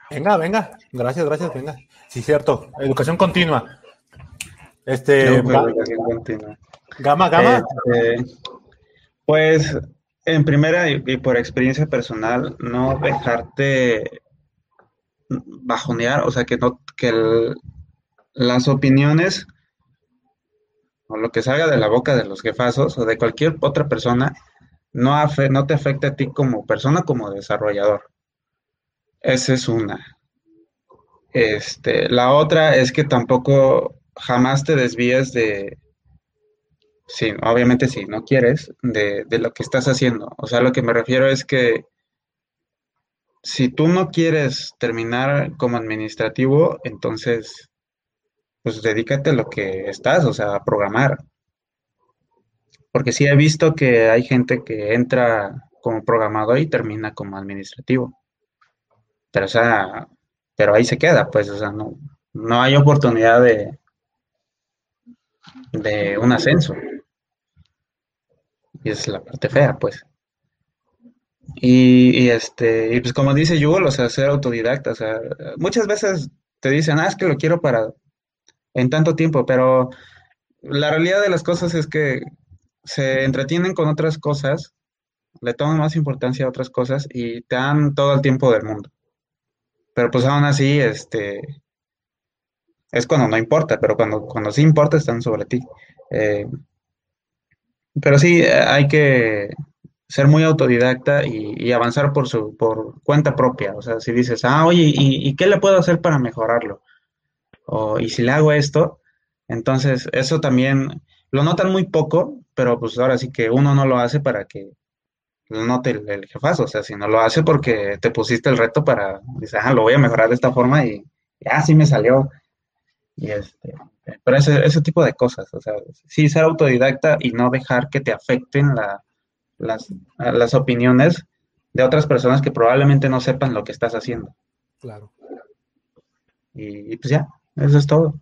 Venga, venga. Gracias, gracias, venga. Sí, cierto. Educación continua. Este, educación continua. Gama, Gama. Este, pues en primera y, por experiencia personal, no dejarte bajonear, o sea, que no, que las opiniones o lo que salga de la boca de los jefazos o de cualquier otra persona no, afe- no te afecte a ti como persona, como desarrollador. Esa es una. Este, la otra es que tampoco jamás te desvíes de, Sí, obviamente si no quieres de, de lo que estás haciendo. O sea, lo que me refiero es que si tú no quieres terminar como administrativo, entonces, pues dedícate a lo que estás, o sea, a programar. Porque sí he visto que hay gente que entra como programador y termina como administrativo. Pero, o sea, pero ahí se queda, pues, o sea, no, no hay oportunidad de, de un ascenso. Y es la parte fea, pues. Y, este, y pues como dice Yuval, o sea, ser autodidacta, o sea, muchas veces te dicen, ah, es que lo quiero para en tanto tiempo, pero la realidad de las cosas es que se entretienen con otras cosas, le toman más importancia a otras cosas y te dan todo el tiempo del mundo. Pero pues aún así, este, es cuando no importa, pero cuando, cuando sí importa están sobre ti. Eh, pero sí, eh, hay que ser muy autodidacta y, avanzar por su, por cuenta propia. O sea, si dices, ah, oye, ¿y, qué le puedo hacer para mejorarlo? O, y si le hago esto, entonces eso también lo notan muy poco, pero pues ahora sí que uno no lo hace para que lo note el, jefazo, o sea, si no lo hace porque te pusiste el reto para, dices, ah, lo voy a mejorar de esta forma y ya sí me salió. Y este, pero ese, ese tipo de cosas, o sea, sí ser autodidacta y no dejar que te afecten la, las, las opiniones de otras personas que probablemente no sepan lo que estás haciendo. Claro. Y, y pues ya, eso es todo.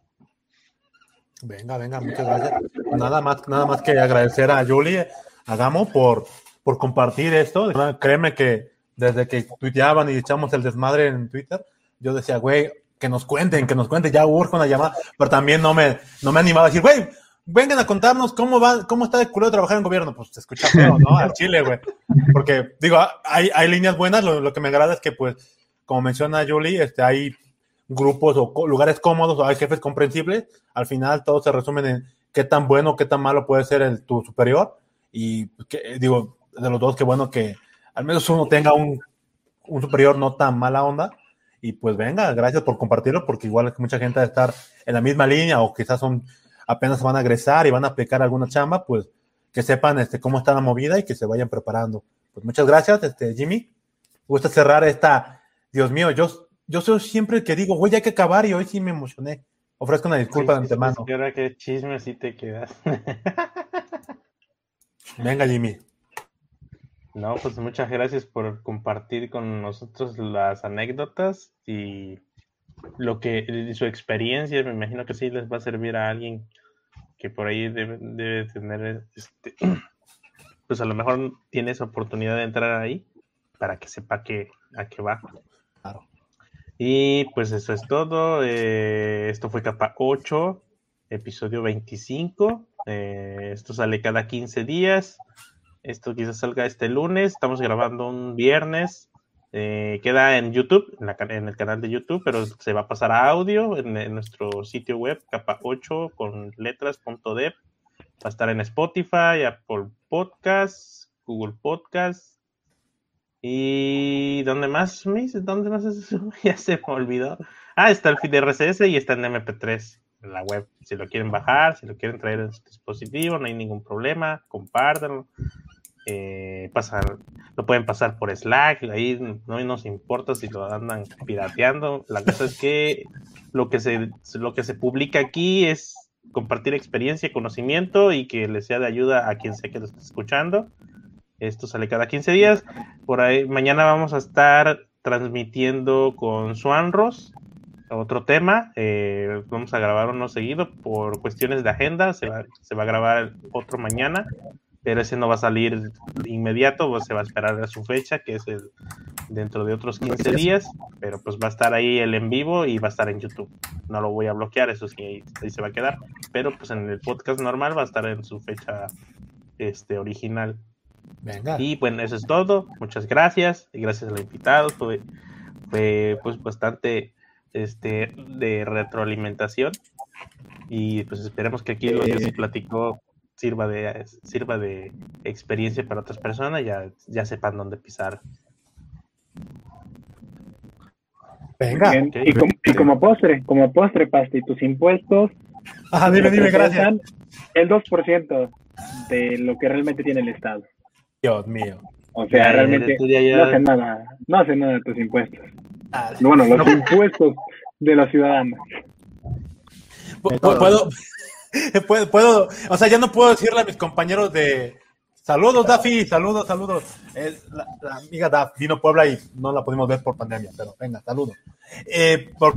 Venga, venga, muchas gracias. Nada más, nada más que agradecer a Julie, a Gamo por, por compartir esto. Créeme que desde que tuiteaban y echamos el desmadre en Twitter, yo decía, güey, que nos cuenten, que nos cuenten, ya urge una llamada, pero también no me, no me animaba a decir, güey, vengan a contarnos cómo va, cómo está de culo trabajar en gobierno. Pues se escucha feo, ¿no? <laughs> Al Chile, güey. Porque, digo, hay, hay líneas buenas, lo, lo, que me agrada es que, pues, como menciona Julie, este, hay grupos o lugares cómodos o hay jefes comprensibles. Al final todo se resume en qué tan bueno, qué tan malo puede ser el, tu superior. Y, que, digo, de los dos, qué bueno que al menos uno tenga un, un superior no tan mala onda. Y pues venga, gracias por compartirlo, porque igual que mucha gente va a estar en la misma línea o quizás son apenas van a egresar y van a aplicar alguna chamba, pues que sepan este, cómo está la movida y que se vayan preparando. Pues muchas gracias, este, Jimmy. Gusta cerrar esta, Dios mío, yo, yo soy siempre el que digo, güey, hay que acabar y hoy sí me emocioné. Ofrezco una disculpa sí, de antemano. Sí, ahora que chisme así te quedas. Venga, Jimmy. No, pues muchas gracias por compartir con nosotros las anécdotas y lo que su experiencia, me imagino que sí les va a servir a alguien que por ahí debe, debe tener, este, <clears throat> pues a lo mejor tiene esa oportunidad de entrar ahí para que sepa que, a qué va. Claro. Y pues eso es todo. Eh, esto fue capa 8, episodio 25. Eh, esto sale cada 15 días. Esto quizás salga este lunes. Estamos grabando un viernes. Eh, queda en YouTube, en, la, en, el canal de YouTube, pero se va a pasar a audio en, nuestro sitio web, capa 8 con letras.dev. Va a estar en Spotify, Apple Podcasts, Google Podcasts, ¿Y dónde más? ¿Dónde más? <laughs> Ya se me olvidó. Ah, está el feed y está en MP3 en la web. Si lo quieren bajar, si lo quieren traer en su dispositivo, no hay ningún problema. Compártanlo. Eh, lo pueden pasar por Slack, ahí no nos importa si lo andan pirateando. La cosa es que lo que se, lo que se publica aquí es compartir experiencia, conocimiento y que les sea de ayuda a quien sea que lo esté escuchando. Esto sale cada 15 días. Por ahí, mañana vamos a estar transmitiendo con Swanros otro tema. Eh, vamos a grabar uno seguido por cuestiones de agenda. Se va, se va a grabar otro mañana, pero ese no va a salir inmediato. Pues se va a esperar a su fecha, que es el, dentro de otros 15 días. Pero pues va a estar ahí el en vivo y va a estar en YouTube. No lo voy a bloquear, eso sí, ahí, ahí se va a quedar. Pero pues en el podcast normal va a estar en su fecha este, original. Venga. Y bueno, eso es todo. Muchas gracias. Y gracias a los invitados. Fue, fue pues bastante este de retroalimentación. Y pues esperemos que aquí lo que se platicó sirva de sirva de experiencia para otras personas, ya, ya sepan dónde pisar. Venga. Y, como, y como postre, como postre, Pasti, tus impuestos Ajá, <laughs> dime, dime, gracias. el 2% de lo que realmente tiene el Estado. Dios mío. O sea, realmente tú ya- ya- no hace nada, no hace nada de tus impuestos. Ah, Bueno, los impuestos de los ciudadanos. pu- pu- puedo, <laughs> puedo, puedo, o sea, ya no puedo decirle a mis compañeros de saludos, Dafi, saludos, saludos. Es la, la amiga Daf vino a Puebla y no la pudimos ver por pandemia, pero venga, saludos. Eh, por-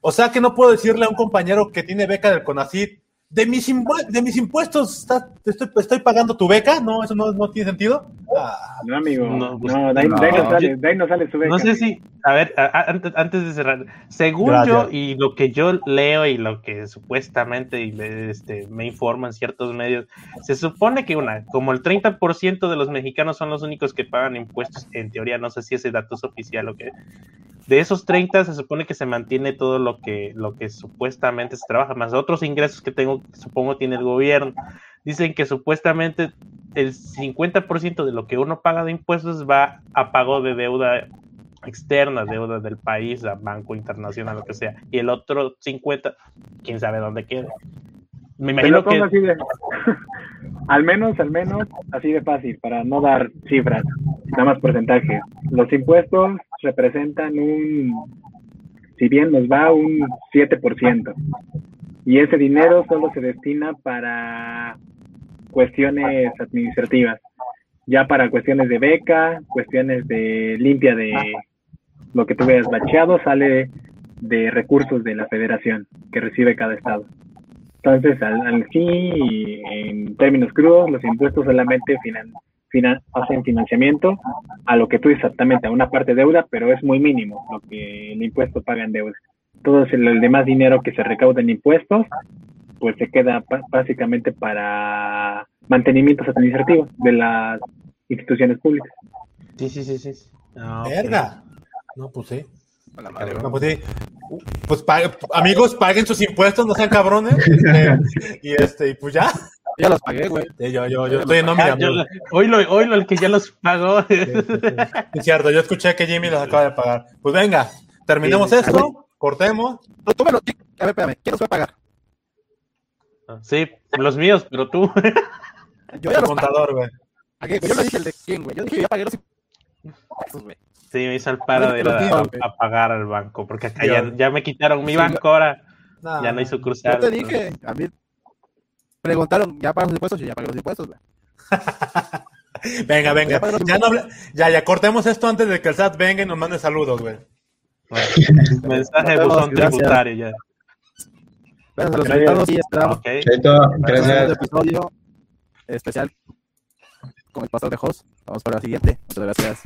o sea que no puedo decirle a un compañero que tiene beca del CONACYT, de mis, impu- de mis impuestos está- estoy, estoy pagando tu beca, ¿no? Eso no, no tiene sentido. Ah, No, amigo. No, No, pues, de, ahí, no. de ahí no sale, de ahí no sale su beca. No sé si, a ver, a- a- antes, antes de cerrar, según Gracias. yo y lo que yo leo y lo que supuestamente y me, este, me informan ciertos medios, se supone que una, como el 30% de los mexicanos son los únicos que pagan impuestos, en teoría, no sé si ese dato es oficial o qué, de esos 30 se supone que se mantiene todo lo que, lo que supuestamente se trabaja, más otros ingresos que tengo, supongo tiene el gobierno. Dicen que supuestamente el 50% de lo que uno paga de impuestos va a pago de deuda externa, deuda del país, a banco internacional, lo que sea, y el otro 50, quién sabe dónde quede. Me imagino que así de. <laughs> al menos, al menos, así de fácil, para no dar cifras, nada más porcentajes. Los impuestos representan un. Si bien nos va un 7%. Y ese dinero solo se destina para cuestiones administrativas. Ya para cuestiones de beca, cuestiones de limpia de lo que tú veas bacheado, sale de recursos de la federación que recibe cada estado. Entonces, al, al sí, en términos crudos, los impuestos solamente finan, finan- hacen financiamiento a lo que tú exactamente, a una parte deuda, pero es muy mínimo lo que el impuesto paga en deuda. Todo el, el demás dinero que se recauda en impuestos, pues se queda básicamente para mantenimientos administrativos de las instituciones públicas. Sí, sí, sí, sí. Ah, ok. verga. No, pues sí. A la madre, No, pues sí. Pues pague- amigos, paguen sus impuestos, no sean cabrones. <laughs> Y este, y pues ya. Ya los pagué, güey. Sí, Yo, yo, yo estoy en nómina. Ah, yo- amigo. Oílo, oílo, el que ya los pagó. Sí, sí, sí. Es cierto, yo escuché que Jimmy los acaba de pagar. Pues venga, terminemos esto, cortemos. Tú me lo- A ver, espérame. ¿Quién los va a pagar? Sí, los míos, pero tú. <laughs> Yo ya El los contador, güey. Yo no dije el de quién, güey. Yo dije ya pagué los impuestos, güey. Sí, me hizo el paro de ir a, a pagar al banco, porque acá ya, ya me quitaron mi banco ahora, Nah. ya no hay sucursal. Yo te dije, a mí preguntaron, ¿ya pagas los impuestos? Yo ya pagué los impuestos, güey. Venga, <laughs> venga. Ya no habla- ya, ya, cortemos esto antes de que el SAT venga y nos mande saludos, güey. Bueno, mensaje de buzón tributario ya. Gracias a los invitados y esperamos. Okay. Episodio especial con el pastor de Jos. Vamos para la siguiente. Muchas gracias.